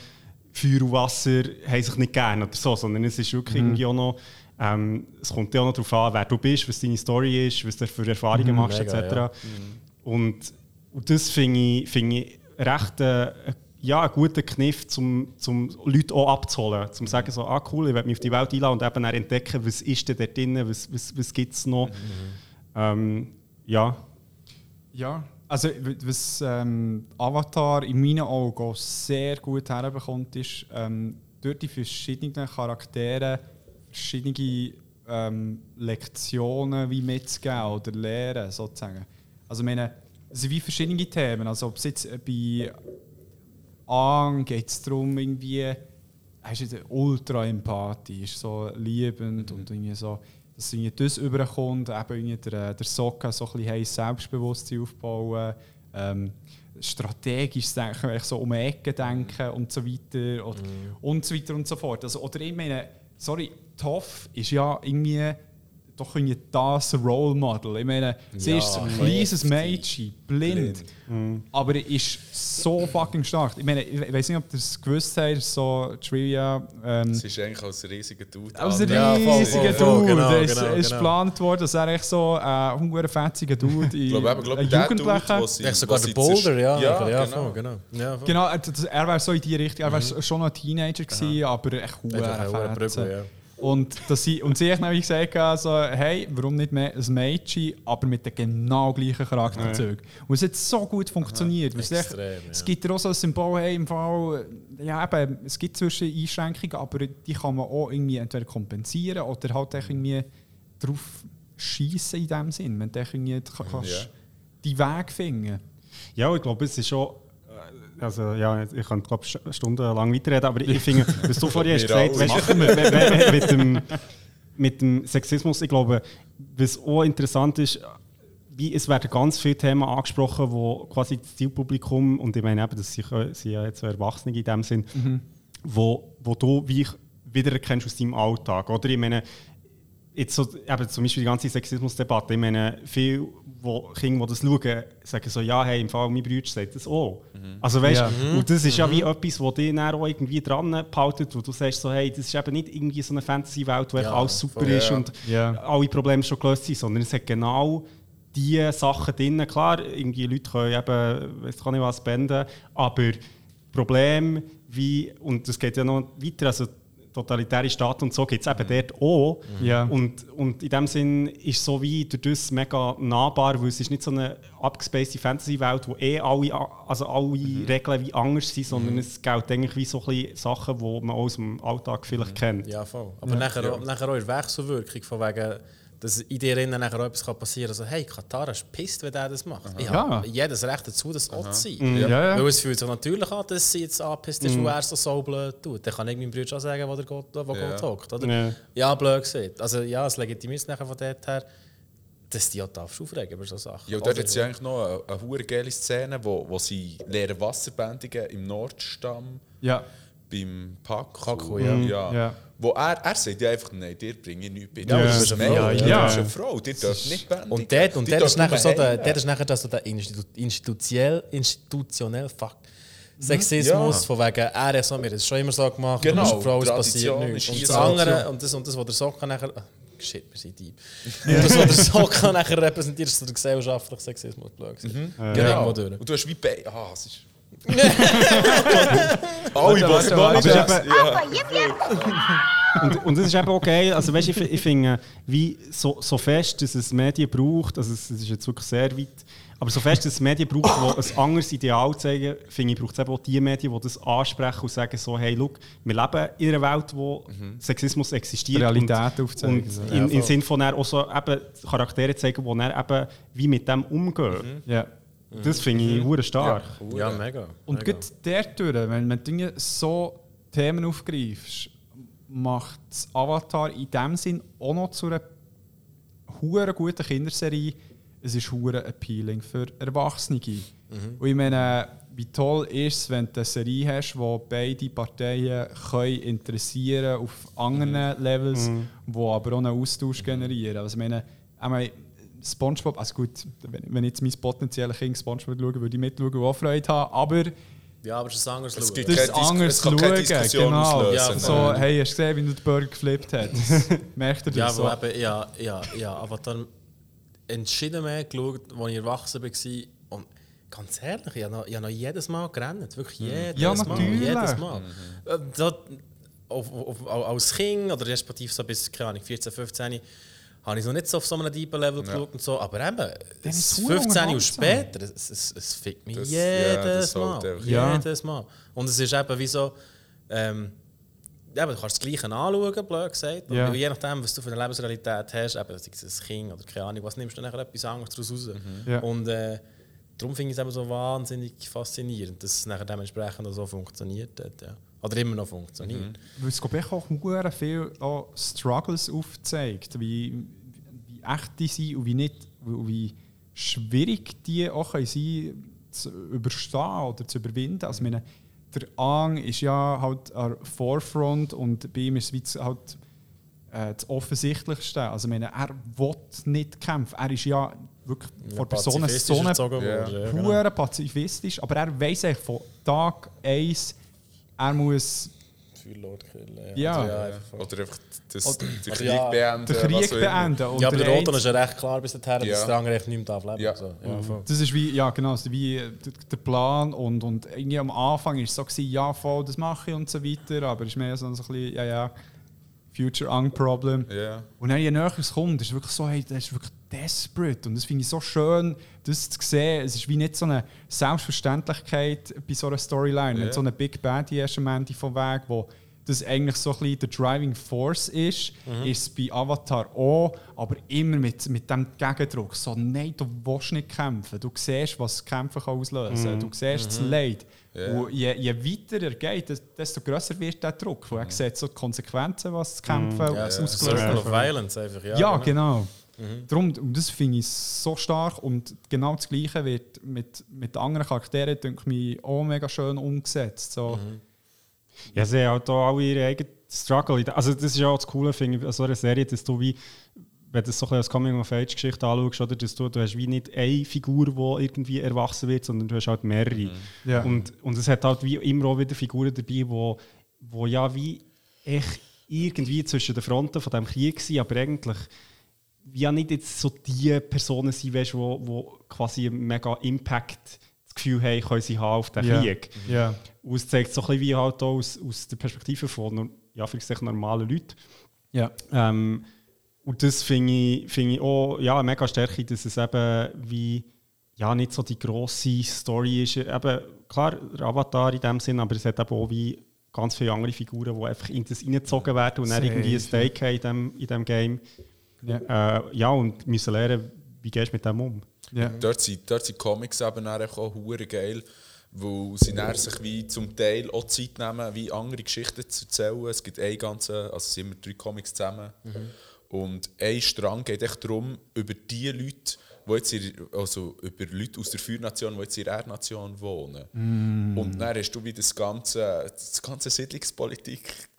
Feuer und Wasser haben sich nicht gern oder so, sondern es ist wirklich irgendwie auch noch, ähm, es kommt ja auch noch darauf an, wer du bist, was deine Story ist, was du für Erfahrungen machst, Mega, etc. ja. Und, und das finde ich, find ich recht äh, ja, einen guten Kniff, um zum Leute auch abzuholen. Zum zu sagen, so, ah cool, ich werde mich auf die Welt einladen und eben entdecken, was ist denn dort drin, was, was, was gibt es noch. Ähm, ja, Ja, also was ähm, Avatar in meinen Augen auch sehr gut herbekommt, ist ähm, durch die verschiedenen Charaktere verschiedene ähm, Lektionen wie mitzugeben oder lehren sozusagen. Also meine, es sind wie verschiedene Themen. Also ob es jetzt äh, bei Ang geht es darum, irgendwie, ist ja ultra empathisch, so liebend und irgendwie so, dass irgendwie das überkommt, eben irgendwie der, der Sokka so ein bisschen Selbstbewusstsein aufbauen, ähm, strategisch denken, so um die Ecke denken und so weiter und, und so weiter und so fort. Also, oder ich meine, sorry, Toff ist ja irgendwie doch irgendwie das Role Model. Ich meine, sie Ja, ist ein kleines. Mädchen, blind, aber er ist so fucking stark. Ich meine, ich weiß nicht, ob ihr es gewusst habt, so Trivia. Ähm, Es ist eigentlich als riesiger Dude. voll, voll, Dude. genau, es genau, ist geplant worden, dass er echt so ein äh, fetziger Dude wo sie, Echt sogar der Boulder, ja. Ja, ja, genau. voll, genau. Ja, voll. Genau, das- er wäre so in die Richtung. Er wäre schon noch ein Teenager gewesen, aber echt hohe hure Brücke, ja. Und, dass sie, und sie hat nämlich gesagt, also, hey, warum nicht mehr ein Mädchen, aber mit den genau gleichen Charakterzügen. Und es hat so gut funktioniert. weil es echt- Extrem, Es ja. gibt ja auch so ein Symbol, hey, im Fall, ja, eben, es gibt zwischen Einschränkungen, aber die kann man auch irgendwie entweder kompensieren oder halt irgendwie drauf schießen in dem Sinn. Echt irgendwie ka- kannst Ja. die Weg finden. Ja, ich glaube, es ist schon. Äh, Also, ja, ich kann glaube stundenlang weiterreden, aber ich finde, was du [LAUGHS] vorhin hast gesagt weißt, we- mit, dem, mit dem Sexismus, ich glaube, was auch interessant ist, wie, es werden ganz viele Themen angesprochen, wo quasi das Zielpublikum, und ich meine eben, das sind, sind ja jetzt so Erwachsene in dem Sinn, wo, wo du wie wiedererkennst aus deinem Alltag. Oder? Ich meine, jetzt so, eben zum Beispiel die ganze Sexismusdebatte, ich meine, viele wo, Kinder, die das schauen, sagen so, ja, hey, im Fall mein Bruder sagt das auch. Also weißt Ja. du, und das ist ja wie etwas, wo dich dann auch irgendwie dran behaltet, wo du sagst so, hey, das ist eben nicht irgendwie so eine Fantasy-Welt, wo Ja, alles super voll, ist ja. und Ja. alle Probleme schon gelöst sind, sondern es hat genau diese Sachen drin. Klar, irgendwie Leute können eben, weiß gar nicht was, benden, aber Problem wie, und es geht ja noch weiter, also totalitäre Staaten und so gibt es eben dort auch. Ja. Und, und in dem Sinn ist so wie durch das mega nahbar, weil es ist nicht so eine abgespacede Fantasy-Welt, wo eh alle, also alle Regeln wie anders sind, sondern es gilt eigentlich wie so ein Sachen, die man aus dem Alltag vielleicht kennt. Ja, voll. Aber nachher, Auch, nachher auch in der Wechselwirkung, von wegen, dass in dir innen nachher auch etwas kann passieren kann. Also, hey, Katara ist pisst, wenn der das macht. Ich Ja. habe jedes Recht dazu, das auch zu sein. Ja, ja. Weil es fühlt sich natürlich an, dass sie jetzt angepisst ist, wo er so so blöd tut. Dann kann ich meinem Bruder auch sagen, wo der Gott, wo Ja. Gott hockt. Oder? Ja. Ja. blöd gesehen. Also ja, es legitimiert es nachher von dort her, dass die auch aufregen über so Sachen. Ja, und dort hat sie eigentlich noch eine, eine hure geile Szene, wo, wo sie lernen Wasserbändigen im Nordstamm Ja. Beim. Paku, ja. ja. Ja. Wo er, er sagt ja einfach, nein, dir bringe ich nichts bei. Ja, Ja, das das ist ist eine Frau, ja. Ja. Ja. Das ist eine Frau, die darf nicht bändigen. Und dort, und dort ist nachher so der, dort ist nachher das so der Institu institutionell, institutionell fuck. Sexismus, Ja. von wegen, er hat so, wir haben es schon immer so gemacht, Genau, du bist eine Frau, es passiert nichts. ist Und hier das so. andere, und das, und das, was der Socke nachher, ah, shit, wir sind deep. Und das, was der Socke nachher repräsentiert, ist so der gesellschaftliche Sexismus, blöd gesagt. Genau. Und du hast wie bei. Ah, es ist. [LAUGHS] Alle, was warte, machen warte. das? Ja. [LAUGHS] Und, und das ist eben geil. Also, weißt, ich, ich finde, wie so, so fest, dass es Medien braucht, also es, es ist jetzt wirklich sehr weit, aber so fest, dass es Medien braucht, die ein anderes Ideal zeigen, finde ich, braucht es eben auch die Medien, die das ansprechen und sagen so, hey, look, wir leben in einer Welt, wo Sexismus existiert. Realität und, aufzeigen, Und so. in, im Sinne von auch so eben Charaktere zeigen, die dann eben wie mit dem umgehen. Ja. Das finde ich hure stark. Ja, mega. Und mega. gerade dort, wenn man Dinge so Themen aufgreifst, macht das Avatar in dem Sinn auch noch zu einer hure guten Kinderserie. Es ist hure appealing für Erwachsene. Und ich meine, wie toll ist es, wenn du eine Serie hast, wo beide Parteien können interessieren auf anderen Levels, wo aber auch einen Austausch generieren. Also ich meine, ich meine, SpongeBob, also gut, wenn wenn ich jetzt mein potenzielles Kind SpongeBob schaue, würde ich mitschauen und auch Freude haben, aber Ja, aber es ist ein anderes Es Schauen. gibt das keine ist Dis- anders schauen. Diskussion Genau. Ja, so, Nein. hey, hast du gesehen, wie du den Burger geflippt hat? Das [LAUGHS] Merkt ihr Ja, das? aber so? eben, ja, ja, ja, Avatar entschieden mehr geschaut, als ich erwachsen war. Und ganz ehrlich, ich habe noch, ich habe noch jedes Mal gerannt. Wirklich jedes Ja, Mal. natürlich. Jedes Mal. Äh, da, auf, auf, auf, als Kind, oder respektive so bis keine Ahnung, 14, 15, habe ich noch nicht so auf so einem deepen Level geschaut und so. Aber eben, es es verdammt 15 Jahre später, es, es, es fickt mich Das- ja, jedes sollte Mal. Ja. Jedes Mal. Und es ist eben wie so... Ähm, ja, aber du kannst das Gleiche anschauen, blöd gesagt. Ja. Und je nachdem, was du für eine Lebensrealität hast, eben, sei es ein Kind oder keine Ahnung, was nimmst du nachher etwas anderes daraus raus. Ja. Und äh, darum finde ich es eben so wahnsinnig faszinierend, dass es nachher dementsprechend auch so funktioniert hat. Ja. Oder immer noch funktioniert. Weil es auch hure viel auch Struggles aufzeigt, wie, wie echt die sind und wie nicht, wie schwierig die auch können sein zu überstehen oder zu überwinden. Also meine, der Ang ist ja halt am Forefront und bei ihm ist es halt äh, das Offensichtlichste. Also meine, er will nicht kämpfen. Er ist ja wirklich vor Personen Pazifistisch so Ja. genau. pazifistisch, aber er weiß eigentlich von Tag 1, er muss Feuerlord killen. Ja. Oder einfach voll. Oder einfach das, Oder- den Oder Krieg ja, beenden. den Krieg beenden. Und ja, aber der Einz- ist ja recht klar bis dahin, dass Ja. der andere echt nicht mehr darf leben Ja. So. Ja, voll. Das ist wie, ja genau, also wie der, Plan und, und irgendwie am Anfang war es so, gewesen, ja voll, das mache ich und so weiter, aber es ist mehr so, ein bisschen, ja ja, Future Ung Problem. Ja. Und dann je näher es kommt, ist es wirklich so, hey, das ist wirklich desperate und das finde ich so schön, das zu sehen. Es ist wie nicht so eine Selbstverständlichkeit bei so einer Storyline, Ja. mit so einer Big Bad erst am Ende vom Weg, wo das eigentlich so ein bisschen der Driving Force ist, ist es bei Avatar auch, aber immer mit, mit dem Gegendruck. So, nein, du willst nicht kämpfen. Du siehst, was Kämpfen kann auslösen kann. Du siehst das Leid. Ja. Und je, je weiter er geht, des- desto grösser wird der Druck. Weil er sieht so die Konsequenzen, was das Kämpfen Ja, so ein ausgelöst Circle of Violence einfach. Ja, Ja, genau. genau. Darum, und das finde ich so stark und genau das Gleiche wird mit, mit anderen Charakteren denke ich, mich auch mega schön umgesetzt. So. Ja, sie haben halt auch alle ihre eigenen Struggle. Also das ist ja auch das Coole, finde ich, an so einer Serie, dass du wie, wenn du das so ein bisschen als Coming-of-Age-Geschichte anschaust, oder, dass du, du hast wie nicht eine Figur, die irgendwie erwachsen wird, sondern du hast halt mehrere. Ja. Und, und es hat halt wie immer auch wieder Figuren dabei, wo, wo ja wie echt irgendwie zwischen den Fronten von diesem Krieg sind, aber eigentlich ja nicht jetzt so die Personen sind, weißt, wo, wo quasi einen mega Impact das Gefühl haben, können sie haben auf den Ja. Krieg. Ja. Und es zeigt so ein bisschen wie halt auch aus, aus der Perspektive von ja, vielleicht normalen Leuten. Ja. Ähm, und das finde ich, find ich auch ja, eine mega Stärke, dass es eben wie ja, nicht so die grosse Story ist. Eben, klar, der Avatar in dem Sinn, aber es hat eben auch wie ganz viele andere Figuren, die einfach in das reingezogen werden und dann Safe, irgendwie ein. Stake haben in dem, in dem Game. Ja. Äh, ja, und müssen lernen, wie gehst du mit dem um. Ja. Dort sind, dort sind Comics eben auch hure geil, weil sie dann sich wie zum Teil auch Zeit nehmen, wie andere Geschichten zu erzählen. Es gibt eine ganze, also es sind immer drei Comics zusammen. Und ein Strang geht echt darum, über die Leute, die jetzt in, also über Leute aus der Feuernation, die jetzt in der Erdnation wohnen. Und dann hast du wie das ganze, das ganze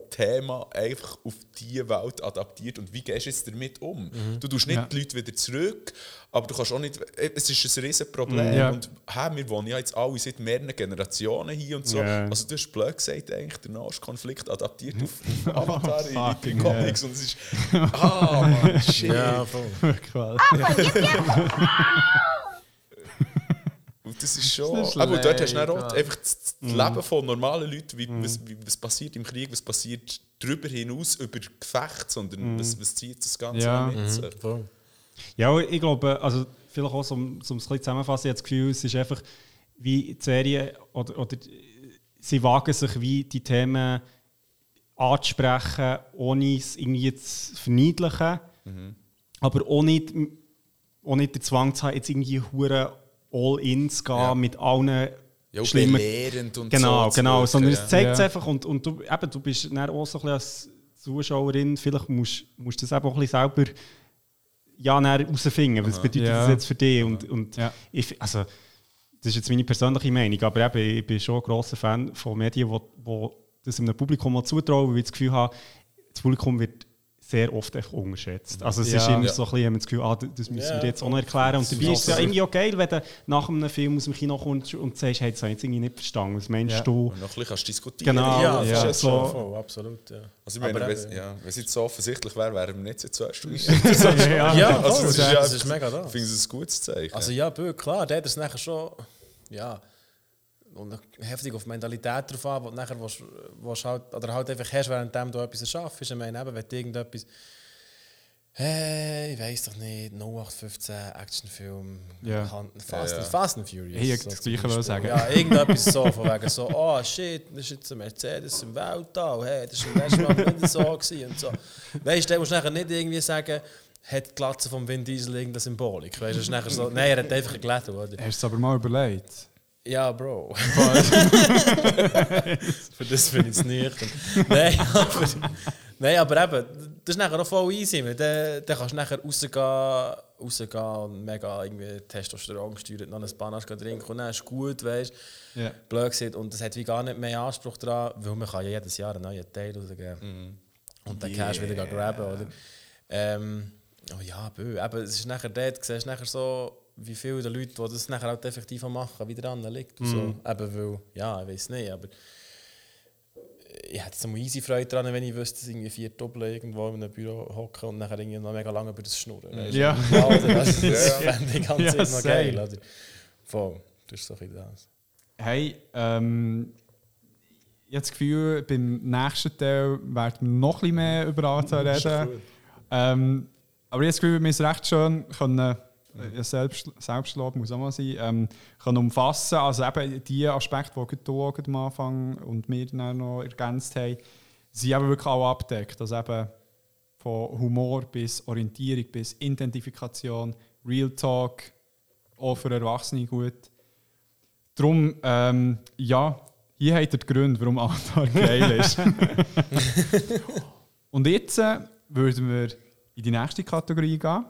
Siedlungspolitik-Thema einfach auf diese Welt adaptiert. Und wie gehst du jetzt damit um? Du tust nicht Ja. die Leute wieder zurück, aber du kannst auch nicht. Es ist ein riesen Problem. Ja. Und hä, wir wohnen ja jetzt alle seit mehreren Generationen hier und so. Ja. Also du hast blöd gesagt, eigentlich der Nahostkonflikt adaptiert auf [LAUGHS] Avatar in, in den Comics. Und es ist. [LAUGHS] Ah, Mann, shit. Ja, voll. [LAUGHS] Und das ist schon. Das ist aber dort hast du dann auch einfach das, das Leben von normalen Leuten, wie, was, wie, was passiert im Krieg, was passiert darüber hinaus, über Gefecht, sondern was, was zieht das Ganze Ja. mit sich. voll. Ja, ich glaube, also vielleicht auch, um, um es ein bisschen zusammenzufassen, ich habe das Gefühl, es ist einfach wie die Serie, oder, oder sie wagen sich wie die Themen anzusprechen, ohne es irgendwie zu verniedlichen, aber auch nicht, auch nicht den Zwang zu haben, jetzt irgendwie hure all in zu gehen Ja. mit allen Ja, auch schlimmen belehrend und Genau, so. genau. Sondern es zeigt es Ja. einfach und, und du, eben, du bist dann auch so ein bisschen als Zuschauerin, vielleicht musst du das eben auch ein bisschen selber ja, herausfinden, was bedeutet Ja. das jetzt für dich. Und, und Ja. ich, also, das ist jetzt meine persönliche Meinung, aber eben, ich bin schon ein grosser Fan von Medien, die, die das einem Publikum mal zutrauen, weil ich das Gefühl habe, das Publikum wird sehr oft einfach unterschätzt. Also es Ja. ist immer Ja. so ein bisschen, das Gefühl, ah, das müssen Ja, wir jetzt auch noch erklären. Und dabei ist es ja absolut. irgendwie auch geil, wenn du nach einem Film aus dem Kino kommst und sagst, hey, das habe ich jetzt irgendwie nicht verstanden. Was meinst Ja. du? Und noch ein bisschen kannst du diskutieren. Genau, Ja, ja, ja, so- voll, absolut. Ja. Also ich meine, Aber wenn eben, ja, wenn es jetzt so offensichtlich wäre, wären wir nicht so zuerst. [LAUGHS] [LAUGHS] ja, Ja, also, das das, ist ja- das ist mega da. Ich finde es ein gutes Zeichen. Also ja, bö, klar, der hat es nachher schon, ja, und heftig auf die Mentalität drauf an, du nachher willst, willst halt, oder halt einfach hast, während du etwas erschaffst. Ich meine, eben, wenn du irgendetwas, hey, ich weiß doch nicht, 0815 Actionfilm, Ja. Fast, Ja, ja. and- Fast and Furious. Ich so das Gleiche sagen. Ja, irgendetwas so, von wegen so, oh shit, das ist jetzt ein Mercedes im Weltall, hey, das war letztes Mal nicht so gewesen und so. Weißt du, musst nachher nicht irgendwie sagen, hat die Glatze vom Vin Diesel irgendeine Symbolik. Weißt du, das ist nachher so, nein, er hat einfach geglättet, oder? Hast du es aber mal überlegt? Ja, Bro. Für das bin ich es nicht. Nein, aber, nein, aber eben, das ist nachher auch voll easy. weil Dann, dann kannst du nachher rausgehen, rausgehen und mega irgendwie Testosteron gesteuert, noch ein Panache trinken und dann ist gut, weißt du. Ja. Blöd gesagt. Und das hat wie gar nicht mehr Anspruch daran, weil man kann ja jedes Jahr einen neuen Teil rausgeben. Und dann Cash wieder graben, oder? Ähm, oh ja, bö. Aber es ist nachher dort, du siehst nachher so, wie viele der Leute, die das nachher halt effektiv auch machen, wie dran liegt. Und so. Eben weil, ja, ich weiß nicht, aber ich hätte so easy Freude daran, wenn ich wüsste, dass irgendwie vier Doppel irgendwo in einem Büro hocken und nachher irgendwie noch mega lange über das schnurren. Ja. ja oder? Das, das [LAUGHS] fände ich ganz Ja, immer geil. Oder? Voll, das ist so ein das. Hey, ähm, ich habe das Gefühl, beim nächsten Teil werden wir noch ein bisschen mehr über Avatar reden. Ähm, aber ich habe das Gefühl, wir müssen recht schön können, äh, Selbst, Selbstlob muss auch mal sein, ähm, können umfassen. Also eben die Aspekte, die du am Anfang und wir dann noch ergänzt haben, sind eben wirklich auch abgedeckt. Also eben von Humor bis Orientierung bis Identifikation, Real Talk, auch für Erwachsene gut. Darum, ähm, ja, hier habt ihr die Gründe, warum Avatar [LAUGHS] geil ist. Und jetzt äh, würden wir in die nächste Kategorie gehen,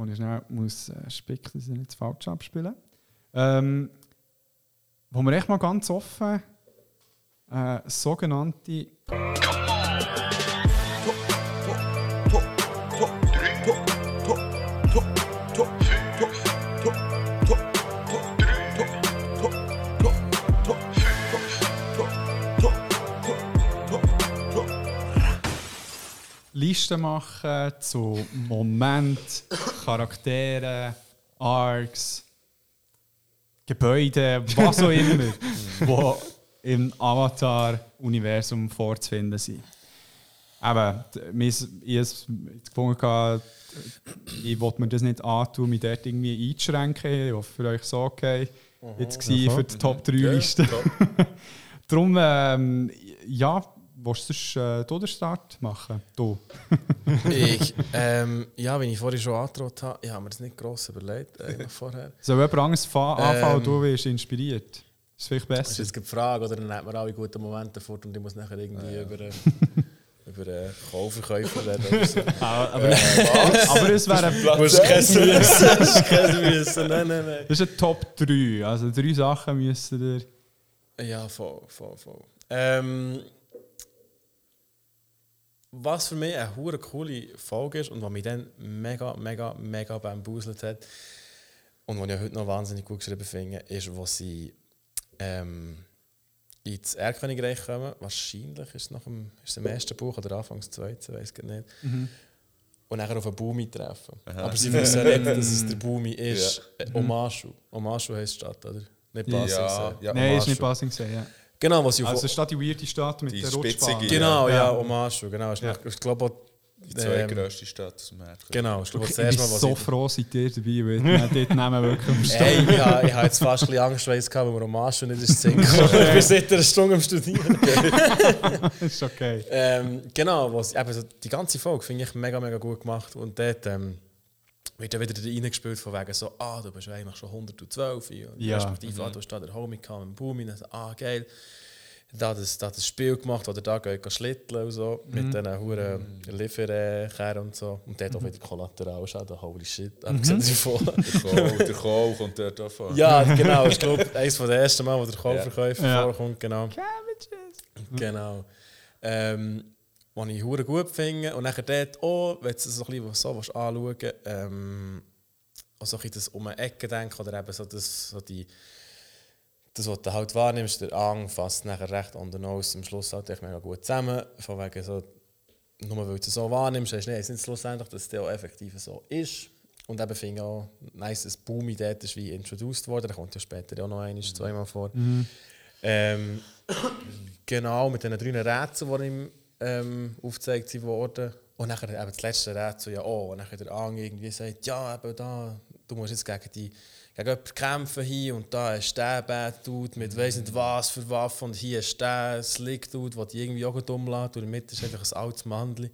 wo ich schnell muss äh, spicken, dass ich nicht falsch abspielen. Ähm, wo wir echt mal ganz offen äh, sogenannte Listen machen zu Moment, Charakteren, Arcs, Gebäude, was auch immer, [LAUGHS] wo im Avatar-Universum vorzufinden sind. Wir- ich habe gefunden, ich wollte mir das nicht antun, mich dort irgendwie einzuschränken. Ich hoffe, für euch so okay. Jetzt war für die Top 3 Ja, Liste. top. [LAUGHS] Darum, ähm, ja, willst du äh, den Start machen? Du. [LAUGHS] ich, [LAUGHS] ähm, ja, wie ich vorhin schon angedroht habe, ich habe mir das nicht gross überlegt, eigentlich vorher. Soll jemand anderes fa- anfangen Ähm. du wirst inspiriert? Ist vielleicht Das ist besser. jetzt die Frage, oder? Dann hat man alle guten Momente fort und ich muss nachher irgendwie [LAUGHS] über, äh, über einen Kaufverkäufer reden. Oder so. Aber, aber, aber es wäre kein Müssen, du musst kein Müssen, nein, nein, nein. das ist ein Top 3. Also drei Sachen müssen ihr. Ja, voll, voll, voll. Ähm, was für mich eine hure coole Folge ist und was mich dann mega, mega, mega bambuselt hat und was ich heute noch wahnsinnig gut geschrieben finde, ist, wo sie ähm, ins Erdkönigreich kommen. Wahrscheinlich ist es nach dem, ist es im ersten Buch oder Anfangs zweiten, weiß ich nicht. Und nachher auf einen Bumi treffen. Aber sie wissen nicht, dass es der Bumi ist. Äh, Omashu. Omashu heisst die Stadt, oder? Nicht Basel. Ja, ja. Nein, ist nicht passing gesehen. Ja. Genau, was auf Also statt die weirde Stadt mit Die der spitzige, Rutschbahn. Genau, ja, Ja. Omashu, genau. Ich, Ja. ich glaube, Die zweitgrößte ähm, Stadt aus dem Erdkreis. genau, ich glaube, Ich das erste bin Mal, was so ich... froh, seid ihr dabei, weil wir dort nehmen wirklich am Start. Hey, ich habe ich jetzt fast ein bisschen Angst, weil es kam, weil wir Omashu nicht ins [LAUGHS] gekommen. Ich bin seit einer Stunde am Studieren. [LAUGHS] ist okay. ähm, genau, was, eben so, die ganze Folge finde ich mega, mega gut gemacht. Und dort ähm, dann wieder reingespielt von wegen so, ah, du bist eigentlich schon 112. Und Ja. respektive, ah, du hast da der Homie mit dem Boomi. Dann so, ah, geil. Da hat das, da das Spiel gemacht, oder da geht schlitteln und so, mit diesen huren Lieferkerren und so. Und dort auch wieder Kollateralschaden, holy shit. Aber mhm. sieht vor. Der Kohl, der Kohl kommt dort davon. Ja, genau. Ich glaube, eines der ersten Mal, wo der Kaufverkäufer Ja. vorkommt, genau. Genau. Ähm, was ich hure gut finde. Und nachher dort auch, wenn du es so, ein bisschen so willst anschauen ähm, auch so ein bisschen das um eine Ecke denken oder eben so das, so die, das, was du halt wahrnimmst, der Ang fasst nachher recht an der Nose am Schluss halt echt mega gut zusammen. Von wegen so, nur weil du es so wahrnimmst, heißt nicht, es nicht schlussendlich, dass es dann auch effektiv so ist. Und eben finde ich auch nice, dass Boomy dort ist wie introduced worden. Da kommt ja später auch noch einmal, zweimal vor. Ähm, genau, mit diesen drei Rätseln, die ihm ähm, aufgezeigt wurden. Und nachher eben das letzte Rätsel ja auch. Und nachher der Ang irgendwie sagt, ja, eben da, du musst jetzt gegen die gegen jemanden kämpfen hier und da ist der Bad Dude mit weiss nicht was für Waffen und hier ist der Slick Dude, der dich irgendwie auch dumm lässt. Und in der Mitte ist einfach ein altes Mandli.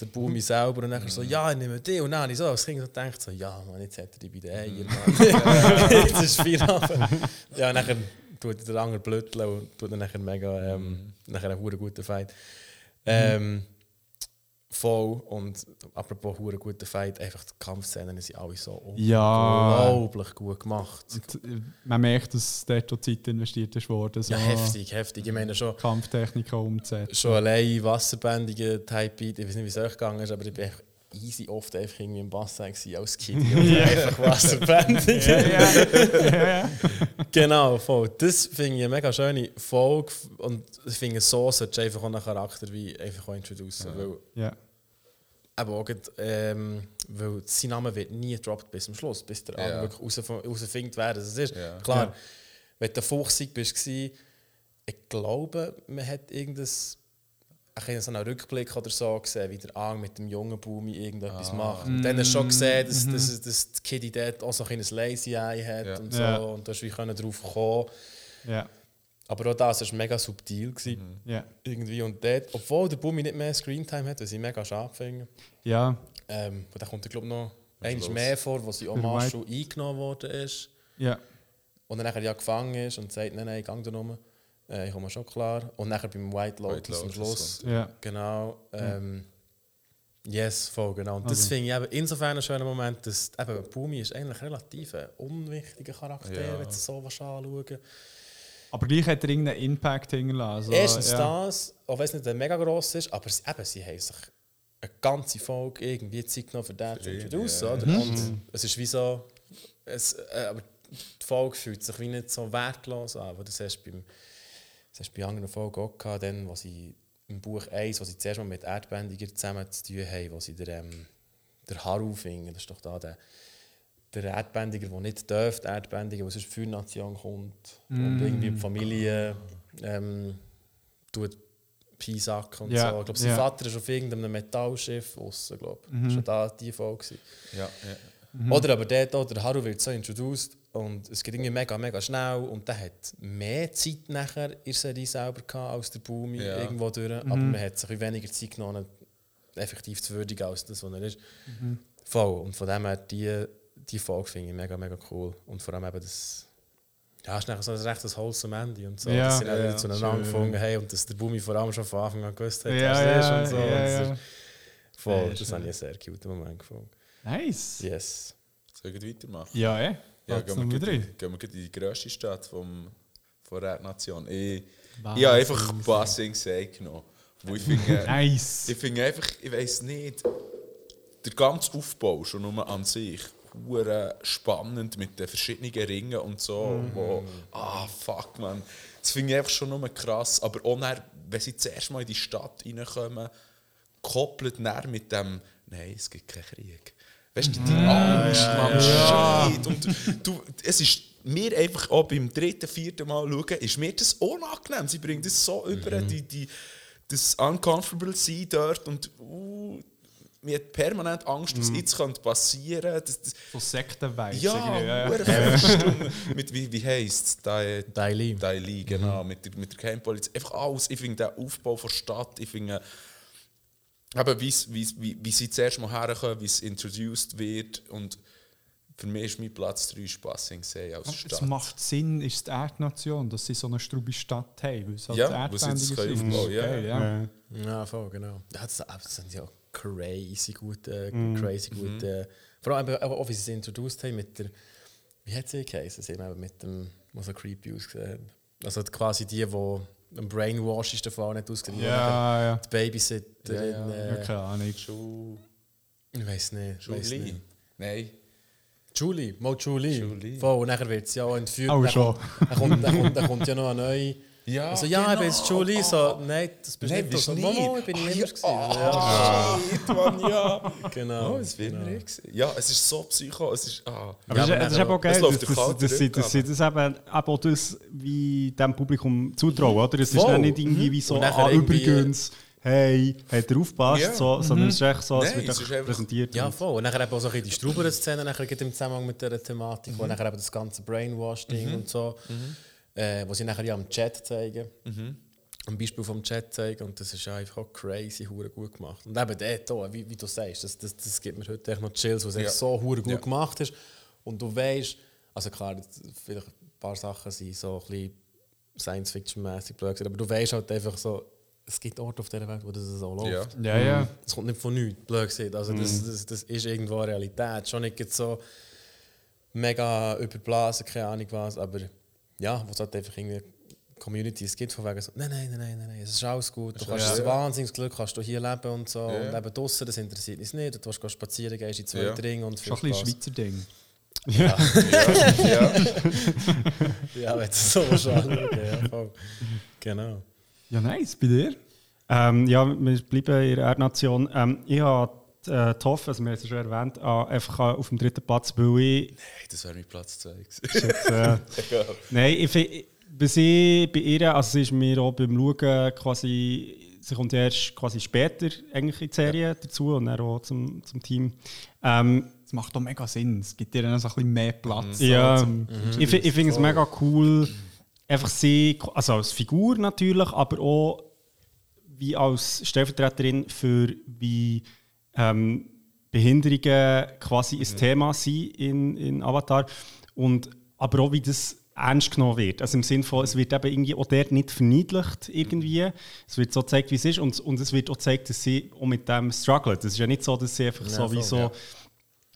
der Bumi selber und nachher so, ja, ich nehme die. Und dann ich so als Kind so gedacht, so, ja, Mann, jetzt hat er die bei den Eiern, Mann. [LAUGHS] jetzt ist Feierabend. Ja, und nachher tut der andere blödeln und tut dann nachher mega, ähm, nachher einen guten Fight. Ähm, voll. Und apropos hure guter Fight, einfach die Kampfszenen sind alle so Ja. unglaublich gut gemacht. Und, äh, Man merkt, dass dort auch Zeit investiert ist worden, so Ja, heftig, heftig. Ich meine schon, Kampftechniken umzusetzen. schon allein wasserbändige Type Beat, ich weiß nicht, wie es euch gegangen ist, aber ich bin easy oft einfach irgendwie im Bassin gewesen, als Kind. Und einfach wasserbändig. Genau, voll. Das finde ich eine mega schöne Folge und ich finde, so sollte einfach auch einen Charakter wie einfach auch introducen, weil Ja. aber auch ähm, weil sein Name wird nie gedroppt bis zum Schluss, bis der Ja. ja. wirklich rausf- rausfindet, wer das ist. Ja. Klar, Ja. wenn du fuchsig bist, ich glaube, man hat irgendein ich habe so einen Rückblick oder so gesehen, wie der Ang mit dem jungen Bumi irgendetwas macht. Und dann hast du schon gesehen, dass, dass, dass die Kitty dort auch so ein bisschen ein Lazy Eye hat Ja. und so. Ja. Und da hast du wie drauf kommen. Ja. Aber auch das war mega subtil. Gewesen, Ja. irgendwie. Und dort, obwohl der Bumi nicht mehr Screentime hat, was ich mega schade finde, Ja. ähm, aber da kommt, ich glaube noch eins Schluss. mehr vor, wo sie Für Omashu eingenommen worden ist. Ja. Und dann nachher ja gefangen ist und sagt, nein, nein, gang da rum. Äh, ich komme schon klar. Und nachher beim White Lotus, White am Schluss. Ja. Genau. Ähm, Yes, voll, genau. Und das Also. finde ich eben insofern ein schöner Moment, dass eben Bumi ist eigentlich relativ ein unwichtiger Charakter, Ja. wenn du es so was anschauen Aber gleich hat er irgendeinen Impact hinterlassen. Also, Erstens ja. das, auch wenn es nicht mega gross ist, aber sie, eben, sie haben sich eine ganze Folge irgendwie Zeit genommen für den zu introducen. ja. Oder? Und es ist wie so, es, äh, aber die Folge fühlt sich wie nicht so wertlos an. aber Das hast beim, das hast du bei anderen Folgen auch gehabt, dann, wo sie im Buch 1, wo sie zuerst mal mit Erdbändiger zusammen zu tun haben, wo sie der, ähm, der Haru finden, das ist doch da der, der Erdbändiger, der nicht dürfte, Erdbändiger, der sonst für die Nation kommt und irgendwie die Familie ähm, tut Piesacken und Ja, so. Ich glaube, sein ja. Vater ist auf irgendeinem Metallschiff aussen, glaube ich. Das war da die Folge. Ja, ja. Oder aber dort, der Haru wird so introduced und es geht irgendwie mega, mega schnell und der hat mehr Zeit nachher in der Serie selber gehabt als der Boomy Ja. irgendwo durch. Aber man hat sich weniger Zeit genommen, effektiv zu würdigen als das, was er ist. Voll. Und von dem her, die, die Folge finde ich mega, mega cool. Und vor allem eben das... Ja, es ist nachher so ein rechtes wholesome Ende und so. Ja. dass sie dann Ja, wieder ja. zueinander gefunden haben und dass der Boomy vor allem schon von Anfang an gewusst hat, Ja, was er ist ja, und so. ja, Und das ja. ist Voll, Ja, das schön. habe ich einen sehr cute Moment gefunden. Nice. Yes. Soll ich weitermachen? Ja, eh. Ja, gehen wir, gleich- gehen wir gleich in die grösste Stadt vom, von der Nation. Ich, ich habe einfach Sing Ba Sing Se genommen. Wo ich finde, [LAUGHS] Nice. ich finde einfach, ich weiß nicht, der ganze Aufbau schon nur an sich hure spannend mit den verschiedenen Ringen und so. Wo, ah, fuck, man. Das finde ich einfach schon nur krass. Aber auch dann, wenn sie zuerst mal in die Stadt reinkommen, koppelt dann mit dem, nein, es gibt keinen Krieg. Weißt du, die Angst, man, Shit. Und du, es ist mir einfach auch beim dritten, vierten Mal schauen, ist mir das unangenehm. Sie bringen das so über, die, die, das uncomfortable sein dort und uh, mir hat permanent Angst, was jetzt könnte passieren könnte. So Sektenvibes. ja, ja. Mit wie, wie heisst es? Dai Dai Li. Dai Li, genau. Mit der, mit der Geheimpolizei. Einfach alles. Ich finde den Aufbau der Stadt, ich finde, eben, wie's- wie's- wie, wie sie zuerst mal herkommen, wie es introduced wird. Und für mich ist mein Platz 3 Spassing See als Es Stadt. macht Sinn, ist die Erdnation, dass sie so eine strube Stadt haben. Weil es halt Ja, wo sie erdbändig können ist. aufbauen, ja. Ja. Ja. Ja, voll, genau. Das, aber das sind ja crazy gute, Mhm. crazy gute. Vor allem eben auch, wie sie es introduced haben mit der. Wie hat sie geheißen? Sie haben mit dem, was so creepy ausgesehen hat. Also quasi die, die am Brainwash ist davon nicht ausgesehen Ja, ja. Die Babysitterin. Ja, Äh, Ja, keine Ahnung. Ju- ich weiß nicht. Julie? nicht. Nein. Julie, mal Julie. Julie. Voll, und nachher wird sie ja auch entführt. Oh, Dann schon. kommt- Dann kommt, dann, kommt, dann kommt ja noch eine neue. Ja, also, ja, ich bin jetzt genau. Julie. So, nein, das bist Nein, nicht bist du. So, nicht. Mama, ich bin Ah, immer ja. gewesen. Ja. Shit, Mann, ja. [LAUGHS] Genau. Oh, es wird genau. gewesen. Ja, es ist so psycho. Es ist, ah. Aber Ja, das, ist- das eben auch geil, es dass, dass, dass, sie, dass sie das eben, eben auch das wie dem Publikum zutrauen. Oder? Es ist dann nicht irgendwie wie so, Und ah, übrigens, hey, hat er aufgepasst, Ja. so, sondern es ist echt so, es Nein, wird es ist präsentiert. Ja, und- voll. Und nachher eben auch so ein bisschen die nachher geht im Zusammenhang mit dieser Thematik, Mhm. wo nachher eben das ganze Brainwash-Ding und so, äh, wo sie nachher ja am Chat zeigen. Mhm. Ein Beispiel vom Chat zeigen und das ist ja einfach auch crazy, hure gut gemacht. Und eben dort auch, wie, wie du sagst, das, das, das gibt mir heute echt noch Chills, was Ja. echt so hure gut Ja. gemacht ist. Und du weißt, also klar, vielleicht ein paar Sachen sind so ein bisschen Science-Fiction-mäßig blöd, aber du weißt halt einfach so, es gibt Orte auf dieser Welt, wo das so läuft. Ja. Ja, ja. Es kommt nicht von nichts, blöd gesagt. Also das, das, das ist irgendwo Realität. Schon nicht jetzt so mega überblasen, keine Ahnung was, aber ja, wo es halt einfach irgendwie Communities gibt, von wegen so, nein, nein, nein, nein, nein, es ist alles gut, du kannst ja. das wahnsinniges Glück, kannst du hier leben und so. Ja. Und eben draussen, das interessiert uns nicht, du gehen spazieren, gehst in zwei Ja. Ringe und viel Schon ein. Schweizer Ding. ja. Ja, [LAUGHS] wenn du es so anschauen, ja, voll. Genau. Ja, nice. Bei dir? Ähm, ja, wir bleiben in der Erdnation. Ähm, ich habe äh, Hoff, also wir haben es ja schon erwähnt, äh, einfach auf dem dritten Platz, weil ich Hey, das wäre mein Platz 2 gewesen. jetzt, äh, [LAUGHS] Nein, ich finde, bis ich bei ihr, also sie ist mir auch beim Schauen quasi, sie kommt ja erst quasi später eigentlich in die Serie dazu und dann auch zum, zum Team. Ähm, Das macht doch mega Sinn. Es gibt dir dann so ein bisschen mehr Platz. so ja, zum- ich, fi- ich finde es mega cool, einfach sie, also als Figur natürlich, aber auch wie als Stellvertreterin für wie ähm, Behinderungen quasi ein Thema sind in, in Avatar und aber auch wie das ernst genommen wird. Also im Sinne von, es wird eben irgendwie auch dort nicht verniedlicht irgendwie. Es wird so gezeigt, wie es ist und, und es wird auch gezeigt, dass sie auch mit dem strugglen. Das ist ja nicht so, dass sie einfach so wie so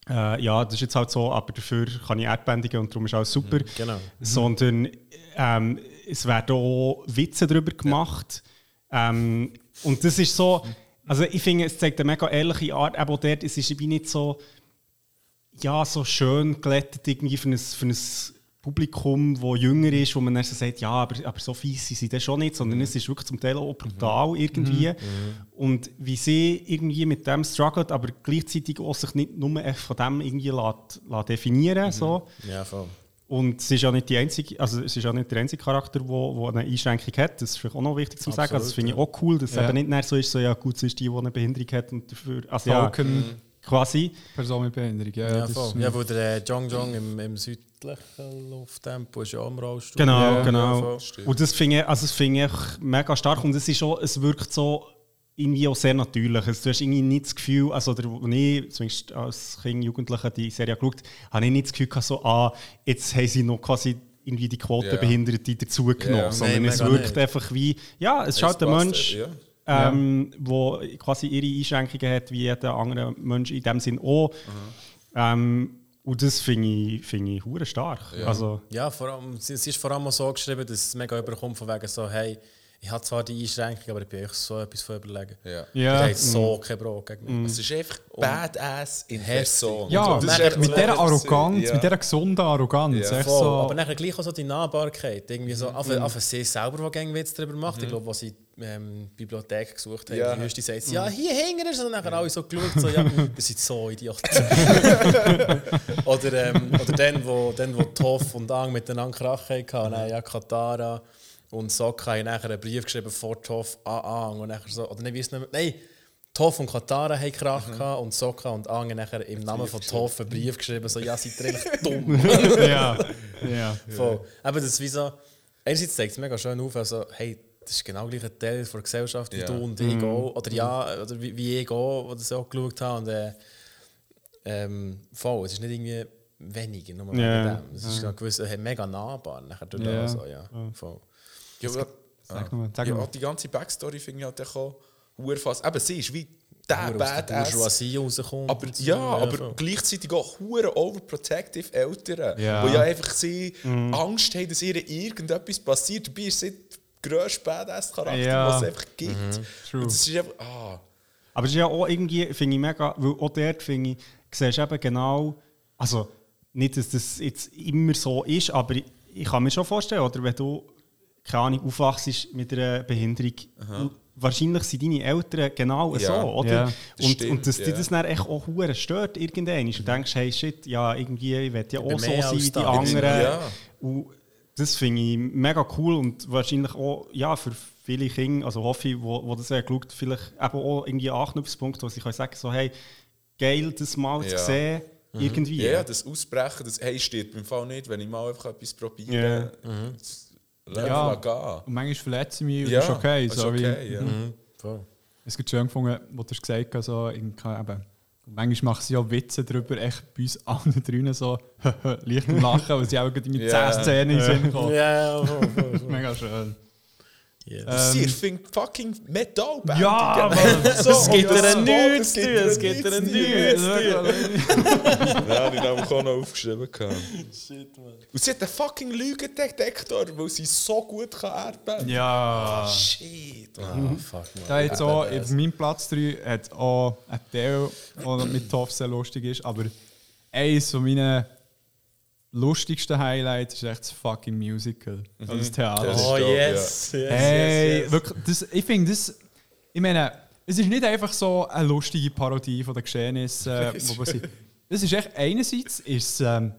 ja. äh, ja, das ist jetzt halt so, aber dafür kann ich Erdbändigen und darum ist alles super. Genau. Sondern ähm, es werden auch Witze darüber gemacht. Ähm, und das ist so, also ich finde, es zeigt eine mega ehrliche Art, aber dort, es ist wie nicht so, ja, so schön glättet irgendwie für ein, für ein Publikum, das jünger ist, wo man dann so sagt, ja, aber, aber so fies sind sie dann schon nicht, sondern es ist wirklich zum Teil auch brutal irgendwie. Und wie sie irgendwie mit dem struggelt, aber gleichzeitig auch sich nicht nur von dem irgendwie lässt, lässt definieren so. Ja, voll. Und es ist ja nicht die einzige, also es ist ja nicht der einzige Charakter, der wo, wo eine Einschränkung hat. Das ist vielleicht auch noch wichtig zu sagen. Also das finde ich auch cool, dass es Ja. eben nicht mehr so ist, so ja gut, es ist die, die eine Behinderung hat und dafür. Also Falcon. quasi. Person mit Behinderung. Ja, Ja, das voll. ja wo der äh, Jong Jong im, im südlichen Lufttempo ist ja auch im Rollstuhl. Genau, Ja, genau. Stimmt. und das finde ich, also das finde ich mega stark und es ist auch, es wirkt so irgendwie auch sehr natürlich. Also, du hast irgendwie nicht das Gefühl, also oder, als ich zumindest als Kind, Jugendlicher die Serie geschaut habe, ich nicht das Gefühl gehabt, so, ah, jetzt haben sie noch quasi irgendwie die Quotenbehinderte dazugenommen, Ja. sondern Nein, es wirkt nicht. einfach wie, ja, es ist halt ein Mensch, ja. ähm, wo quasi ihre Einschränkungen hat, wie jeder andere Mensch in dem Sinn auch. Ähm, und das finde ich, finde ich hure stark. Also, Ja, vor allem, sie ist vor allem auch so geschrieben, dass es mega überkommt von wegen so, hey, ich habe zwar die Einschränkung, aber ich bin euch so etwas von überlegen. Ja. Ja. Ich habe so kein Brot gegen mich. Es ist einfach Badass in Person. Ja, Und das ist einfach mit so- dieser Arroganz, Ja. mit dieser gesunden Arroganz. Ja. so, aber nachher gleich auch so die Nahbarkeit. Irgendwie so, auf, auf sie selber, die gerne Witz darüber macht. Ich glaube, als sie ähm, die Bibliothek gesucht haben, Ja. die Höchste sagt, sie, ja, hier hängen ist. Und dann alle so geschaut, so, ja, [LAUGHS] das sind so Idioten. [LAUGHS] oder, ähm, oder dann, wo, dann, wo Toff und Ang miteinander krachen hatten, dann, ja, Katara und Sokka haben nachher einen Brief geschrieben vor Toff an Ang. Und nachher so, oder nein, wie es nicht mehr? Nein, Toff und Katara haben Krach gehabt und Sokka und Ang haben nachher im Namen von Toff einen Brief geschrieben, so, ja, seid ihr eigentlich [LAUGHS] dumm. ja, ja. [LAUGHS] Voll. Aber das ist wie so, einerseits zeigt es mega schön auf, also, hey, das ist genau gleich ein Teil der Gesellschaft wie Ja. du und ich auch. Oder ja, oder wie, wie ich auch, das auch geschaut habe. Und, äh, ähm, voll, es ist nicht irgendwie weniger, nur wegen Ja. dem. Es ist ja. gewiss, äh, mega nahbar nachher durch das. So, ja. Voll. Ja, aber- Sag mal, sag ja, mal. die ganze Backstory finde ich halt auch urfass. Eben, sie ist wie der Badass. Rauskommt. Aber ja, aber gleichzeitig auch hure overprotective Eltern, Ja. die ja einfach sie Mhm. Angst haben, dass ihr irgendetwas passiert. Dabei ist sie der grösste Badass-Charakter, Ja. was es einfach gibt. Mhm. True. Und das ist einfach, ah, Aber es ist ja auch irgendwie, finde ich mega, weil auch dort finde ich, siehst du eben genau, also nicht, dass das jetzt immer so ist, aber ich, ich kann mir schon vorstellen, oder wenn du, keine Ahnung, aufwachst mit einer Behinderung, wahrscheinlich sind deine Eltern genau Ja. so, oder? Ja, und, stimmt, und dass ja. dich das dann echt auch hure stört irgendwann. Und du denkst, hey shit, ja, irgendwie, ich will ja auch so sein wie die anderen. Ja. Und das finde ich mega cool und wahrscheinlich auch ja, für viele Kinder, also hoffe ich, wo, wo das ja geschaut, vielleicht eben auch irgendwie ein Anknüpfpunkt, wo sie können sagen so, hey, geil, das mal zu sehen, irgendwie. ja, das Ausbrechen, das hey, steht beim Fall nicht, wenn ich mal einfach etwas probiere. Ja. Lass Ja. mal gehen. Und manchmal verletze ich mich und Ja, ist okay. ist so wie, okay, ja. Voll. Es gibt schön gefunden, wo du gesagt hast, so, in, eben, manchmal machen sie ja Witze darüber, echt bei uns allen drinnen so [LAUGHS] leicht Lachen, weil sie auch mit Ja. 10 Szenen in den Sinn kommen. [LAUGHS] Ja, voll, voll, voll. Mega schön. Yes. Sie findet fucking Metal Ja, so, Es gibt so, nichts es zu es gibt ihr nichts zu. Ja, die haben auch noch aufgeschrieben. gehabt. Und sie hat einen fucking Lügendetektor, weil sie so gut kann erdbeben Ja. Shit, man. Ah, fuck, man. Da jetzt auch, auf meinem Platz 3 hat auch ein Teil, der mit Toff sehr lustig ist, aber eines von meinen lustigsten Highlights ist echt das fucking Musical. Also das Theater. Oh, yes. yes, Hey, yes, yes. wirklich, das, ich finde das, ich meine, es ist nicht einfach so eine lustige Parodie von den Geschehnissen, äh, wo wir sind. Es ist echt, einerseits ist es, ähm,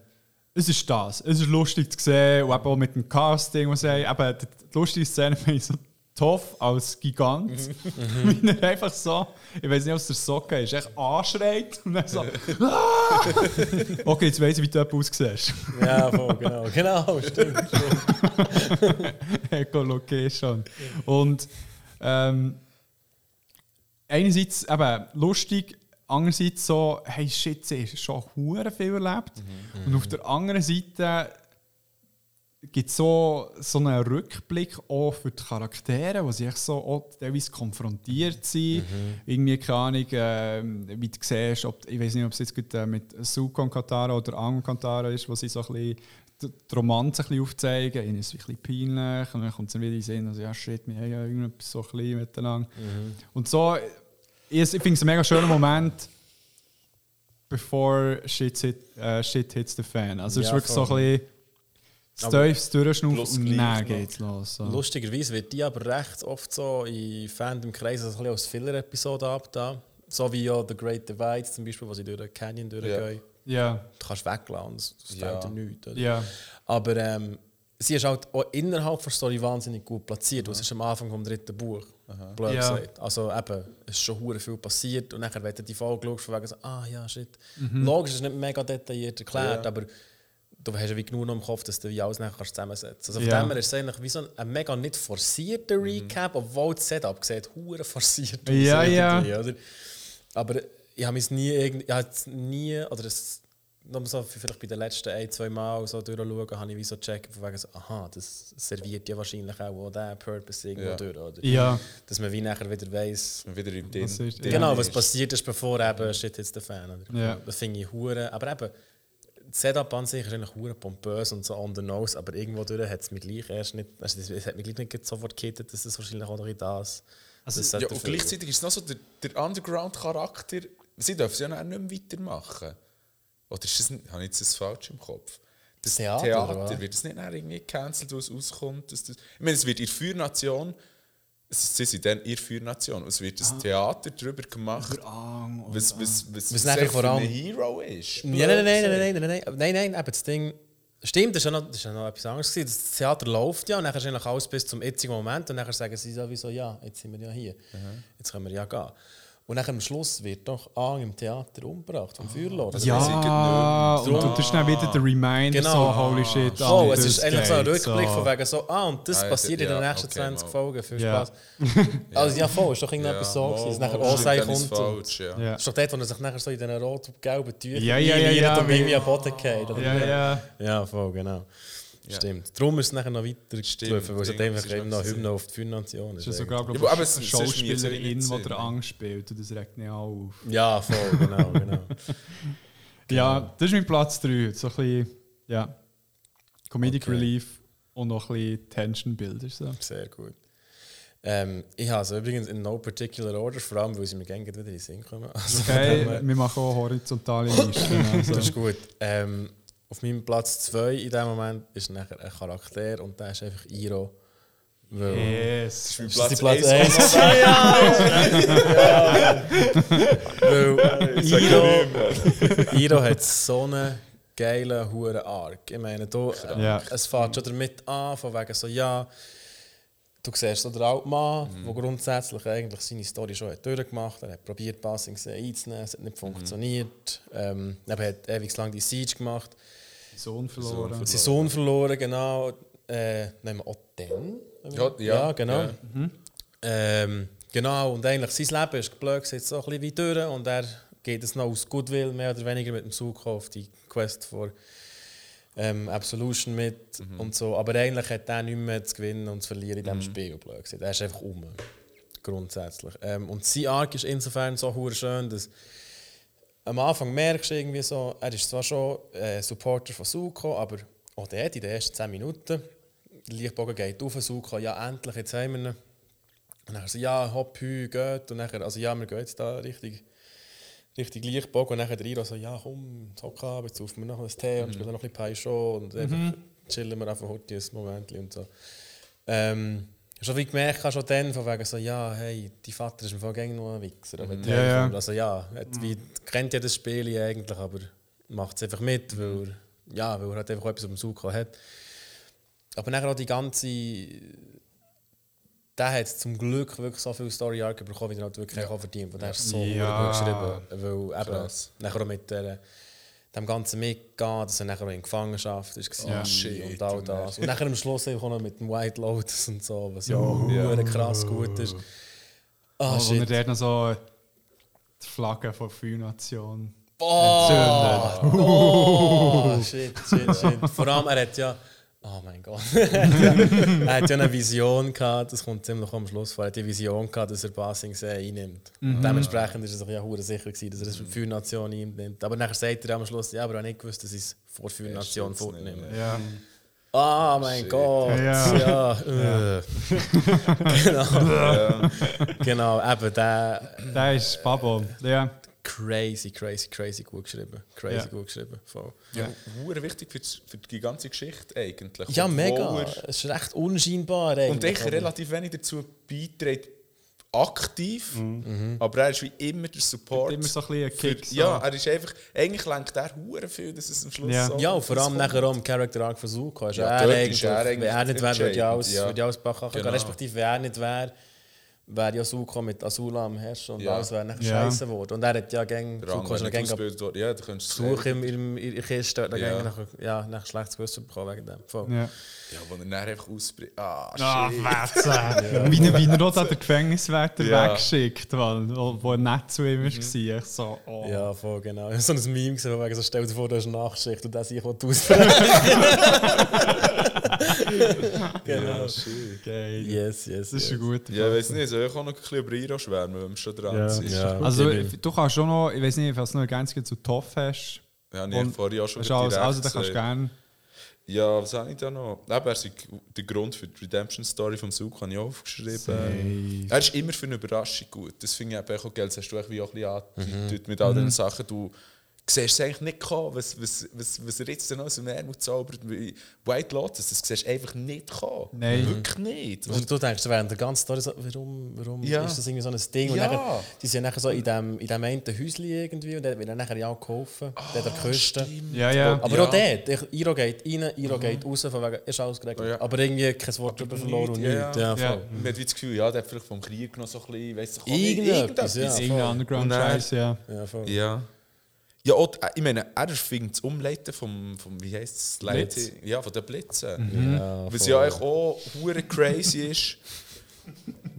es ist das, es ist lustig zu sehen, und eben auch mit dem Casting, was sie haben, eben die, die lustige Szene [LAUGHS] wenn ich so Toff als Gigant, [LAUGHS] wie er einfach so, ich weiß nicht, was der Socke ist, echt anschreit und dann so, «Ah!» [LAUGHS] okay, jetzt weiss ich, wie du aussiehst. Ja, voll, genau. Genau, stimmt. [LAUGHS] Ecolocation. Und ähm, einerseits eben lustig, andererseits so, hey shit, sie hat schon hure viel erlebt. Und auf der anderen Seite gibt es so, so einen Rückblick auch für die Charaktere, wo sie echt so teilweise konfrontiert sind. Irgendwie, keine Ahnung, äh, wie du siehst, ob, ich weiß nicht, ob es jetzt gerade, äh, mit Suko und Katara oder Ang und Katara ist, wo sie so ein bisschen die die Romanze ein bisschen aufzeigen. Ihnen ist es ein bisschen peinlich und dann kommt es dann wieder in den Sinn, also ja shit, wir haben ja irgendetwas so ein bisschen miteinander. Und so, ich, ich finde es ein mega schöner Moment, bevor shit, hit, äh, shit hits the fan. Also es ist wirklich so ein bisschen tiefes Durchschnaufen und dann geht's los. So. Lustigerweise wird die aber recht oft so in Fandom-Kreisen so ein bisschen als Filler-Episode abgetan. So wie ja The Great Divide zum Beispiel, wo sie durch den Canyon durchgehen. Ja, Du kannst weglassen, das Ja. fehlt dir nichts. Oder? ja. Aber ähm, sie ist halt auch innerhalb der Story wahnsinnig gut platziert. Das ist am Anfang vom dritten Buch. Blöd Ja. gesagt. Also eben, es ist schon hure viel passiert und nachher, wenn du die Folge schaust, von wegen so, ah ja, shit. Mhm. Logisch, es ist nicht mega detailliert erklärt, aber du hast ja wie genug noch im Kopf, dass du wie alles nachher kannst zusammensetzen kannst. Also von Ja. dem her ist es eigentlich wie so ein, ein mega nicht forcierter Recap, obwohl das Setup sieht hure forciert aus Ja, ja. irgendwie, Oder? Aber ich habe es nie, irgend- ich nie, oder es, nur so vielleicht bei den letzten ein, zwei Mal so durchschauen, habe ich wie so gecheckt, von wegen so, aha, das serviert ja wahrscheinlich auch, auch diesen Purpose irgendwo Ja. durch. Oder? Ja, Dass man wie nachher wieder weiss, Wieder im Was Ding. genau, was passiert ist, bevor eben Shit jetzt der Fan. Oder? Ja. Das finde ich hure. Aber eben, das Setup an sich ist eigentlich hure pompös und so on the nose, aber irgendwo durch hat es mich gleich erst nicht, also es- es hat mich gleich nicht sofort gekittet, dass es wahrscheinlich auch noch in das. Also, das Ja, und gleichzeitig ist es noch so der, der Underground-Charakter. Sie dürfen es ja nicht mehr weitermachen. Oder ist das, nicht- habe ich jetzt das falsch im Kopf? Das Theater, Theater, wird das nicht irgendwie gecancelt, wo es auskommt? Das, ich meine, es wird in der Feuernation, es- sie sind dann Feuernation, und es wird Ah. ein Theater darüber gemacht, was, was, was, Was was echt vor allem- ein Hero ist. Nein, nein, nein, nein, nein, nein, nein, nein, nein, nein, das Ding. Stimmt, das ist ja noch, das ist ja noch etwas anderes. gewesen. Das Theater läuft ja und dann ist eigentlich alles bis zum jetzigen Moment und dann sagen sie sowieso, ja, jetzt sind wir ja hier, jetzt können wir ja gehen. Und dann am Schluss wird doch Ang im Theater umgebracht vom Feuerlord. Also ja, sie und du tust dann wieder den Reminder, Genau. so, holy shit. Oh, ah, es ist das eigentlich so ein Rückblick so. von wegen so, ah, und das Ah, ja, passiert in den ja, nächsten okay, 20 mal. Folgen. Viel Ja. Spaß. [LAUGHS] Also ja, voll, ist doch irgendetwas so gewesen. dass nachher auch sein kommt. und- falsch, ja. Ja. Das ist doch dort, wo er sich nachher so in diesen rot-gelben Tüchern Ja, ja, ja, ja, und wie- irgendwie am Boden geht. Ja, ja. Ja, voll, genau. Ja. Stimmt. Darum ist es nachher noch weiter gelaufen, weil es hat Ding, einfach das ist eben noch Hymne auf die Das ist. ist ja sogar, glaube aber ich, es- eine es ist Schauspielerin, die der Angst spielt. Und das regt nicht auf. Ja, voll, [LAUGHS] genau, genau. Ja, das ist mein Platz 3. So ein bisschen, ja, Comedic Okay. Relief und noch ein bisschen Tension Builder. So. Sehr gut. Ähm, ich habe es übrigens in no particular order, vor allem, weil sie mir gerne wieder in den Sinn kommen. Also, Okay, wir machen auch horizontale Listen. [LAUGHS] Also. Das ist gut. Ähm, auf meinem Platz 2 in dem Moment ist nachher ein Charakter und der ist einfach Iro. Weil Yes. Mein Ist das die Platz Platz 1 [LAUGHS] Weil Iro, Iro hat so einen geilen hure Arc. Ich meine, du, Ja. es fängt schon damit an, von wegen so, ja, du siehst so den alten Mann, der grundsätzlich eigentlich seine Story schon hat durchgemacht hat. Er hat probiert, Passings einzunehmen, es hat nicht funktioniert. Ähm, er hat ewig lang die Siege gemacht. Sohn verloren. Sein Sohn verloren, genau. Äh, nehmen wir auch den. Ja, ja, genau. ja. Ähm, genau, und eigentlich sein Leben ist blöd, sieht so ein bisschen wie durch und er geht es noch aus Goodwill mehr oder weniger mit dem Zug auf die Quest vor ähm, Absolution mit und so. Aber eigentlich hat er nicht mehr zu gewinnen und zu verlieren in diesem Spiel, blöd. Er ist einfach um, grundsätzlich. Ähm, und sein Arc ist insofern so hure schön, dass am Anfang merkst du irgendwie so, er ist zwar schon äh, Supporter von Suko, aber auch der in den ersten 10 Minuten, der Lichtbogen geht auf Suko, ja endlich, jetzt haben wir ihn. Und dann so, ja, hopp, hü, geht. Und nachher, also ja, wir gehen jetzt da richtig, richtig Lichtbogen. Und nachher der Iro so, ja komm, hock ab, jetzt saufen wir noch ein Tee und spielen noch ein bisschen Paisho und einfach chillen wir einfach heute ein Moment und so. Ähm, schon wie gemerkt habe, schon dann, von wegen so, ja, hey, dein Vater ist im Fall nur ein Wichser. aber Ja, ja. Also ja, hat, wie, kennt ja das Spiel eigentlich, aber macht es einfach mit, weil, ja, weil er halt einfach etwas auf dem Suche hat. Aber nachher auch die ganze. Der hat zum Glück wirklich so viel Story Arc bekommen, wie er halt wirklich auch verdient. Und der ist so Ja. gut geschrieben. Weil eben, Krass. nachher auch mit der, dem Ganzen mitgehen, dass er nachher in Gefangenschaft ist Ja. Shit, und all das. Und nachher am Schluss noch mit dem White Lotus und so, was ja, Ja. ja. krass gut ist. Ah, Oh, und er shit. noch so die Flagge von Oh, entzündet. [LAUGHS] oh, shit, shit, shit. Vor allem, er hat ja. Oh mein Gott. [LAUGHS] er, hat ja, ja eine Vision gehabt, das kommt ziemlich am Schluss vor. Er hat die Vision gehabt, dass er Basing See einnimmt. Und dementsprechend ist er sich ja hure sicher gewesen, dass er es für die Feuernation einnimmt. Aber nachher sagt er am Schluss, ja, aber er hat nicht gewusst, dass ich es vor schützt nicht fortnehme. Ja. Ah, mein Gott. Ja. Ja. äh. [LAUGHS] genau. genau, eben der. Der ist Babo. Ja. Crazy, crazy, crazy gut geschrieben. Crazy Ja. gut geschrieben. Voll. Ja, hure wichtig für, die- für die ganze Geschichte eigentlich. Ja, Obwohl mega. er- Es ist recht unscheinbar. Eigentlich, Und aber- relativ wenig dazu beiträgt, aktiv, aber er ist wie immer der Support. Immer so ein bisschen ein Kick. Ja, er ist einfach, eigentlich lenkt er hure viel, dass es am Schluss Ja. so Ja, und vor allem nachher auch im Character Arc Zuko. Ist Ja, er dort ist eigentlich, er eigentlich wenn er nicht wäre, würde ja alles, ja. würde ja alles Bach Genau. Respektive, wenn er nicht wäre, wäre ja Zuko mit Azula am Herrschen und Ja. alles wäre nachher Ja. scheiße geworden. Und er hat ja gegen andere ist ja gegen könntest du Besuch in, in, in der Kiste, hat Ja. nachher, ja, nachher schlechtes Gewissen bekommen wegen dem. Voll. Ja. Ja, wo er dann einfach ausbricht. Ah, Ah, shit. Wetze. [LAUGHS] Wie, er- wie er da den Gefängniswärter Ja. weggeschickt, weil, wo, er nicht zu ihm war. Ich so, oh. Ja, voll, genau. Ich habe so ein Meme gesehen, wo wegen so, stell dir vor, du hast eine Nachtschicht und der sich ausbrechen. genau. Ja, shit. Geil. Yes, yes, Das ist yes. guter Ja, ich weiß nicht, soll ich auch noch ein bisschen über Iro schwärmen, wenn wir schon dran Ja. sind? Ja. Also, du kannst schon noch, ich weiß nicht, was du noch ergänzt zu Toff hast. Ja, nee, Und- vorher auch schon alles, direkt also, da kannst du gesagt. gerne. Ja, was habe ich da noch? Eben, er der Grund für die Redemption-Story vom Zug, habe ich auch aufgeschrieben. Er ist immer für eine Überraschung gut. Das finde ich auch geil. Das hast du auch wie auch ein bisschen angedeutet mit all Mhm. diesen Sachen. Du siehst es eigentlich nicht kommen, was, was, was, was er jetzt dann aus dem Ärmel zaubert. Wie White Lotus, das siehst du einfach nicht kommen. Nein. Wirklich nicht. Und du denkst während der ganzen Story so, warum, warum Ja. ist das irgendwie so ein Ding? Und Ja. nachher, die sind nachher so in dem, in dem einen Häuschen irgendwie und wird dann nachher ja geholfen, der an der Küste. Ja, ja. Aber Ja. auch dort, Iro geht rein, Iro geht raus, von wegen, ist alles geregelt. Ja. Aber irgendwie kein Wort darüber verloren und Ja, nichts. ja. Ja, Ja. Man hat das Gefühl, ja, der hat vielleicht vom Krieg noch so ein bisschen, weiss ich Irgendetwas, ja. irgendetwas. Irgendein Und dann- Underground-Scheiß, ja. Ja, voll. Ja. Ja, auch, äh, ich meine, er erfindet das Umleiten vom, vom wie heisst es, Blitz. Ja, von den Blitzen. Mhm. Ja, Was ja eigentlich auch hure crazy ist.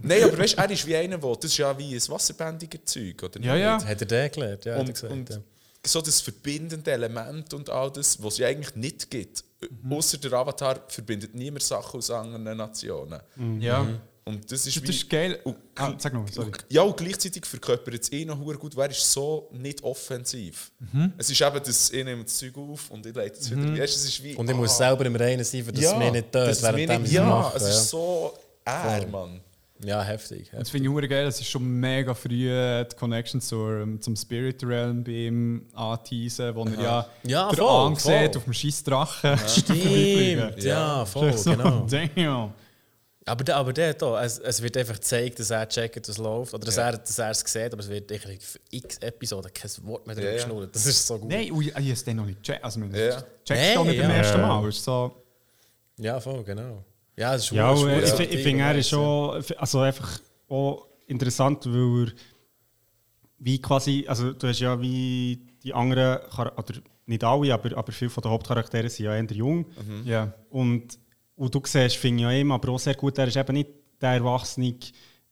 Nein, aber weißt du, er ist wie einer, der, das ist ja wie ein wasserbändiger Zeug, oder Ja, nicht? ja. Hat er den gelernt? Ja, Und, gesagt. und ja. so das verbindende Element und all das, was es ja eigentlich nicht gibt. Mhm. Außer der Avatar verbindet niemand Sachen aus anderen Nationen. Ja. Und das ist Das wie... ist geil. Und- Ah, sag noch, sorry. Ja, und gleichzeitig verkörpert es eh noch gut, weil er ist so nicht offensiv. Mhm. Es ist eben, dass ich nehme das Zeug auf und ich leite es wieder. Weißt, du, es ist wie, Und ich muss ah, selber im Reinen sein, für das ja, mir nicht tötet, es während nicht- sie Ja, es ja. ist so er, Mann. ja, heftig. Das heftig. finde ich hure geil. Das ist schon mega früh äh, die Connection zur, zum Spirit Realm bei ihm anteasen, wo er ja, Ja, der voll, Angst voll. auf dem scheiß Drachen. [LAUGHS] Stimmt, ja, voll, so, genau. [LAUGHS] Damn. Aber, der- aber der da, es, es wird einfach gezeigt, dass er checkt, was läuft. Oder dass, Ja. er, dass er es sieht, aber es wird eigentlich für x Episoden kein Wort mehr drüber Ja, ja. geschnurrt. Das ist so gut. Nein, ui, ich habe es noch nicht gecheckt. Also, man Ja. checkt Nee, es nicht beim ja. ersten Ja. Mal. Ist so, Ja, voll, genau. Ja, es ist Ja, und hure ich, ich finde, er ist schon also einfach auch interessant, weil er wie quasi, also du hast ja wie die anderen, Char- oder nicht alle, aber, aber viele von den Hauptcharakteren sind ja eher jung. ja. Und, und du siehst, finde ich ja immer, aber auch sehr gut, er ist eben nicht der Erwachsene,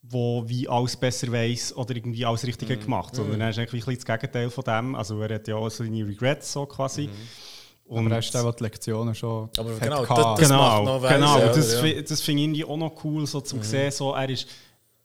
der wie alles besser weiß oder irgendwie alles Richtige gemacht, sondern er ist eigentlich ein bisschen das Gegenteil von dem. Also er hat ja auch seine Regrets so quasi. Und Aber er ist der, der die Lektionen schon Aber hat genau, gehabt. das- genau, macht noch weiss, genau. ja, das ja. das finde ich irgendwie auch noch cool, so zum sehen, so, er ist,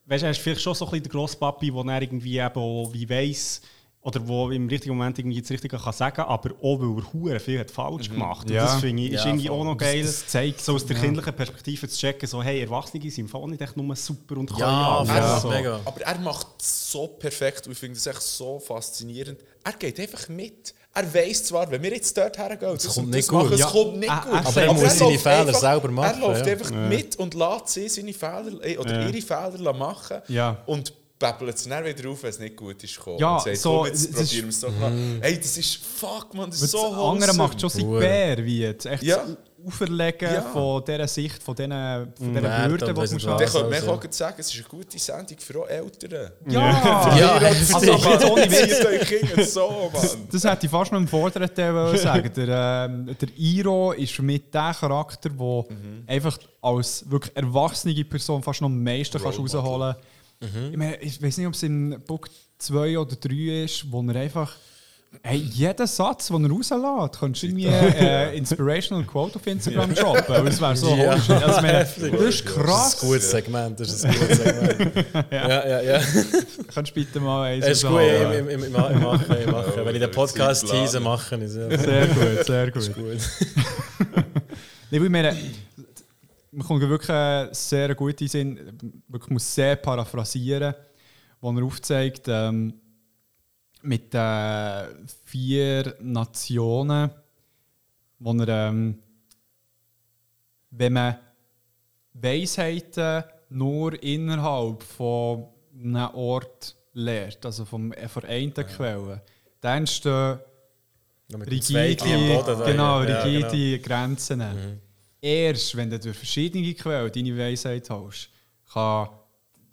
weißt, er ist vielleicht schon so ein bisschen der Grosspapi, wo er irgendwie eben auch wie weiss, oder wo im richtigen Moment irgendwie das Richtige kann sagen, aber auch weil er hure viel hat falsch gemacht. Und Ja. das finde ich ist Ja, irgendwie voll. auch noch Das- geil, das zeigt- so aus der ja. kindlichen Perspektive zu checken, so hey, Erwachsene sind im Fall nicht echt nur super und können Ja, voll, Ja. So. mega. Aber er macht es so perfekt und ich finde das echt so faszinierend. Er geht einfach mit. Er weiß zwar, wenn wir jetzt dort hergehen, das kommt nicht das gut. es Ja. kommt nicht Ah, gut. ah, Aber er muss seine läuft Fehler einfach- selber machen, Er läuft ja. einfach mit und lässt sie seine Fehler äh, oder Ja. ihre Fehler machen Ja. und päppelt es dann wieder auf, wenn es nicht gut ist. gekommen. Ja, und sagt, so, komm, jetzt das probieren wir es doch mal. Mhm. Ey, das ist fuck, man, das ist so andere wholesome. macht schon sein. Bär, wie jetzt. Echt Ja. das Auferlegen Ja. von dieser Sicht, von diesen, von die du haben. Dann könnte man Also, auch sagen, es ist eine gute Sendung für auch Eltern. Ja! Ja, [LAUGHS] also, aber ohne Witz. So, Mann. Das hätte ich fast noch im vorderen Teil [LAUGHS] sagen. Der, ähm, der Iro ist für mich der Charakter, der einfach als wirklich erwachsene Person fast noch am meisten kannst Role rausholen Ich, meine, ich weiß nicht, ob es in Book 2 oder 3 ist, wo er einfach. Hey, jeden Satz, den er rauslässt, könntest du irgendwie äh, Inspirational Quote auf Instagram droppen. weil Es wäre so Ja. Also, ich meine, das ist Das ist krass. ein gutes Segment, das ist ein gutes Segment. [LAUGHS] ja, ja, ja. Kannst du bitte mal eins Es ist gut, im, im, im, im Machen, im Machen. Wenn ich den Podcast tease, machen ist ja. Sehr gut, sehr gut. gut. [LAUGHS] Nee, weil ich meine, man kommt wirklich sehr gut in den Sinn, wirklich muss sehr paraphrasieren, wo er aufzeigt, ähm, mit den vier Nationen, wo er, ähm, wenn man Weisheiten nur innerhalb von einen Ort lehrt, also vom, von einer Quelle, dann entstehen Boden ja, rigide genau. Grenzen. Erst wenn du durch verschiedene Quellen deine Weisheit holst, kann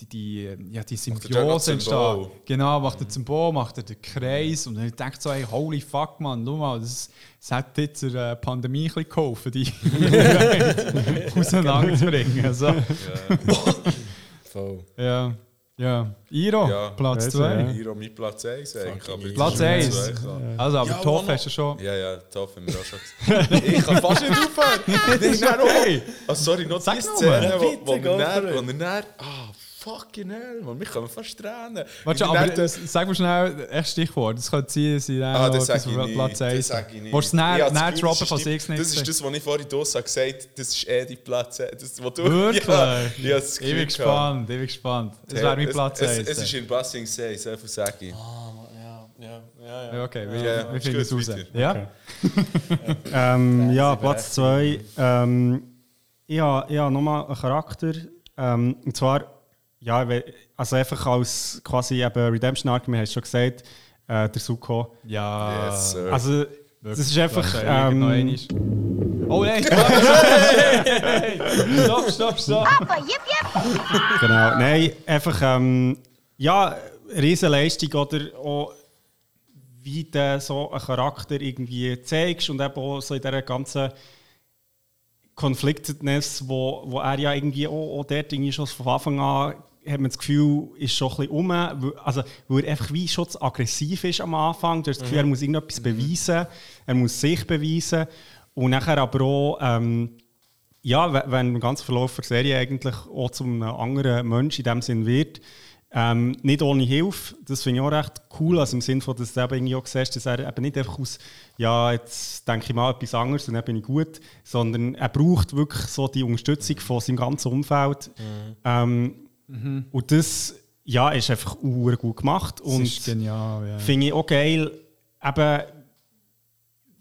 die, die, ja, die Symbiose entstehen. Genau, macht er zum Bo, macht er den Kreis und dann denkt so, hey, holy fuck, man, schau mal, das, das hat jetzt der äh, Pandemie ein bisschen geholfen, die [LAUGHS] [LAUGHS] auseinanderzubringen. So. [LAUGHS] Voll. Ja, ja. Iro, Ja. Platz Also, 2. ja. Iro mit Platz 1 eigentlich. Platz jetzt ist 1. es zwei, klar. Also, aber Ja, Toff wo hast du schon. Ja, ja, top, haben wir auch schon [LAUGHS] ich kann fast nicht aufhören. Das ist auch, oh, sorry, noch Sag die Szene, wo, wo it. wo wir dann, ah, fucking hell, man, wir kommen fast Tränen. Warte, Wie wir aber dann das, sag mal schnell ein Stichwort. Das könnte sein, dass ich dann Ah, das ich auf nicht. Platz 1 Das sage ich nicht. Willst du es Ich habe näher droppen, ist sich die- Das ist das, was ich vorhin Dos habe gesagt das ist eh die Platz 1. Das, wo du, Wirklich? Ja, ich habe das Ich bin gespannt, ich bin gespannt. Das wäre mein Es- Platz es, 1. Es ist in See, so viel sage ich. Ja, ja, ja. Ja, okay, wir, Ja, wir finden es raus. weiter. Ja? Ähm, ja, sie Platz 2. Ähm, ich habe ich habe nochmal einen Charakter. Ähm, und zwar, ja, also einfach als quasi eben Redemption Arc, wir haben es schon gesagt, äh, der Suko. Ja. Yes, sir. Also, das ist einfach. Ähm. Oh nein! [LAUGHS] stopp, stopp, stopp! genau, nein, einfach, ähm, ja, Riesenleistung oder auch, wie du so einen Charakter irgendwie zeigst und eben auch so in dieser ganzen Conflictedness, wo, wo er ja irgendwie auch, auch dort irgendwie schon von Anfang an hat man das Gefühl, ist schon ein bisschen um, also weil er einfach wie schon aggressiv ist am Anfang. Du hast das Gefühl, er muss irgendetwas beweisen, er muss sich beweisen. Und nachher aber auch, ähm, ja, we- wenn im ganzen Verlauf der Serie eigentlich auch zu einem anderen Mensch in dem Sinn wird, ähm, nicht ohne Hilfe, das finde ich auch recht cool, also im Sinne von, dass du eben irgendwie auch siehst, dass er eben nicht einfach aus, ja, jetzt denke ich mal etwas anderes und dann bin ich gut, sondern er braucht wirklich so die Unterstützung von seinem ganzen Umfeld. Ähm, Und das, ja, ist einfach ur gut gemacht Das und ist genial, ja. finde ich auch geil, eben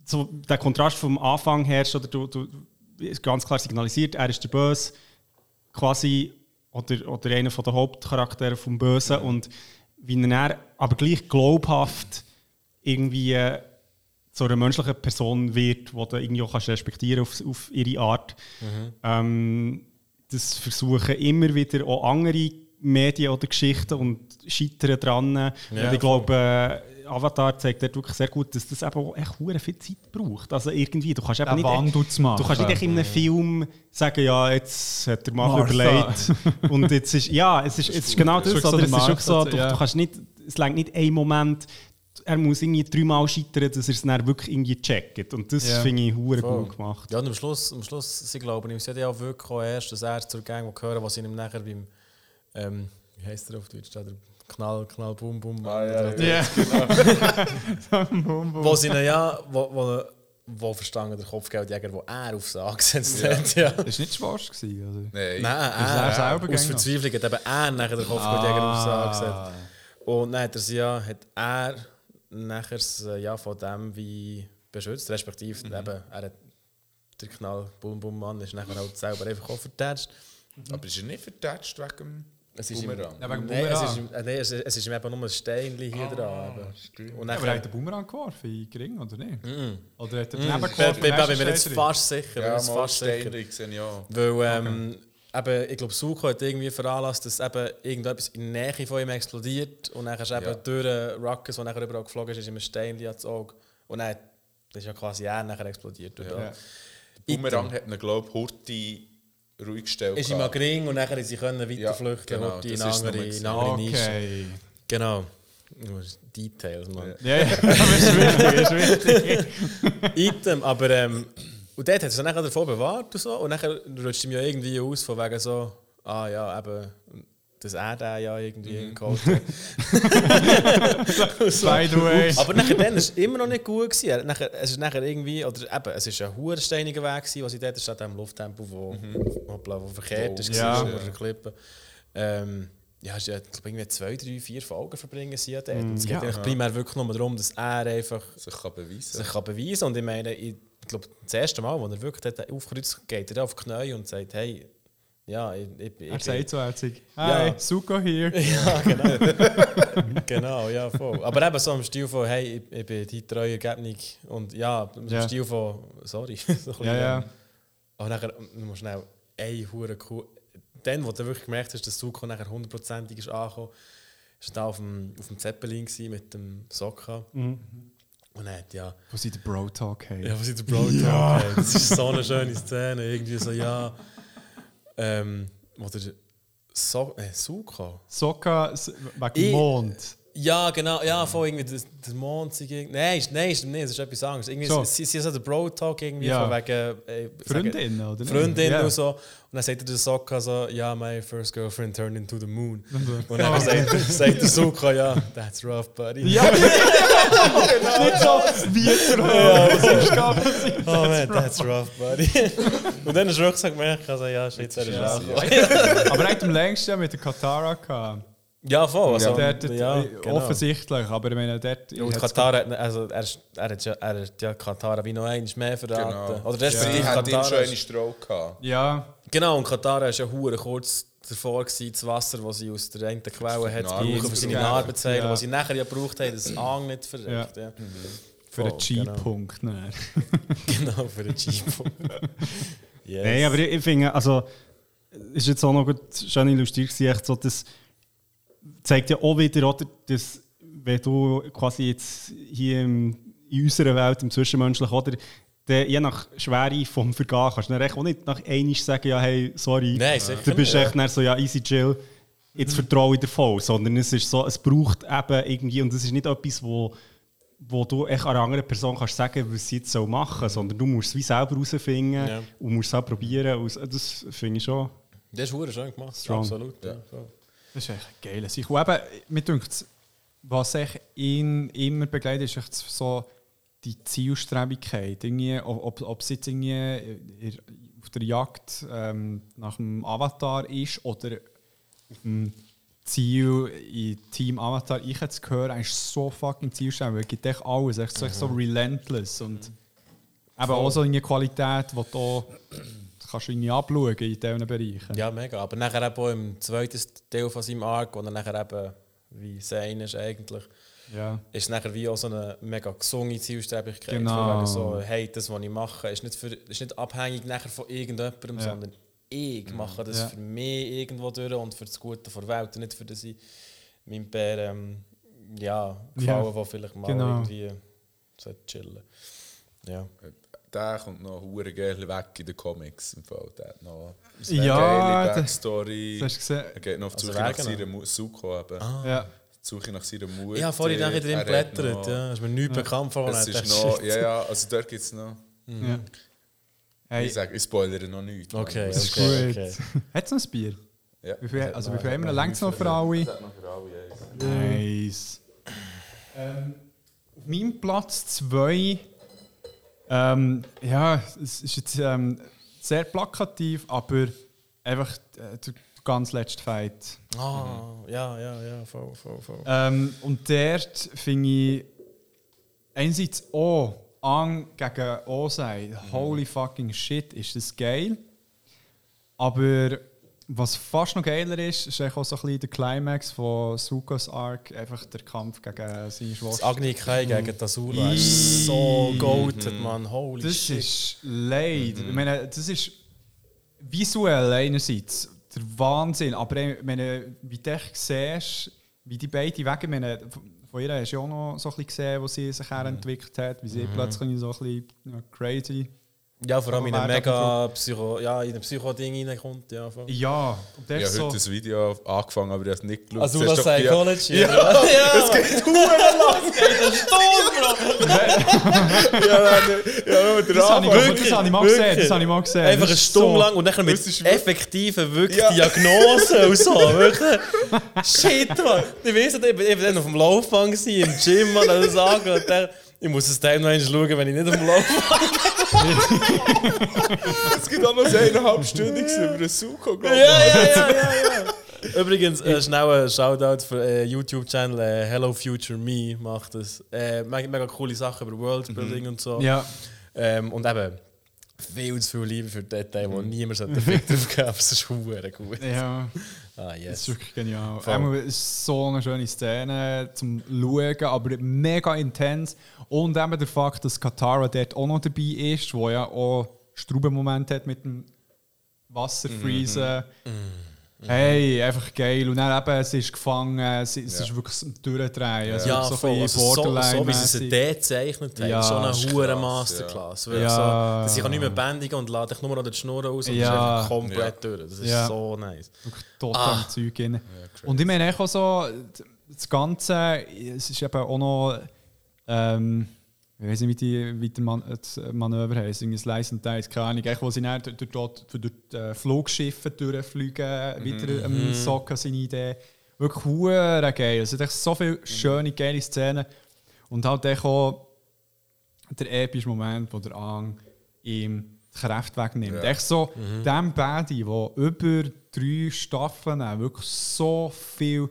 so der Kontrast vom Anfang herrscht, oder du, du ist ganz klar signalisiert, er ist der Böse, quasi, oder, oder einer von der Hauptcharaktere vom Bösen und wie er dann aber gleich glaubhaft irgendwie äh, zu einer menschlichen Person wird, die du irgendwie auch kannst respektieren auf, auf ihre Art. Ähm, das versuchen immer wieder auch andere Medien oder Geschichten und scheitern dran. und ich glaube, äh, Avatar zeigt dort wirklich sehr gut, dass das eben auch echt hure viel Zeit braucht. Also irgendwie, du kannst eben nicht... Machen. Du kannst nicht echt in einem Film sagen, ja, jetzt hat der Mann Martha. überlegt. Und jetzt ist, ja, es ist, es ist [LAUGHS] genau das. ist Oder? Es ist so, ja. du kannst nicht, es längt nicht ein Moment, er muss irgendwie dreimal scheitern, dass er es dann wirklich irgendwie checkt. Und das Ja. finde ich hure gut gemacht. Ja, und am Schluss, am Schluss sie glauben ihm, sie hat ja auch wirklich auch erst, dass er zur Gang hören, was ihnen nachher beim, ähm, wie heisst der auf Deutsch, da, der Knall, Knall, Bum, Bum, Ah, ja, oder- ja. [LAUGHS] [LAUGHS] wo sie ihnen ja, wo, wo, wo verstanden der Kopfgeldjäger, wo er auf sie angesetzt hat, ja. Das war nicht schwarz, gewesen, oder? Nein. Nein, er er, selber aus gegangen? Verzweiflung hat eben er nachher den Kopfgeldjäger auf sie angesetzt. Und dann hat er sie ja, hat er nachher sie ja von dem wie beschützt, respektive eben, er hat der Knall, Bum, Bum, Mann, ist nachher halt selber einfach auch vertätscht. Aber ist er nicht vertatscht wegen Es ist ihm, Boomerang? Ja, wegen nein, es ist, äh, nein, es, ist- es ist ihm eben nur ein Steinchen hier dran. eben. Und Aber er nachher, hat den Boomerang geworfen, in Gring, oder nicht? Oder hat er Mm, daneben bin, geworfen? und bin mir jetzt fast sicher. Ja, fast sicher. Ich. Weil, ähm, eben, ich glaube, Suko hat irgendwie veranlasst, dass eben irgendetwas in der Nähe von ihm explodiert und dann ist eben Ja. durch den Ruckus, der nachher überall geflogen ist, ist ihm ein Steinchen ans Auge. Und dann das ist ja quasi er nachher explodiert. Ja. da Boomerang hat ihn, glaube ich, Hurti ruhig gestellt. ist ihm gehabt. am Ring und nachher sie können weiterflüchten genau, und die in andere, in andere Nische. Okay. Genau. Details, man. Ja, ja, das ist wichtig, das ist wichtig. [LAUGHS] Item, aber ähm, und dort hat er sich nachher davon bewahrt und so und nachher rutscht ihm ja irgendwie aus von wegen so, ah ja, eben, dass er den ja irgendwie Mhm. geholt hat. so. [LAUGHS] By the way. Aber nachher dann war es immer noch nicht gut. Gewesen. Er- Nachher, es ist nachher irgendwie, oder eben, es ist ein hoher steiniger Weg, gewesen, was sie dort statt dem Lufttempo, wo, hoppla, wo verkehrt ist, Wo- Ja. ja. über der Klippe. Ähm, ja, es ist ja, ich glaube, irgendwie zwei, drei, vier Folgen verbringen sie ja dort. Und es geht Ja. primär wirklich nur darum, dass er einfach Sich kann beweisen. sich kann beweisen Und ich meine, ich glaube, das erste Mal, als er wirklich dort aufkreuzt, geht er auf die Knie und sagt, hey, ja, ich, ich, ich, Er sagt so herzig, Ja. hey, Suko hier. [LAUGHS] Ja, genau. [LAUGHS] genau, ja, voll. Aber eben so im Stil von, hey, ich, ich bin die treue Gebung und ja, im Ja. Stil von, sorry. [LAUGHS] so Ja, ja. ähm, Aber nachher, du musst schnell, ey, hure cool. Dann, wo du wirklich gemerkt hast, dass Suko nachher hundertprozentig ist angekommen, ist da auf dem, auf dem Zeppelin mit dem Sokka. Und er hat ja, Wo sie den Bro-Talk haben. ja, was ich der Bro ja. Das ist so eine schöne Szene. Irgendwie so, ja. Ähm, oder so, äh, Suko. Sokka s- wegen Ich- Mond. Ja, genau, ja, voll irgendwie Mond. sei irgendwie- Nein, ist- nein, ist- nein, das ist etwas anderes. Irgendwie, So. sie, sie ist so der Bro-Talk irgendwie Ja. von wegen. Äh, Freundin, oder? nicht? Freundin Ja. und so. Und dann sagt er der Sokka so, ja, my first girlfriend turned into the moon. Und dann sagt, sagt der Sokka, ja, that's rough, buddy. Ja, [LAUGHS] [LAUGHS] nicht so wie. Das ist [LAUGHS] nicht. Oh man, that's rough, buddy. und dann wirklich so gemerkt, also, ja, shit, der ist rough. Aber er hat am längsten mit der Katara gehabt. Ja, voll. Also, Der hat, ja, äh, genau. offensichtlich, aber ich meine, dort... Und hat's- Katar hat, also er, ist- er, hat ja, er hat ja Katara wie noch eins mehr verraten. Genau. Oder respektive hatte ihm Katara schon eine Stroke gehabt. Ja, Genau, und Katara war ja hure kurz davor, gewesen, das Wasser, das sie aus der einen Quelle hat, gebraucht für seine Ja. Narbe zu heilen, Ja. was sie nachher ja gebraucht haben, dass das Ang nicht verreckt. Ja. für den Voll, G-Punkt. ne? [LAUGHS] [LAUGHS] Genau, für den Jeep. yes. Nein, aber ich, ich finde, also, es ist jetzt auch noch gut, schön illustriert, echt so, das zeigt ja auch wieder, oder, dass, wenn du quasi jetzt hier im, in unserer Welt, im Zwischenmenschlichen, oder, der, je nach Schwere vom Vergehen kannst du dann auch nicht nach einmal sagen, ja, hey, sorry, Nein, sicher du bist echt dann so, ja, easy chill, jetzt vertraue ich dir voll, sondern es ist so, es braucht eben irgendwie, und es ist nicht etwas, wo wo du echt einer anderen Person kannst sagen, was sie jetzt soll machen soll, sondern du musst es wie selber herausfinden Ja. und musst es auch probieren. Das finde ich schon. Das ist schön gemacht. Strong. Absolut. Ja. voll. Das ist echt ein geiler Sicht. Und eben, mir denkt, was ich ihn immer begleitet, ist echt so die Zielstrebigkeit. Irgendwie, ob, ob es jetzt irgendwie auf der Jagd ähm, nach dem Avatar ist oder auf dem Ziel in Team Avatar ich zu gehören, er ist so fucking zielstrebig. weil Er gibt echt alles. Er ist so, echt so relentless. Und eben auch so eine Qualität, die du kannst du irgendwie abschauen in diesen Bereichen. Ja, mega. Aber nachher eben auch im zweiten Teil von seinem Arc, wo er nachher eben wie sein ist eigentlich, Ja. ist nachher wie auch so eine mega gesunde Zielstrebigkeit. Genau. Wegen so, hey, das, was ich mache, ist nicht, für, ist nicht abhängig nachher von irgendjemandem, Ja. sondern ich mache das Ja. für mich irgendwo durch und für das Gute der Welt und nicht für das ich meinem Bär ähm, ja, gefallen, Ja. der vielleicht mal Genau. irgendwie sollte chillen Ja. Der kommt noch hure geil weg in den Comics. Im Fall. Der hat noch Ja, geile Backstory. Das hast du Er geht noch auf die Also Suche nach seiner Mu- Suko. Eben. Ja. Die Suche nach seiner Mutter. Ich habe vorhin nachher drin Er geblättert, noch- ja. ist mir nichts bekannt von Es ist noch, ja, ja, also dort gibt es noch. ja. Hey, Ich sage, ich spoilere noch nichts. Okay, Das das ist okay, gut. okay. Hat es noch ein Bier? Ja. Wie viel, also wie viel haben wir? Längt es noch für alle? Das hat noch für alle. Nice. Ähm, auf meinem Platz 2, ähm, ja, es ist jetzt ähm, sehr plakativ, aber einfach äh, der ganz letzte Fight. Ah, ja, ja, ja, voll, voll, voll. Ähm, und dort finde ich einerseits auch Ang gegen Osei, holy fucking shit, ist das geil. Aber was fast noch geiler ist, ist auch so ein bisschen der Climax von Sukos Arc, einfach der Kampf gegen seine Das Schwester. Agni Kai gegen Tasula ist so goated, man. Holy Das shit. ist leid. Ich meine, das ist visuell einerseits der Wahnsinn, aber ich meine, wie du siehst, wie die beiden Wege, ich meine, von ihr hast du ja auch noch so ein bisschen gesehen, wo sie sich entwickelt hat, wie sie plötzlich so ein bisschen crazy. Ja, vor allem in einem mega Psycho, ja, in ein Psycho-Ding reinkommt. Ja, voll. Ja, und der Ich habe so... heute ein Video angefangen, aber ich habe es nicht geschaut. Also, das Psychology. Ja, ja. [LAUGHS] es geht [LAUGHS] [LAUGHS] Ja, nein, ja, nur der Das habe ich, Anfang. das habe ich mal gesehen, das habe ich mal gesehen. Einfach Das eine Stunde so- lang und dann mit Das wirklich- effektiven wirklich Ja. Diagnosen und so. Wirklich. Shit, man. Ich weiß nicht, ich war dann auf dem Laufband im Gym, man, das sagen. Ich muss das Time noch einmal schauen, wenn ich nicht auf dem Laufband [LAUGHS] Es gibt auch noch so eineinhalbstündiges über den Suko. Ja, ja, ja, ja, ja. Übrigens, äh, schnell ein Shoutout für äh, YouTube-Channel äh, Hello Future Me macht das. Äh, mega, mega coole Sachen über Worldbuilding und so. Ja, Ähm, und eben, viel zu viel Liebe für Details, wo niemand sollte Fick drauf geben, es ist hure gut. Ja, Ah, das yes. ist wirklich genial. Einmal, Es ist so eine schöne Szene zum Schauen, aber mega intens. Und eben der Fakt, dass Katara dort auch noch dabei ist, wo ja auch Straubenmoment hat mit dem Wasserfreezen. Hey, einfach geil. Und dann eben, sie ist gefangen, sie, es ist wirklich ein Durchdrehen. Also Ja, so voll. Also so, so wie sie es dort gezeichnet haben, Ja, ist eine hure krass, Masterclass. Wirklich Ja. So, dass ich kann nicht mehr bändigen und lade dich nur noch die Schnur aus und Ja. ja. ist einfach komplett durch. Das ist Ja. so nice. wirklich total Ah. Zeug rein. und ich meine auch so, das Ganze, es ist eben auch noch, ähm, ich weiß nicht, wie, die, wie Man das Manöver heisst, irgendwie Slice and Dice, keine Ahnung, echt, wo sie dann durch, durch, durch die Flugschiffe durchfliegen, wieder am Socken seine Idee. Wirklich hure geil. Es sind echt so viele schöne, geile Szenen. Und halt auch der epische Moment, wo der Ang ihm die Kräfte wegnimmt. Echt so, dem Baddy, der über drei Staffeln wirklich so viel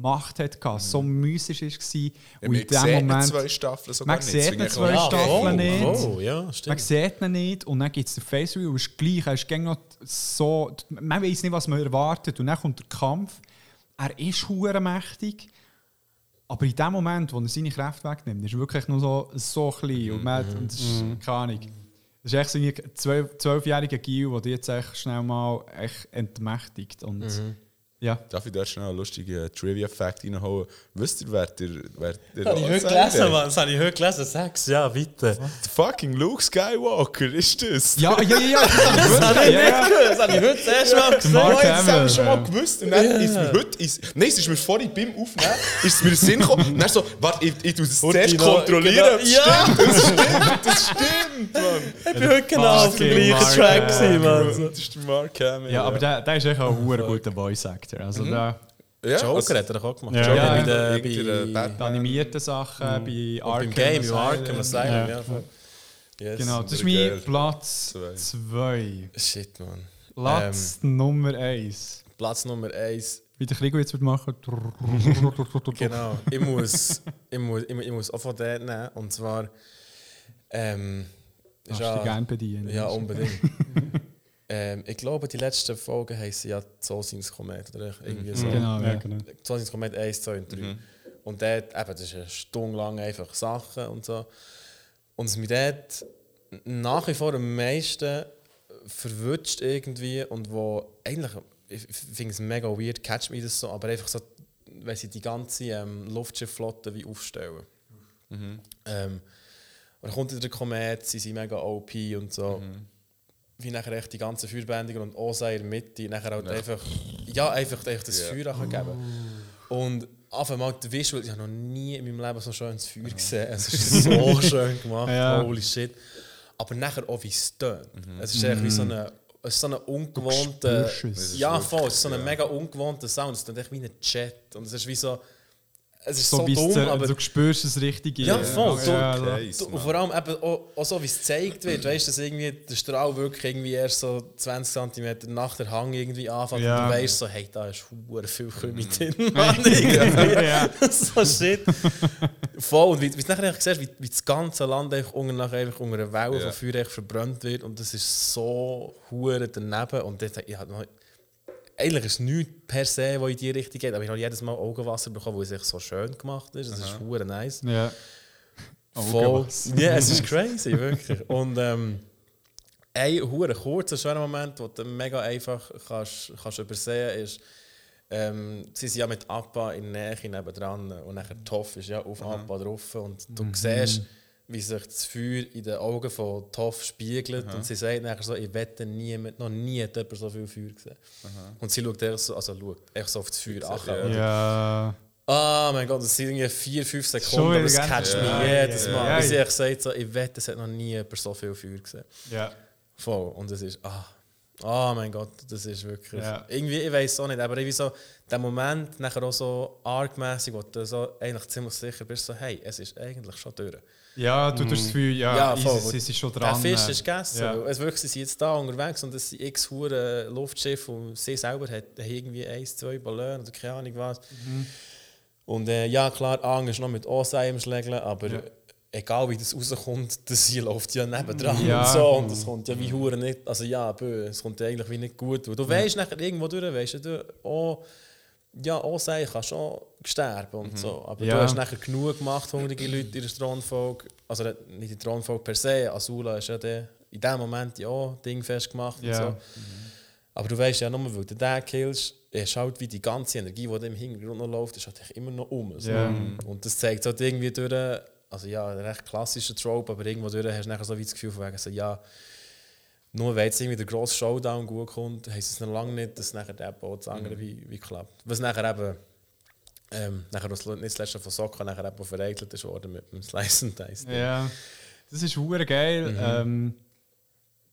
Macht hatte, so mystisch war. Ja, und man in dem Moment. zwei Staffeln sogar Man nicht. sieht ihn zwei Staffeln voll, nicht. voll, ja, Man sieht ihn nicht und dann gibt es den Face Review, ist gleich, er ist noch so, man weiß nicht, was man erwartet und dann kommt der Kampf, er ist mächtig, aber in dem Moment, wo er seine Kräfte wegnimmt, ist er wirklich nur so, so klein und, man, und das ist keine Ahnung. Das ist echt so ein zwölf- zwölfjähriger Gil, der dich jetzt echt schnell mal echt entmächtigt und ja. Darf ich da schnell einen lustigen Trivia-Fact reinhauen? Wisst ihr, wer der, wer der Das habe ich heute gelesen, Mann. Das habe ich heute gelesen. Sechs, ja, bitte. Der fucking Luke Skywalker, ist das? Ja, ja, ja, ja, [LAUGHS] das habe ich ja, ja. Das habe ich heute das erste Mal gesehen. Mark haben wir Hamill, schon ja. mal gewusst. Und dann ist mir heute, ist, nein, es ist mir vorhin beim Aufnehmen, ist es mir in den Sinn gekommen. Und dann so, warte, ich, ich tue das zuerst kontrollieren. genau. Ja. Das stimmt, das stimmt, Ich bin heute genau auf dem gleichen Track gewesen, Mann. So. Das ist der Mark Hamill. Ja, aber der, der ist echt auch ein guter Voice-Actor. Also der, ja, Joker hat er doch auch gemacht. Ja. Joker Ja, bei, Irgendeine bei, animierten Sachen, bei und Arkham Game, Asylum. Arkham Asylum. Ja. Yes. Genau, das ist mein Platz Zwei. 2. Ähm. Shit, man. Platz Nummer 1. Platz Nummer 1. Wie der Krigo jetzt wird machen. Genau. Ich muss, ich, muss, ich, muss- ich muss auch von der nehmen. Und zwar. Ähm, Du ja- dich gerne bedienen. Ja, unbedingt. [LAUGHS] ähm, ich glaube, die letzten Folgen heißen ja Zosins Komet. Oder irgendwie so. Genau, ja. genau. Zosins Komet 1, 2 und 3. Und dort, eben, das ist eine Stunde lang einfach Sachen und so. Und was mich dort nach wie vor am meisten verwünscht irgendwie und wo eigentlich, ich finde es mega weird, catch me das so, aber einfach so, wenn sie die ganze ähm, Luftschiffflotte wie aufstellen. Ähm, und dann kommt der Komet, sie sind mega OP und so. Wie nachher echt die ganzen Feuerbändiger und Osa in der Mitte, nachher halt einfach, ja, einfach, einfach das Ja. Feuer yeah. geben. Und auf einmal der Visual, ich habe noch nie in meinem Leben so schön das Feuer gesehen. Es ist so [LAUGHS] schön gemacht, Ja. holy shit. Aber nachher auch wie es tönt. Es ist echt wie so eine, es ist so eine ungewohnte. spürst es. Ja, voll, es ist so ein mega ungewohnter Sound. Es tönt echt wie ein Jet. Und es ist wie so. Es ist so, So, wie dumm, es, aber. du spürst es richtig. Ja, voll. So, Ja, okay. du, und vor allem eben auch, auch so, wie es gezeigt wird, weißt du, dass irgendwie der Strahl wirklich irgendwie erst so 20 cm nach der Hang irgendwie anfängt Ja. und du weißt so, hey, da ist hure viel Krümmi drin, [LAUGHS] Mann. Ja. so shit. Voll, und wie, wie du nachher siehst, wie, wie das ganze Land einfach unter, nachher einfach unter einer Welle Ja. von Feuer echt verbrannt wird und das ist so hure daneben und dort, noch, eigentlich ist es nichts per se, was in die Richtung geht, aber ich habe jedes Mal Augenwasser bekommen, weil es echt so schön gemacht ist, das ist hure nice. ja. Voll. Ja, es ist crazy, wirklich. Und ähm, ein hure kurzer, schöner Moment, den du mega einfach kannst, kannst übersehen ist, ähm, sie sind ja mit Appa in der Nähe nebendran und nachher Toff ist ja auf Appa drauf und du siehst, wie sich das Feuer in den Augen von Toff spiegelt und sie sagt nachher so, ich wette nie, mit- noch nie hat jemand so viel Feuer gesehen. Und sie schaut echt so, also schaut echt so auf das Feuer an. Ja. Ja. Ah, mein Gott, das sind irgendwie vier, fünf Schon Sekunden, aber es wieder catcht ganz- mich Ja, jedes ja, Mal. ja. Wie sie echt sagt, so, ich wette, es hat noch nie jemand so viel Feuer gesehen. Ja. Voll. Und es ist, ah, ah mein Gott, das ist wirklich, Ja. irgendwie, ich weiß auch nicht, aber irgendwie so, der Moment, nachher auch so argmässig, wo du so eigentlich ziemlich sicher bist, so, hey, es ist eigentlich schon durch. Ja, du tust das Gefühl, ja, Ja, voll. sie sie ist schon Der dran. Fisch ist gegessen. Ja. Es wirklich, sie sind jetzt da unterwegs und es sind x hure Luftschiffe und sie selber hat irgendwie eins, zwei Ballons oder keine Ahnung was. Mhm. Und äh, ja, klar, Ang ist noch mit Osei im Schlägeln, aber egal wie das rauskommt, [LAUGHS] das hier läuft ja nebendran Ja. und so. Und das kommt ja wie Hure nicht, also ja, bö, es kommt ja eigentlich wie nicht gut. Du weißt nachher irgendwo durch, weißt du, oh, ja, auch sein kann schon sterben und so. Aber Ja. du hast nachher genug gemacht, hungrige Leute in der Thronfolge. Also nicht in der Thronfolge per se, Azula ist ja der, in dem Moment ja Ding festgemacht und Ja. so. Aber du weißt ja nur, weil du den killst, ist halt wie die ganze Energie, die im Hintergrund noch läuft, ist halt immer noch um. So. Ja. Und das zeigt halt irgendwie durch, also ja, ein recht klassischer Trope, aber irgendwo durch hast du nachher so wie das Gefühl von wegen so, ja, nur weil jetzt irgendwie der grosse Showdown gut kommt, heisst es noch lange nicht, dass nachher der auch das andere wie, wie klappt. Was nachher eben, ähm, nachher das, nicht das letzte von Sokka, nachher eben vereitelt ist worden mit dem Slice and Dice. Ja, das ist hure geil. Mhm. Ähm,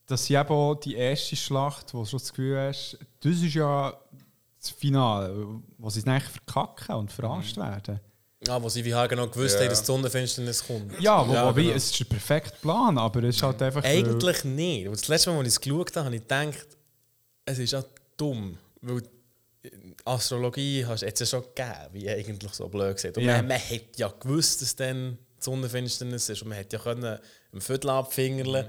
dass sie eben auch die erste Schlacht, wo du schon das Gefühl hast, das ist ja das Finale, wo sie es eigentlich verkacken und verarscht werden. Ja, wo sie wie halt genau gewusst Ja. haben, dass die Sonnenfinsternis kommt. Ja, wo, wobei, genau. es ist ein perfekter Plan, aber es ist halt einfach. weil- Eigentlich nicht. Und das letzte Mal, als ich es geschaut habe, habe ich gedacht, es ist auch dumm. Weil Astrologie hast du jetzt ja schon gegeben, wie eigentlich so blöd gesagt. Und Ja. man, man hätte ja gewusst, dass dann die Sonnenfinsternis ist. Und man hätte ja können im Viertel abfingerlen,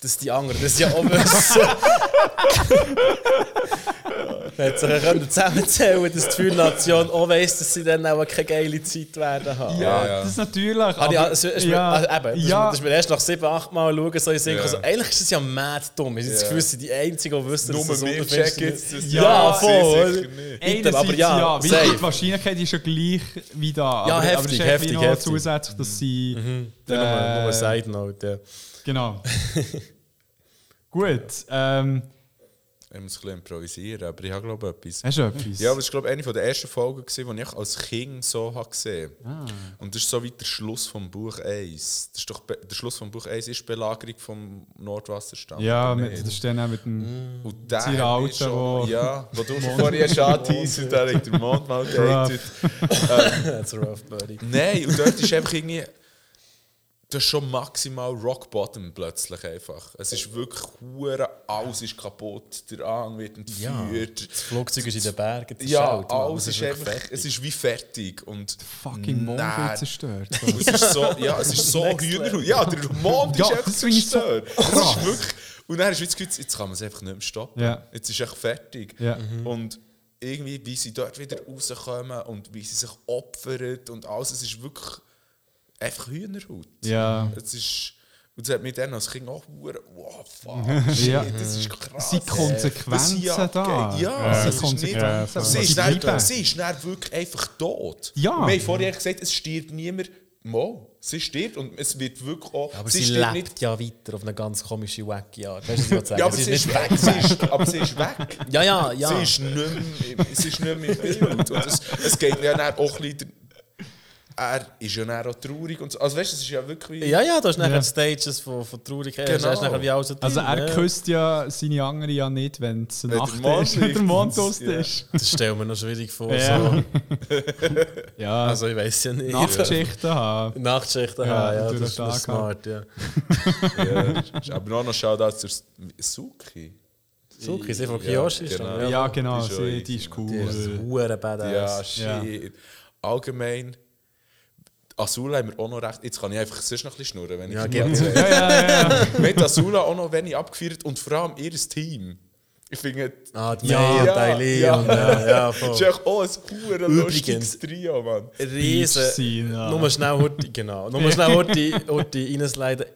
dass die anderen das ja auch wissen. [LAUGHS] [LAUGHS] [LAUGHS] Man hätte sich ja können zusammenzählen dass die Feuernation auch weiss, dass sie dann auch keine geile Zeit werden haben. ja, ja. das ist natürlich. Ah, ja, aber- es ist mir, ja, also eben, das, ja, ist, das ist mir erst nach sieben, acht Mal schauen, so Sinn Ja. also, eigentlich ist das ja mad dumm. Ich habe das Ja. Gefühl, sie sind die Einzigen, die wissen, Nur dass das wir Unterfinsternis- checken das. Ja, Ja, voll. sie. Einerseits aber ja, ja, die Wahrscheinlichkeit ist ja gleich wie da. Ja, aber, heftig, aber es ist heftig, heftig. zusätzlich, dass sie. Ja, nur, nur äh, eine Side Note, ja. Genau. [LAUGHS] Gut. Ähm, Ich muss ein bisschen improvisieren, aber ich habe glaube ich etwas. hast du etwas? Ja, aber das war glaube eine der ersten Folgen, die ich als Kind so habe gesehen Ah. Und das ist so wie der Schluss vom Buch 1. Das ist doch der Schluss vom Buch 1 ist die Belagerung vom Nordwasserstamm. Ja, mit, das ist dann auch mit dem. Und der Alten, schon, wo- ja, wo du [LAUGHS] schon vorher schon angeteasert da der Mond mal gedatet. [LAUGHS] That's a rough buddy. Nein, und dort ist einfach irgendwie. Das ist schon maximal Rock Bottom plötzlich einfach. Es ist wirklich hure, alles ist kaputt, der An wird entführt. Das Flugzeug ist in den Bergen Ja, zerschellt, Mann. alles Das ist, wirklich einfach, fertig. es ist wie fertig. Und Fucking Mond Nein. wird zerstört. [LAUGHS] es ist so, ja, es ist so Hühnerhaut. Ja, der Mond Ja, ist einfach das ich so zerstört. Es ist wirklich, und dann ist das Gefühl, jetzt kann man es einfach nicht mehr stoppen. Ja. Jetzt ist es echt fertig. Ja. Und irgendwie, wie sie dort wieder rauskommen und wie sie sich opfern und alles, es ist wirklich einfach Hühnerhaut. Ja. Es ist, und es hat mich dann als Kind auch wow, fuck, [LAUGHS] shit, Ja. das ist krass. sind Konsequenzen sie da. Ja, Ja, ist nicht, sie, ist sie dann, sie ist dann wirklich einfach tot. Ja. Und wir haben vorher gesagt, es stirbt niemand. Mo, sie stirbt und es wird wirklich auch... Aber sie, stirbt lebt ja weiter auf eine ganz komische, wacky Art. Weißt du, was ich sagen Ja, aber sie sie ist nicht weg. weg. Sie ist, aber sie ist weg. Ja, ja, ja. Sie ist nicht mehr, im- sie ist nicht mehr im Bild. Und es, es geht ja dann auch ein bisschen... Er ist ja dann auch traurig und so. Also weißt du, es ist ja wirklich... Ja, ja, da hast nachher Ja. Stages von, von Traurigkeit. Genau. Hast nachher wie alles so Also er ja. küsst ja seine andere ja nicht, wenn es der Nacht Mond ist, [LAUGHS] wenn der. Mond aus Ja. ist. Das stellen wir noch schwierig vor. Ja. So. [LAUGHS] Ja, Also ich weiß ja nicht. Nachtschichten haben. Nachtschichten Ja, haben, ja, durch das ist smart, ja. [LAUGHS] Ja, aber noch noch Shoutout zur Suki. Suki, sie von Ja, Kiyoshi ist genau. Ja, genau, Die ist easy, die ist Mann. Die ist cool. hure Ja, badass. shit. Allgemein... Azula haben wir auch noch recht... Jetzt kann ich einfach sonst noch ein bisschen schnurren, wenn ich Ja, erzähle. Ja, ja, ja. Wir [LAUGHS] haben Azula auch noch wenig abgeführt und vor allem ihr Team. Ich finde... Ah, die Ja, ja, Daili ja. und ja, ja, [LAUGHS] Es ist voll. echt auch ein Übrigens- lustiges Trio, Mann. Riesen. Beach-Scene, Nur schnell heute, genau. Nur schnell heute, [LAUGHS] heute reinsliden.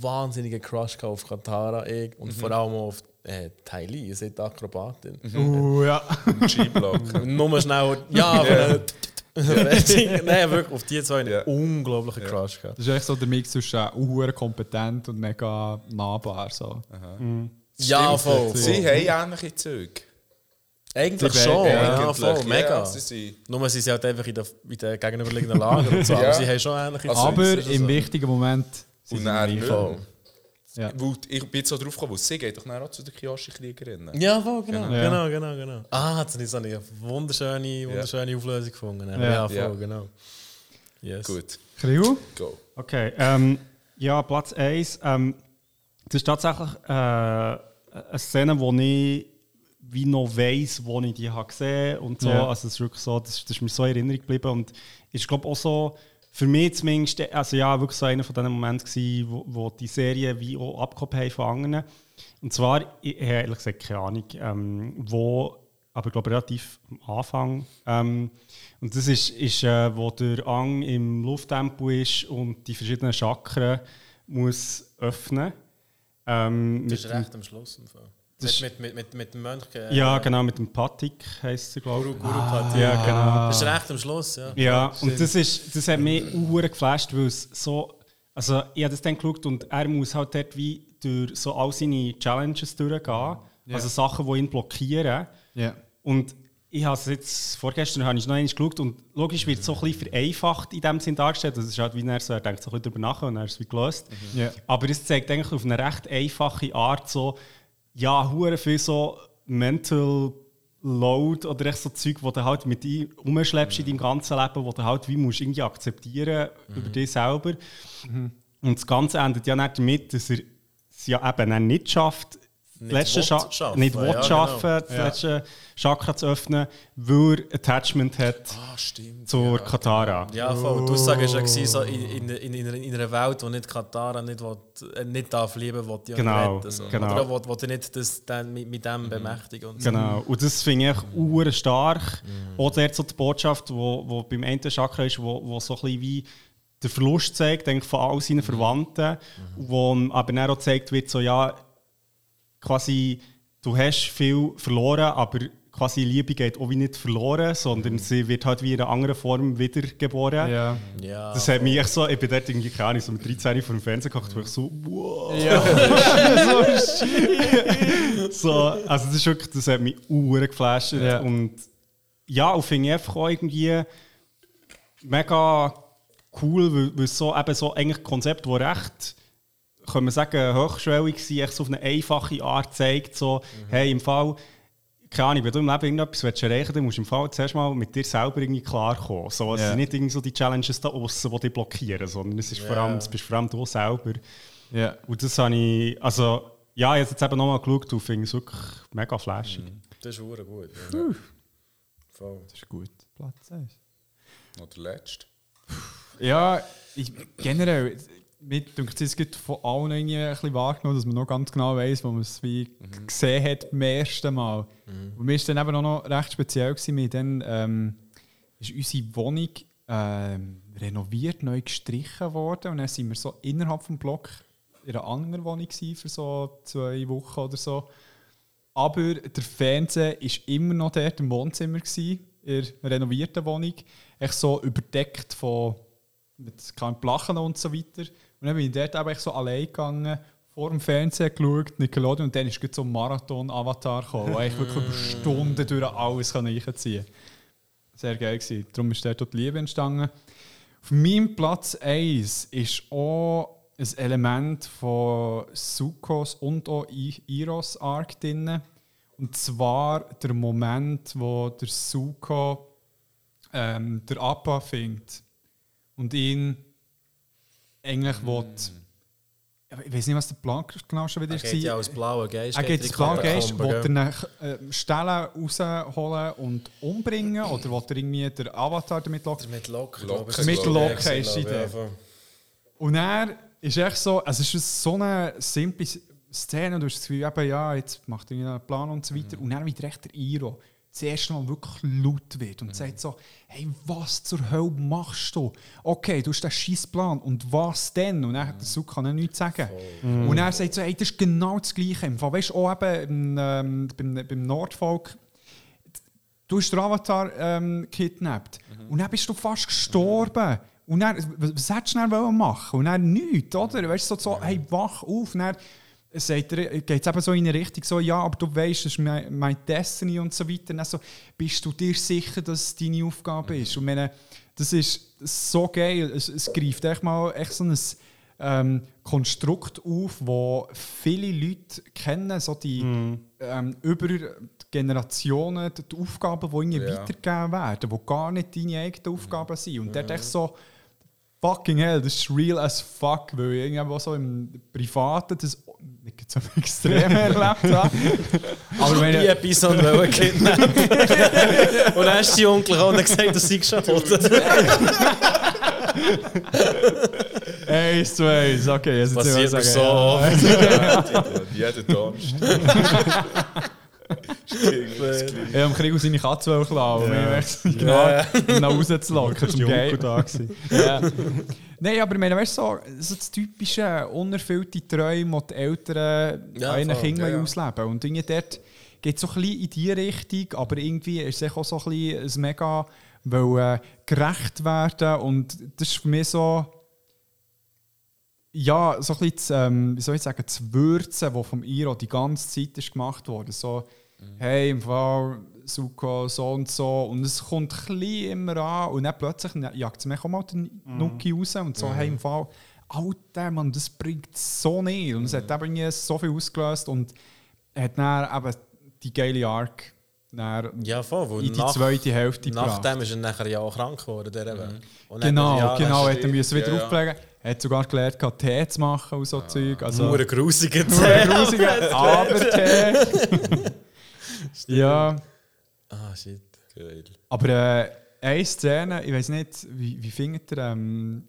Wahnsinniger Crush auf Katara ich, und vor allem auf äh, Ty Lee, ihr seid Akrobatin. Uh, ja. G-Block. Nur schnell heute, ja, aber Fertig. Nein, wirklich, auf die zwei einen Ja. unglaublichen Crush gehabt. Das ist echt so der Mix zwischen uh, kompetent und mega nahbar. So. Ja, voll. voll. Sie haben ähnliche Züge. Eigentlich Sie schon, ja, Eigentlich, voll, mega. Ja, sie sind... Nur sie sind halt einfach in der, in der gegenüberliegenden Lager und so, aber Ja. sie haben schon ähnliche Also, Aber im so. wichtigen Moment sind Und sie. Voll. Ja. Weil ich bin jetzt so drauf gekommen, weil sie geht doch auch zu den Kyoshi-Kriegerinnen. Ja, voll, genau, Ja. genau, genau, genau. Ah, jetzt habe ich so eine wunderschöne, wunderschöne Auflösung gefunden. Ja, Ja. voll, Ja. genau. Yes. Gut, Kriu? go. Okay, ähm, ja, Platz 1. Ähm, das ist tatsächlich äh, eine Szene, wo ich wie noch weiss, wo ich die habe gesehen und so. Ja. Also, es ist wirklich so, das, das ist mir so in Erinnerung geblieben und ist, glaube auch so für mich zumindest, also ja, wirklich so einer von diesen Momenten gewesen, wo, wo die Serie wie auch abgehoben haben von anderen. Und zwar, ich, habe ehrlich gesagt keine Ahnung, ähm, wo, aber ich glaube relativ am Anfang. Ähm, und das ist, ist äh, wo der Ang im Lufttempo ist und die verschiedenen Chakren muss öffnen. Ähm, Das ist recht am Schluss. Im Fall. Das Mit, mit, mit, mit dem Mönch. äh, ja, genau, mit dem Patik heisst er, glaube Guru, ich. Guru Party. Ja, genau. Das ist recht am Schluss, ja. Ja, und das, ist, das hat mich uhr geflasht, weil es so. Also, ich habe das dann geschaut und er muss halt dort wie durch so all seine Challenges durchgehen. Also Sachen, die ihn blockieren. Ja. Und ich habe es jetzt, vorgestern habe ich noch einmal geschaut und logisch wird es so ein bisschen vereinfacht in dem Sinn dargestellt. Das ist halt wie er so, er denkt so ein bisschen darüber nach und er ist es wie gelöst. Ja. Aber es zeigt eigentlich auf eine recht einfache Art so, ja, hure viel so Mental Load oder echt so Zeug, wo du halt mit dir rumschleppst in deinem ganzen Leben, wo du halt wie musst irgendwie akzeptieren über dich selber. Und das Ganze endet ja nicht damit, dass er es ja eben nicht schafft, Nicht letzte Scha schaffen, nicht ja, will genau. das letzte Chakra zu öffnen, weil er Attachment hat Ah, zur Katara. Ja, voll. Die Aussage war ja, so in, in, in, in, einer- in einer Welt, wo nicht Katara nicht, will, äh, nicht darf lieben will, die auch Genau, retten. So. genau. Oder will, will nicht das dann mit, mit dem bemächtigen. Und so. Genau. Und das finde ich uhr stark. Auch dort so die Botschaft, wo, wo beim einen Chakra ist, wo, wo so ein bisschen wie der Verlust zeigt denke ich, von all seinen Verwandten, wo aber dann auch gezeigt wird, so ja, quasi du hast viel verloren, aber quasi Liebe geht auch wie nicht verloren, sondern sie wird halt wie in einer anderen Form wiedergeboren. Ja. Ja, Das hat mich echt so, ich bin dort irgendwie, keine Ahnung, so mit 13 vor dem Fernseher gekocht, wo ich so, wow. [LAUGHS] so, also das ist wirklich, das hat mich uhr geflasht Ja. und ja, und finde ich einfach auch irgendwie mega cool, weil, weil es so, eben so eigentlich Konzept, das recht, kann man sagen, hochschwellig war, echt so auf eine einfache Art zeigt, so, hey, im Fall, keine Ahnung, wenn du im Leben irgendetwas willst erreichen willst, dann musst du im Fall zuerst mal mit dir selber irgendwie klarkommen. So, es Ja. sind nicht irgendwie so die Challenges da außen, die dich blockieren, sondern es ist vor allem, es bist vor allem du selber. Ja. Und das habe ich, also, ja, ich habe jetzt eben nochmal geschaut und finde es wirklich mega flashig. das ist hure gut. Ja. Voll. Das ist gut. Platz 1. Noch der letzte. Ja, ich, generell, mir denkt es gibt von allen irgendwie ein bisschen wahrgenommen, dass man noch ganz genau weiß, wo man es wie gesehen hat beim ersten Mal. Und mir war dann eben auch noch recht speziell, gewesen, wir dann ähm, ist unsere Wohnung ähm, renoviert, neu gestrichen worden und dann sind wir so innerhalb vom Block in einer anderen Wohnung gewesen für so zwei Wochen oder so. Aber der Fernseher war immer noch dort im Wohnzimmer, gewesen, in der renovierten Wohnung. Echt so überdeckt von mit keinem Plachen und so weiter. Und dann bin ich dort echt so allein gegangen, vor dem Fernseher geschaut, Nickelodeon, und dann ist so ein Marathon-Avatar gekommen, wo ich wirklich über Stunden durch alles reinziehen konnte. Sehr geil gewesen. Darum ist dort die Liebe entstanden. Auf meinem Platz 1 ist auch ein Element von Sukos und auch Iros Arc drin. Und zwar der Moment, wo der Suko ähm, der Appa findet und ihn eigentlich will. Aber Ich weiß nicht, was der Plan genau schon wieder Er geht ja als blauer Geist. er geht in ins die blaue Geist, will er eine äh, Stelle rausholen und umbringen oder will er irgendwie den Avatar damit locken? Mit Locken. Locken. Mit. Locken ist die Idee. Und er ist echt so, also es ist so eine simple Szene, du hast das Gefühl, eben, ja, jetzt macht er einen Plan und so weiter. Und dann wird echt der Iro das erste Mal wirklich laut wird und sagt so, hey, was zur Hölle machst du? Okay, du hast den scheiß Plan und was denn? Und hat der Suk kann er nichts sagen. Und er sagt so, hey, das ist genau das Gleiche. Im Fall, weißt du, auch eben ähm, beim, beim Nordvolk, du hast den Avatar ähm, kidnappt. Und dann bist du fast gestorben. Und dann, was was hättest du dann wollen machen? Und dann nichts, oder? Weißt du, so, so hey, wach auf. Und dann sagt er, geht es eben so in eine Richtung, so, ja, aber du weißt, das ist mein, mein Destiny und so weiter. Und so, bist du dir sicher, dass es deine Aufgabe ist? Und meine, das ist so geil. Es, es greift echt mal echt so ein ähm, Konstrukt auf, wo viele Leute kennen, so die ähm, über Generationen die Aufgaben, die ihnen Ja. weitergegeben werden, die gar nicht deine eigenen Aufgaben sind. Und der echt so, fucking hell, das ist real as fuck, weil ich irgendwo so im Privaten das nicht so extrem erlebt habe. Aber wenn Die Episode wollen kidnappen. [LAUGHS] und dann ist die Onkel gekommen und hat gesagt, seist schon tot. Eins, zwei, eins. Okay, jetzt Passiert mir so ja. oft. Jeden Donnerstag. Ich habe Krieg seine Katze wollen klauen, um Ja. ihn genau [LAUGHS] nach rauszulocken zum Die Onkel Game. da gewesen. Ja. Nein, aber ich meine, weißt du, so, so das typische unerfüllte Träume, die die Eltern Ja, einen. Kindern Ja, ja. ausleben. Und irgendwie dort geht es so ein bisschen in die Richtung, aber irgendwie ist es auch so ein bisschen ein mega wollen, gerecht werden. Und das ist für mich so, ja, so ein bisschen, das, ähm, wie soll ich sagen, das Würzen, das vom Iro die ganze Zeit ist gemacht wurde. So, hey, im Fall, Suko, so und so. Und es kommt ein immer an und dann plötzlich jagt es mich auch mal den Nuki raus und so, hey, im Fall, Alter, Mann, das bringt so nicht. Und es hat eben irgendwie so viel ausgelöst und hat dann eben die geile Arc Ja, voll. in die nach- zweite Hälfte gebracht. Nachdem ist er nachher ja auch krank geworden. Der eben. Und Genau, ja, genau, hat er müssen wieder ja, ja. aufpflegen. Er hat sogar gelernt, Tee zu machen und so Zeug. Also, Nur ein grusiger Nur Zeh. grusiger, aber Tee. ja, Ah, shit. Geil. aber äh, eine Szene, ich weiß nicht, wie, wie findet ihr ähm,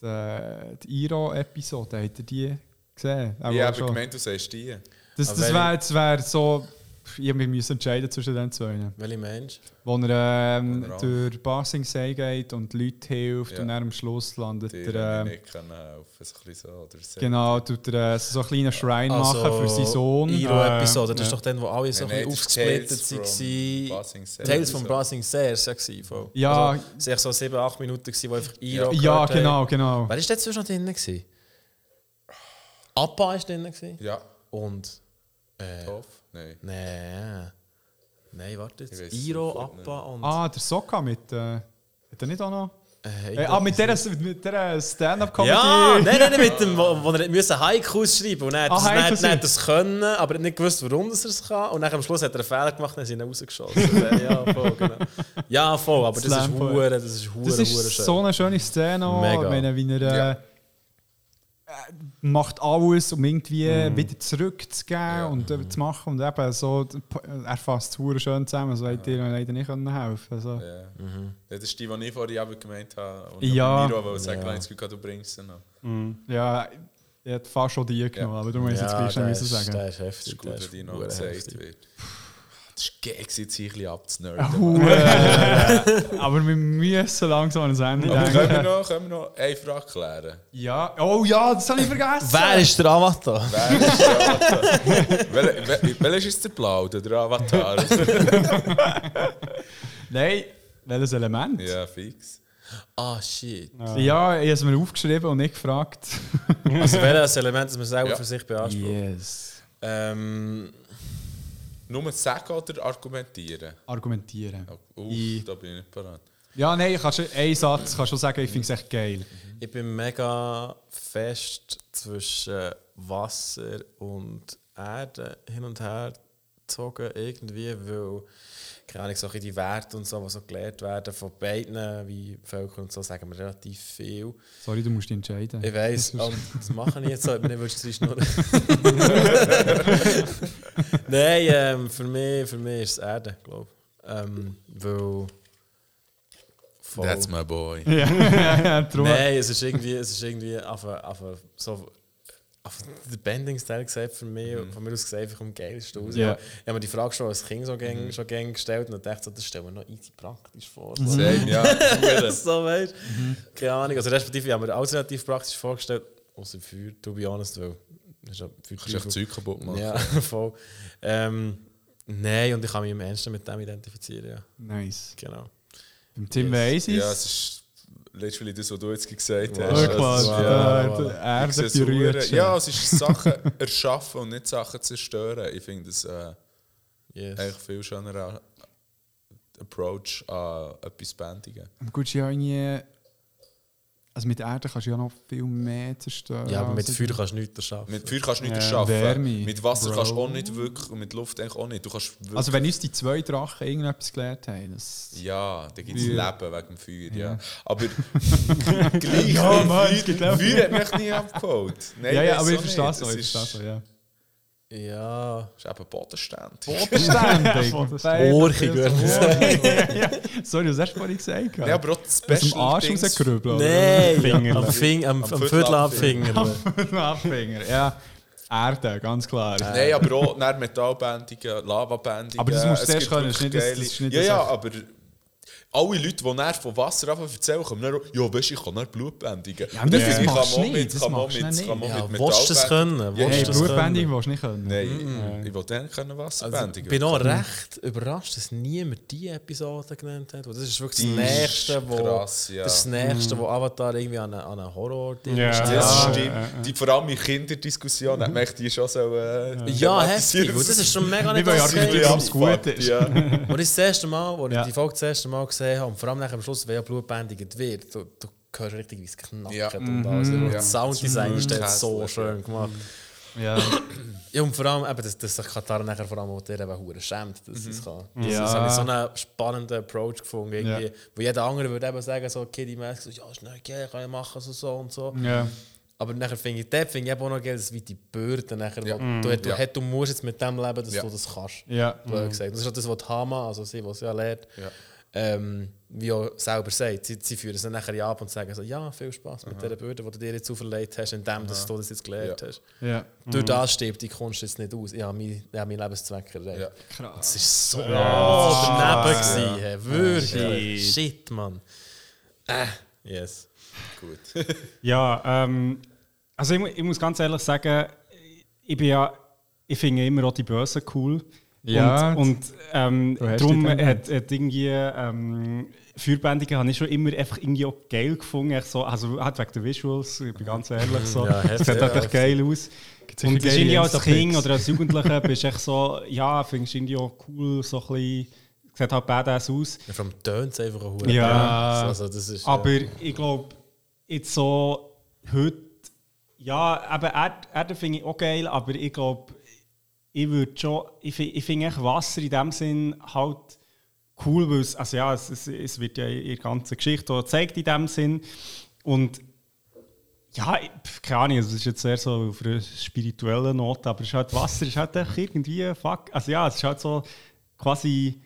die, die Iro-Episode? Habt ihr die gesehen? Auch Ich habe schon. gemeint, du sagst die. Das, das wäre wär so, mich müssen entscheiden zwischen den zwei. Welcher Mensch? Wo er ähm, er durch Basing See geht und Leute hilft Ja. und dann am Schluss landet Die er. ähm, ich nicht können helfen. So ein bisschen so. Oder so. Genau, tut er äh, so einen kleinen Shrine machen für seinen Sohn. Iro-Episode, das ja. ist doch dann, wo alle so Nein, ein bisschen aufgesplittet Tales from waren. Tales von Sears ja gewesen, voll. Ja. Also, es waren so 7, 8 Minuten, gewesen, wo einfach Iro Ja, gehört haben. genau, genau. Wer war dort zwischen noch drin? gewesen? Appa war drin. gewesen. Ja, Und... Äh, Toff? Nein. Nein. Nein, warte jetzt. Iro, Appa und... Ah, der Sokka mit. Äh, hat er nicht auch noch? Äh, Äh, ah, mit dieser, mit dieser Stand-up-Comedy. Ja, nein, nein, nein, mit dem, wo, wo er musste Haikus schreiben und er hat Ah, das- hat- Haikus er hat das können, aber er hat nicht gewusst, warum das er es kann. Und dann am Schluss hat er einen Fehler gemacht und sind ihn rausgeschossen. [LAUGHS] ja, voll, genau. Ja, voll, aber das ist hure, das ist hure, Das hure ist schön. so eine schöne Szene. Mega. Ich meine, wie er äh, Ja. äh, macht alles, um irgendwie wieder zurückzugeben und äh, zu machen. Und eben so, er fasst es hure schön zusammen. So hätte ihr leider nicht können helfen also. Ja. Ja, Das ist die, die ich vorhin eben gemeint habe. Und Ja. Miro wollte sagen, Ja. ja. das Gefühl, du bringst sie noch. Ja, ich hätte fast schon die genommen, aber du musst jetzt gleich schnell ist, sagen. der ist Das heftig. ist gut, der wenn die noch gesagt wird. Das ist geil, jetzt hier ein bisschen abzunörden. Hure. [LAUGHS] aber wir müssen langsam an das Ende Aber können wir, denken. noch, können wir noch eine Frage klären? Ja, oh ja, das habe ich vergessen. Wer ist der Avatar? Wer ist der Avatar? Wel- wel- Welcher ist jetzt der Blau, oder der Avatar? [LAUGHS] Nein, welches Element? ja, fix. Ah, shit. Ja, ich habe es mir aufgeschrieben und nicht gefragt. Also welches Element, das man selber Ja. für sich beansprucht? Yes. Ähm, Nur sagen oder argumentieren? Argumentieren. Uff, da bin ich nicht parat. Ja, nein, ich kann schon, einen Satz kann schon sagen, ich finde es echt geil. ich bin mega fest zwischen Wasser und Erde hin und her gezogen, irgendwie, weil keine Ahnung, so die Werte und so, die so gelehrt werden von beiden, wie Völkern und so, sagen wir relativ viel. Sorry, du musst dich entscheiden. Ich weiss, [LAUGHS] und das mache ich jetzt aber nicht willst du schnurren. Nein, ähm, für, mich, für mich ist es Erde, glaube ich. Ähm, weil. voll- That's my boy. ja, [LAUGHS] darum. Nein, es ist irgendwie, es ist irgendwie auf a- so auf der Bending-Style gesagt für mich, von mir aus gesehen, einfach am geilsten aus. Ja. Ich habe mir die Frage schon als Kind so gäng, schon gäng gestellt und dachte so, das stellen wir noch easy praktisch vor. So. Same, ja. [LAUGHS] so, weißt Keine Ahnung. Also, respektive, ich habe mir alles relativ praktisch vorgestellt, außer Feuer, to be honest, weil. Das ist ja Feuer Kannst du echt Zeug kaputt machen. Ja, [LAUGHS] voll. Ähm, nein, und ich kann mich im Ernsten mit dem identifizieren, ja. Nice. Genau. Beim Tim Yes. weiss ich Ja, es ist letztlich das, was du jetzt gesagt Wow. hast. Wow. ja, wow. Erde berührt. Ja, es [LAUGHS] ist Sachen erschaffen und nicht Sachen zerstören. Ich finde das äh, Yes. eigentlich viel schöner Approach an etwas Bändigen. Gut, ja irgendwie... Also mit Erde kannst du ja noch viel mehr zerstören. Ja, aber mit als- Feuer kannst du nichts erschaffen. Mit Feuer kannst du nicht Ja, erschaffen. Wärme, mit Wasser Bro. kannst du auch nicht wirklich und mit Luft eigentlich auch nicht. Du kannst wirklich, Also wenn uns die zwei Drachen irgendetwas gelernt haben, das... ja, da gibt es Ja. Leben wegen dem Feuer. Ja. Aber [LAUGHS] gleich, Ja, Mann, Feuer, es. Feuer hat mich nie abgeholt. Nein, ja, ja, aber ich verstehe nicht. es so, Es ich verstehe ja. Ja. Das ist eben bodenständig. Bodenständig. Orchig, würde ich sagen. ja. Sorry, was hast du vorhin gesagt? Ja, aber auch das Aus dem Arsch rausgerübelt. Nein, am, Fing, am, am, Am Viertelabfinger. Abfinger, ja. Erde, ganz klar. Nein, aber auch dann Metallbändigen, Lavabändigen. Aber das musst du zuerst können, das ist nicht- das- das ist nicht ja, das- ja, aber alle Leute, die dann von Wasser anfangen erzählen, kommen dann auch, ja, weißt du, ich kann dann Blut bändigen. Ja, das machst kann du man nicht, mit- das kann man machst du mit- nicht. kann man Ja, mit willst du das können? Ja, Hey, können? willst du nicht können. Nein, ich will dann können Wasser Also, bändigen. ich bin auch recht überrascht, dass niemand diese Episode genannt hat. Das ist wirklich Die das ist Nächste, wo, krass, ja. das Nächste, wo Avatar irgendwie an einen, einen horror Ja. Das Ja, stimmt. ja, ja. Die, vor allem in Kinderdiskussionen hat man die schon so. Äh, Ja, thematisiert. heftig. Das ist schon mega Wir nicht wollen okay. argumentieren, es gut ist. Ja. Das erste Mal, als Ja. ich die Folge das erste Mal gesehen habe, und vor allem nachher am Schluss, wenn ja Blut bändigt wird, du, du hörst richtig, wie es knackt Ja. und alles. Und Ja. Das Sounddesign ist dort so schön gemacht. Ja. Ja, und vor allem, eben, dass, dass sich Katar nachher vor allem auch der eben schämt, dass es kann. Das, Ja. das habe ich so einen spannenden Approach gefunden, irgendwie, Ja. wo jeder andere würde eben sagen, so Kiddie-mäßig, so, ja, schnell, okay, kann ich machen, so, so und so. ja. Aber nachher finde ich, dort finde ich auch noch geil, dass wie die Bürde nachher, Ja. du, du, Ja. du musst jetzt mit dem leben, dass Ja. du das kannst. Ja. Gesagt. Das ist auch das, was Hama, also sie, was sie ja lehrt, Ja. Ähm, wie auch selber sagt. Sie, sie führen es dann nachher ja ab und sagen so, ja, viel Spaß mit dieser Bürde, die du dir jetzt auferlegt hast, indem dass du das jetzt gelernt Ja. hast. Ja. Durch das stirbt die Kunst jetzt nicht aus. Ja, mein, ja, mein Lebenszweck erreicht. Ja. Krass. Das ist so oh, daneben gewesen, hey, wirklich. Shit. Shit, Mann. Äh, yes. Gut. [LAUGHS] Ja, ähm, also ich, ich muss ganz ehrlich sagen, ich bin ja, ich finde immer auch die Bösen cool. Ja. Und, und ähm, darum hat, Tendenz. hat irgendwie ähm, Feuerbändigen habe ich schon immer einfach irgendwie auch geil gefunden. So, also halt wegen der Visuals, ich bin ganz ehrlich so. Ja, Es sieht halt ja, echt geil aus. Und geile irgendwie als. Kind oder als Jugendlicher bist du echt so, ja, findest du irgendwie auch cool, so ein bisschen, sieht halt badass aus. Ja, allem tönt es einfach ein Ja. Also, das ist, Aber ja. ich glaube, jetzt so heute, ja, aber Erd, Erde finde ich auch geil, aber ich glaube, ich würde schon, ich, ich finde echt Wasser in dem Sinn halt cool, weil es, also ja, es, es, es wird ja in der ganzen Geschichte gezeigt in dem Sinn. Und ja, keine Ahnung, also es ist jetzt sehr so auf einer spirituellen Note, aber es ist halt, Wasser ist halt echt irgendwie, fuck, also ja, es ist halt so quasi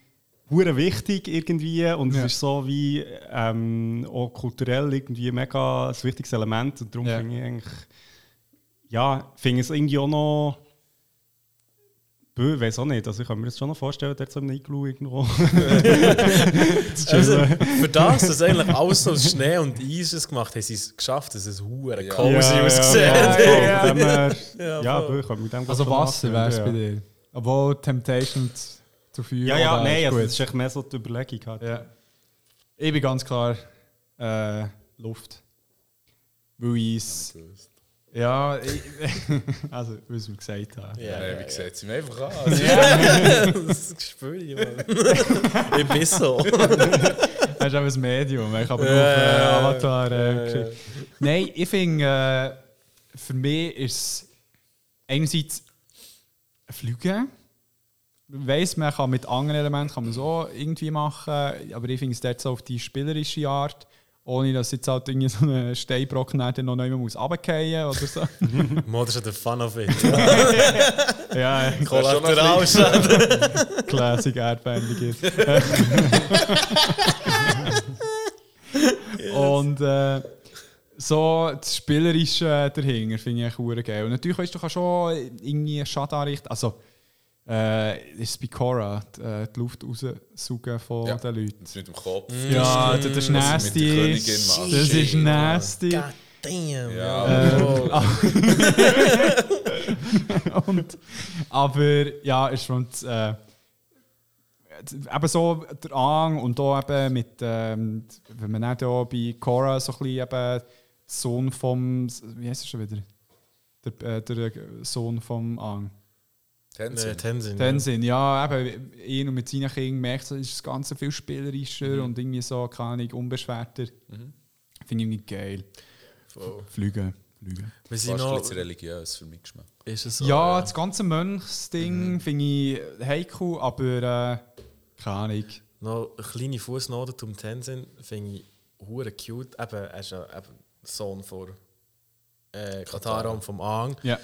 hure wichtig irgendwie und Ja. es ist so wie ähm, auch kulturell irgendwie mega ein wichtiges Element und darum Ja. finde ich eigentlich, ja, finde ich es irgendwie auch noch Bö, weiß auch nicht. Also ich kann mir das schon noch vorstellen, der so im Iglu irgendwo. [LAUGHS] Also, für das, dass eigentlich alles so aus Schnee und Eis ist gemacht haben, sie es geschafft, dass es hure Ja. cozy aussieht. Ja, ja, ja, [LAUGHS] ja. Her- Ja, ja, voll. bö, ich kann mit dem Also Wasser wäre es ja. bei dir. Obwohl Temptation zu Feuer Ja, ja, nein, also das ist echt mehr so die Überlegung. Halt. Ja. Ich bin ganz klar äh, Luft. Weil ich es. Ja, ich, [LAUGHS] also, es mir gesagt habe. Ja, Nein, ja, wie sieht sie mir einfach an? [LAUGHS] das spüre ich mal. ich bin so. [LAUGHS] Das ist auch ein Medium. Ich habe nur Ja, auf äh, ja, ja. Avatar äh, Ja, ja. geschrieben. Nein, ich finde, äh, für mich ist es einerseits Fliegen. Ich weiss, man kann mit anderen Elementen kann man so irgendwie machen, aber ich finde es dort so auf die spielerische Art, ohne dass jetzt halt irgendwie so ein Steinbrocken dann noch nicht mehr muss runterfallen oder so. [LAUGHS] Mo, das ist der Fun of it. ja, Kollateralschaden. [LAUGHS] Classic Erdbändiger. [LAUGHS] Und äh, so das Spielerische dahinter finde ich echt hure geil. Und natürlich weißt du, du kannst schon irgendwie Schaden anrichten. Also, äh, ist es bei Cora, die, äh, die Luft raussaugen von Ja. den Leuten. Das mit dem Kopf. Ja, das ist nasty. Das ist nasty. God damn. Ja. Oh. [LAUGHS] [LAUGHS] und, aber ja, ist schon äh, eben so der Ang und auch eben mit, ähm, wenn man nicht auch bei Cora so ein bisschen eben der Sohn vom, wie heißt er schon wieder? Der, äh, der Sohn vom Ang. Tenzin. Nee, Tenzin. Tenzin, ja, eben, ihn und mit seinen Kindern merkt, so, ist das Ganze viel spielerischer und irgendwie so, keine Ahnung, unbeschwerter. Finde ich nicht geil. Voll. Fliegen. Fliegen. Wir sind ein noch, bisschen religiös für mich geschmeckt. ist es so, Ja, das ganze Mönchsding finde ich heikel, aber äh, keine Ahnung. Noch eine kleine Fußnote zum Tenzin finde ich hure cute. Eben, er ist ja eben Sohn von äh, Katara und vom Aang. Ja.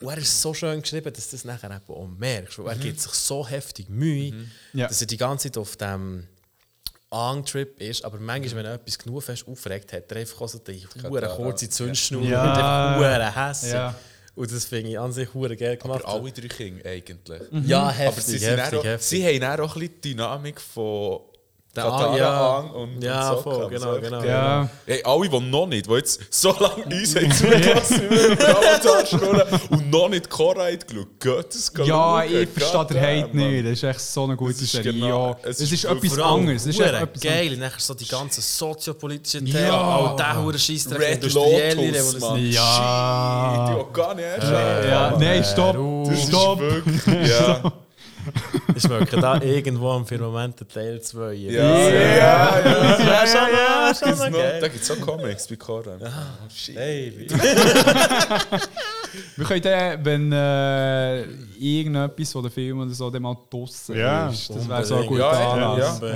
Und er ist so schön geschrieben, dass du das nachher eben auch merkst. Weil er gibt sich so heftig Mühe, Ja. dass er die ganze Zeit auf dem Ang-Trip ist. Aber manchmal, wenn er etwas genug fest aufregt hat, er einfach so die hure kurze Zündschnur Ja. und einfach hässig. Ja. Und das finde ich an sich hure geil gemacht. Aber alle drei Kinder eigentlich. ja, Aber heftig, sie, sind heftig, dann auch, heftig. sie haben auch ein bisschen die Dynamik von Katara ja. Und, Ja, und voll, Sokka. genau, So, genau. Ja. Hey, alle, die noch nicht, die jetzt so lange uns haben zugelassen haben, und noch nicht Korra haben geschaut, geht es Ja, schauen. ich verstehe den Hate nicht. Das ist echt so eine gute Es ist Serie. genau- ja. es Es, ist ist etwas anderes. Es ist hure echt etwas geil. Und nachher so die ganzen soziopolitischen Themen, Ja. auch der hure Scheissdreck, Red Industrielle, Lotus, Mann. Ja. Shit, ich will gar nicht erst Ja, nein, stopp. Stopp. Ja, [LAUGHS] Ich merke da irgendwo am Firmament Teil 2. ja, ja. ja, ja. ja, schon, ja, schon noch. Da gibt es auch Comics bei Korra. Oh, shit. Hey, [LAUGHS] Wir können dann, wenn äh, irgendetwas von den Film oder so dann mal draussen Ja, ist, das wäre so ein guter Anlass. ja.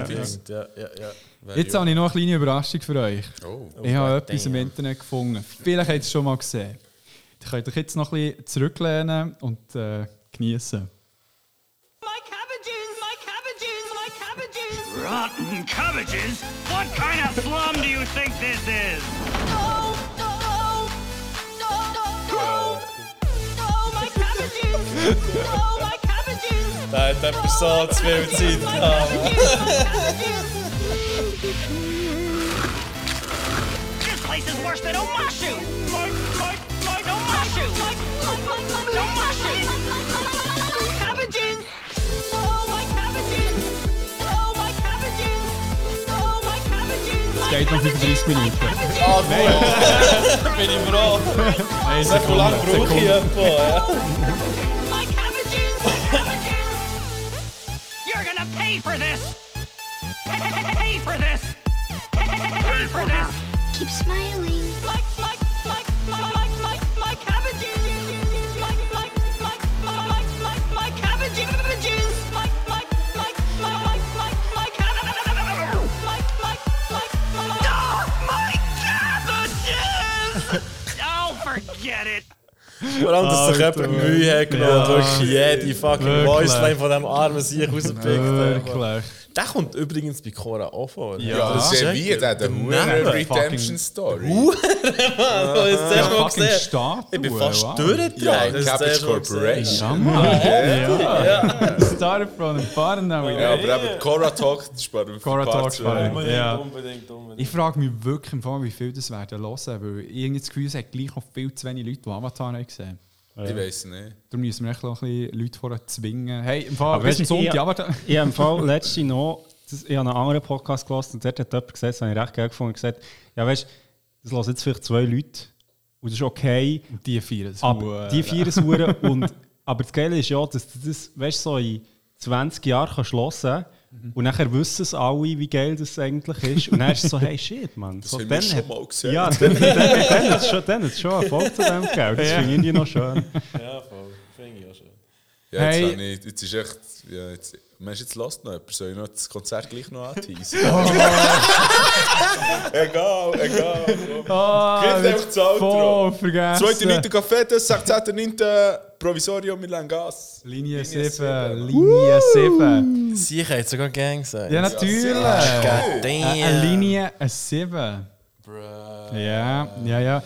Ja, ja, ja. Jetzt habe ich noch eine kleine Überraschung für euch. Oh. Ich habe Oh, etwas im. Internet gefunden. Vielleicht habt ihr es schon mal gesehen. Ihr könnt euch jetzt noch ein bisschen zurücklehnen und äh, genießen. Rotten cabbages? What kind of slum do you think this is? No, no, no, no, no, no, my cabbages. No, my cabbages. Da hat jemand so zu viel Zeit. This place is worse than Omashu! My, my, my, Omashu! No cabbages. Cabbages. Es geht noch 35 Minuten. Bin ich froh. Nein, So lange brauche ich etwa. Vor allem, dass sich jemand Mühe hat genommen und wirklich jede fucking. Voiceline von diesem armen Sieg rausgepickt hat. Wirklich. Der kommt übrigens bei Cora auch vor. Ja, das ist ja wie der, der Name. Hure Redemption Story. Oh, [LAUGHS] das ist Ja, mal fucking gesehen. Statue. Ich bin fast wow. durchgedreht. Ja, Das ist Cabbage. Corporation. Ja, Mann. Ja. Started from the bottom now. Ja, aber eben Cora Talk, bei dem Cora Talk sparen. Unbedingt, Ja. unbedingt, unbedingt. Ich frage mich wirklich im Fall, wie viel das werden hören, weil irgendwie das Gefühl, es hat gleich noch viel zu wenig Leute, die Avatar haben gesehen. Ich weiß nicht. Darum müssen wir echt noch ein bisschen Leute vorher zwingen. Hey, im Fall, Aber du, Sonntag ich- Avatar. Ich habe im Fall letzte noch, das, ich habe einen anderen Podcast gelesen und dort hat jemand gesagt, das habe ich recht geil gefunden, gesagt, ja weißt das hören jetzt vielleicht zwei Leute und das ist okay, Die feiern es. aber die feiern es und Aber das Geile ist ja, dass du das weißt, so in 20 Jahren kannst hören und nachher wissen es alle, wie geil das eigentlich ist. Und dann ist es so, hey shit, man. So, haben wir schon mal gesehen. Ja, dann, dann, dann, dann hat es schon, dann hat es schon Erfolg zu dem gegeben. Das finde ich noch schön. Ja, voll. Finde ich auch schön. Ja, jetzt, Hey. ich, jetzt ist echt. Ja, jetzt, Mensch, jetzt lasst noch jemand. Soll ich noch das Konzert gleich noch anteasen? [LAUGHS] egal, egal. Ah, Geht einfach das Outro. vergessen. Zweite Minute Kaffee, 16.9. Provisorium in Langas. Linie Linie 7. Linie 7. Sie hat sogar Gang gesagt. Ja, natürlich. God Eine Linie, eine 7. Bruh. Ja, ja, ja.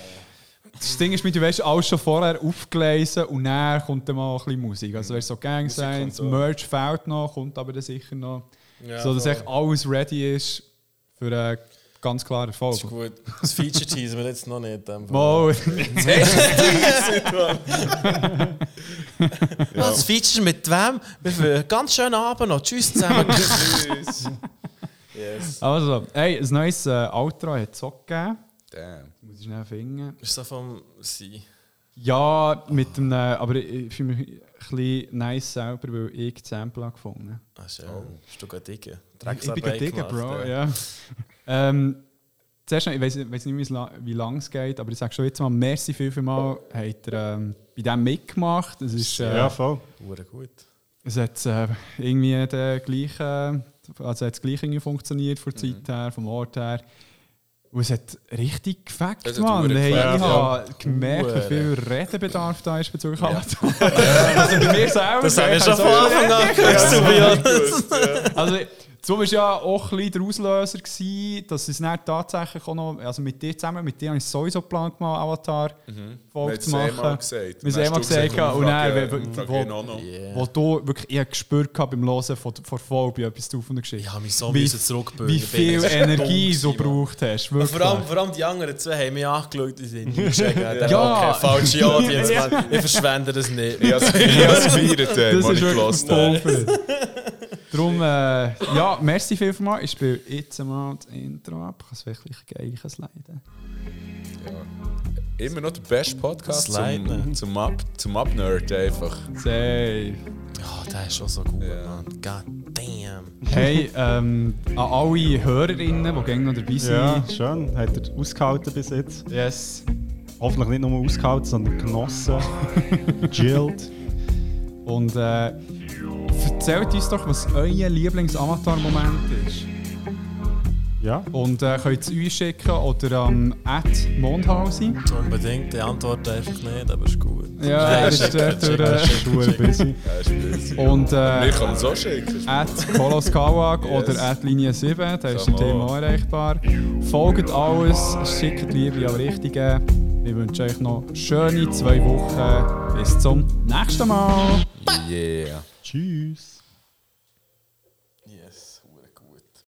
Das Ding ist, mit, du weißt alles schon vorher aufgelesen und dann kommt dann mal ein bisschen Musik. Also, weißt du, so Gang Signs. Merch fehlt noch, kommt aber dann sicher noch. Ja, so dass echt alles ready ist für einen ganz klaren Erfolg. Ist gut. Das Feature teasen wir jetzt noch nicht. Was, [LAUGHS] das Feature mit wem? Wir für ganz schönen Abend noch. Tschüss zusammen. [LAUGHS] yes. Also, hey, ein neues äh, Outro hat es auch gegeben. Damn. Ich schnell finden. Ist das vom Sie? Ja, mit dem, aber ich, finde mich ein bisschen nice selber, weil ich das Sample habe gefunden Ah, schön. Bist du gerade dicke? Ich bin gerade dicker, Bro, ja. ja. ähm, zuerst noch, ich weiß weiß nicht, wie lange es geht, aber ich sage schon jetzt mal, merci viel, viel mal, habt ihr ähm, bei dem mitgemacht. Es, ist, äh, Ja, voll. Hure gut. es hat äh, irgendwie der gleiche, also hat es gleich irgendwie funktioniert von der Zeit her, vom Ort her. Und es hat richtig gefackt, hat Mann. Hey, ich gefackt, habe gemerkt, wie viel Redebedarf da ist bezüglich Avatar. [LAUGHS] also bei mir selber. Das habe ich ich schon von Anfang an gewusst. Also, so war ja auch ein bisschen der Auslöser, gewesen, dass es dann tatsächlich auch noch, also mit dir zusammen, mit dir habe ich sowieso geplant, mal Avatar Folge zu Wir haben es machen. Wir haben es eh mal gesagt, ja, und dann, wo- wo-. Wo du wirklich ich gespürt hast beim Hören von, von Folge etwas drauf und Geschichte. Ich habe mich so wie, viel Energie du gebraucht hast. Wirklich. vor allem, vor allem die anderen zwei haben mich angeschaut und sind gesagt, [LAUGHS] ja. Okay, falsche [LAUGHS] Audience. Ich verschwende das nicht. Ich habe es gefeiert, das als ist wirklich habe. Darum, äh, ja, merci vielmals. Ich spiele jetzt mal das Intro ab. Ich kann es wirklich geil leiden. Immer noch der beste Podcast Sliden. zum, zum, Up, zum Upnerd einfach. Safe. Oh, der ist schon so gut, Mann. God damn. Hey, ähm, an alle Hörerinnen, die gerne noch dabei sind. Ja, schön. Hat er ausgehalten bis jetzt. Yes. Hoffentlich nicht nur ausgehalten, sondern genossen. [LAUGHS] Chillt. Und äh, erzählt uns doch, was euer Lieblings-Avatar-Moment ist. Ja. Und äh, könnt es uns schicken oder am ähm, Mondhausi. Unbedingt, die Antwort einfach nicht, aber ist gut. Ja, das ist dort durch. Ist verdammt busy. Und äh, kann es auch schicken. at Kolos Kawak Yes. oder at Linie 7, da ist der Come Thema erreichbar. Folgt alles, schickt Liebe am Richtigen. Ich wünsche euch noch schöne zwei Wochen. Bis zum nächsten Mal. Yeah. Tschüss.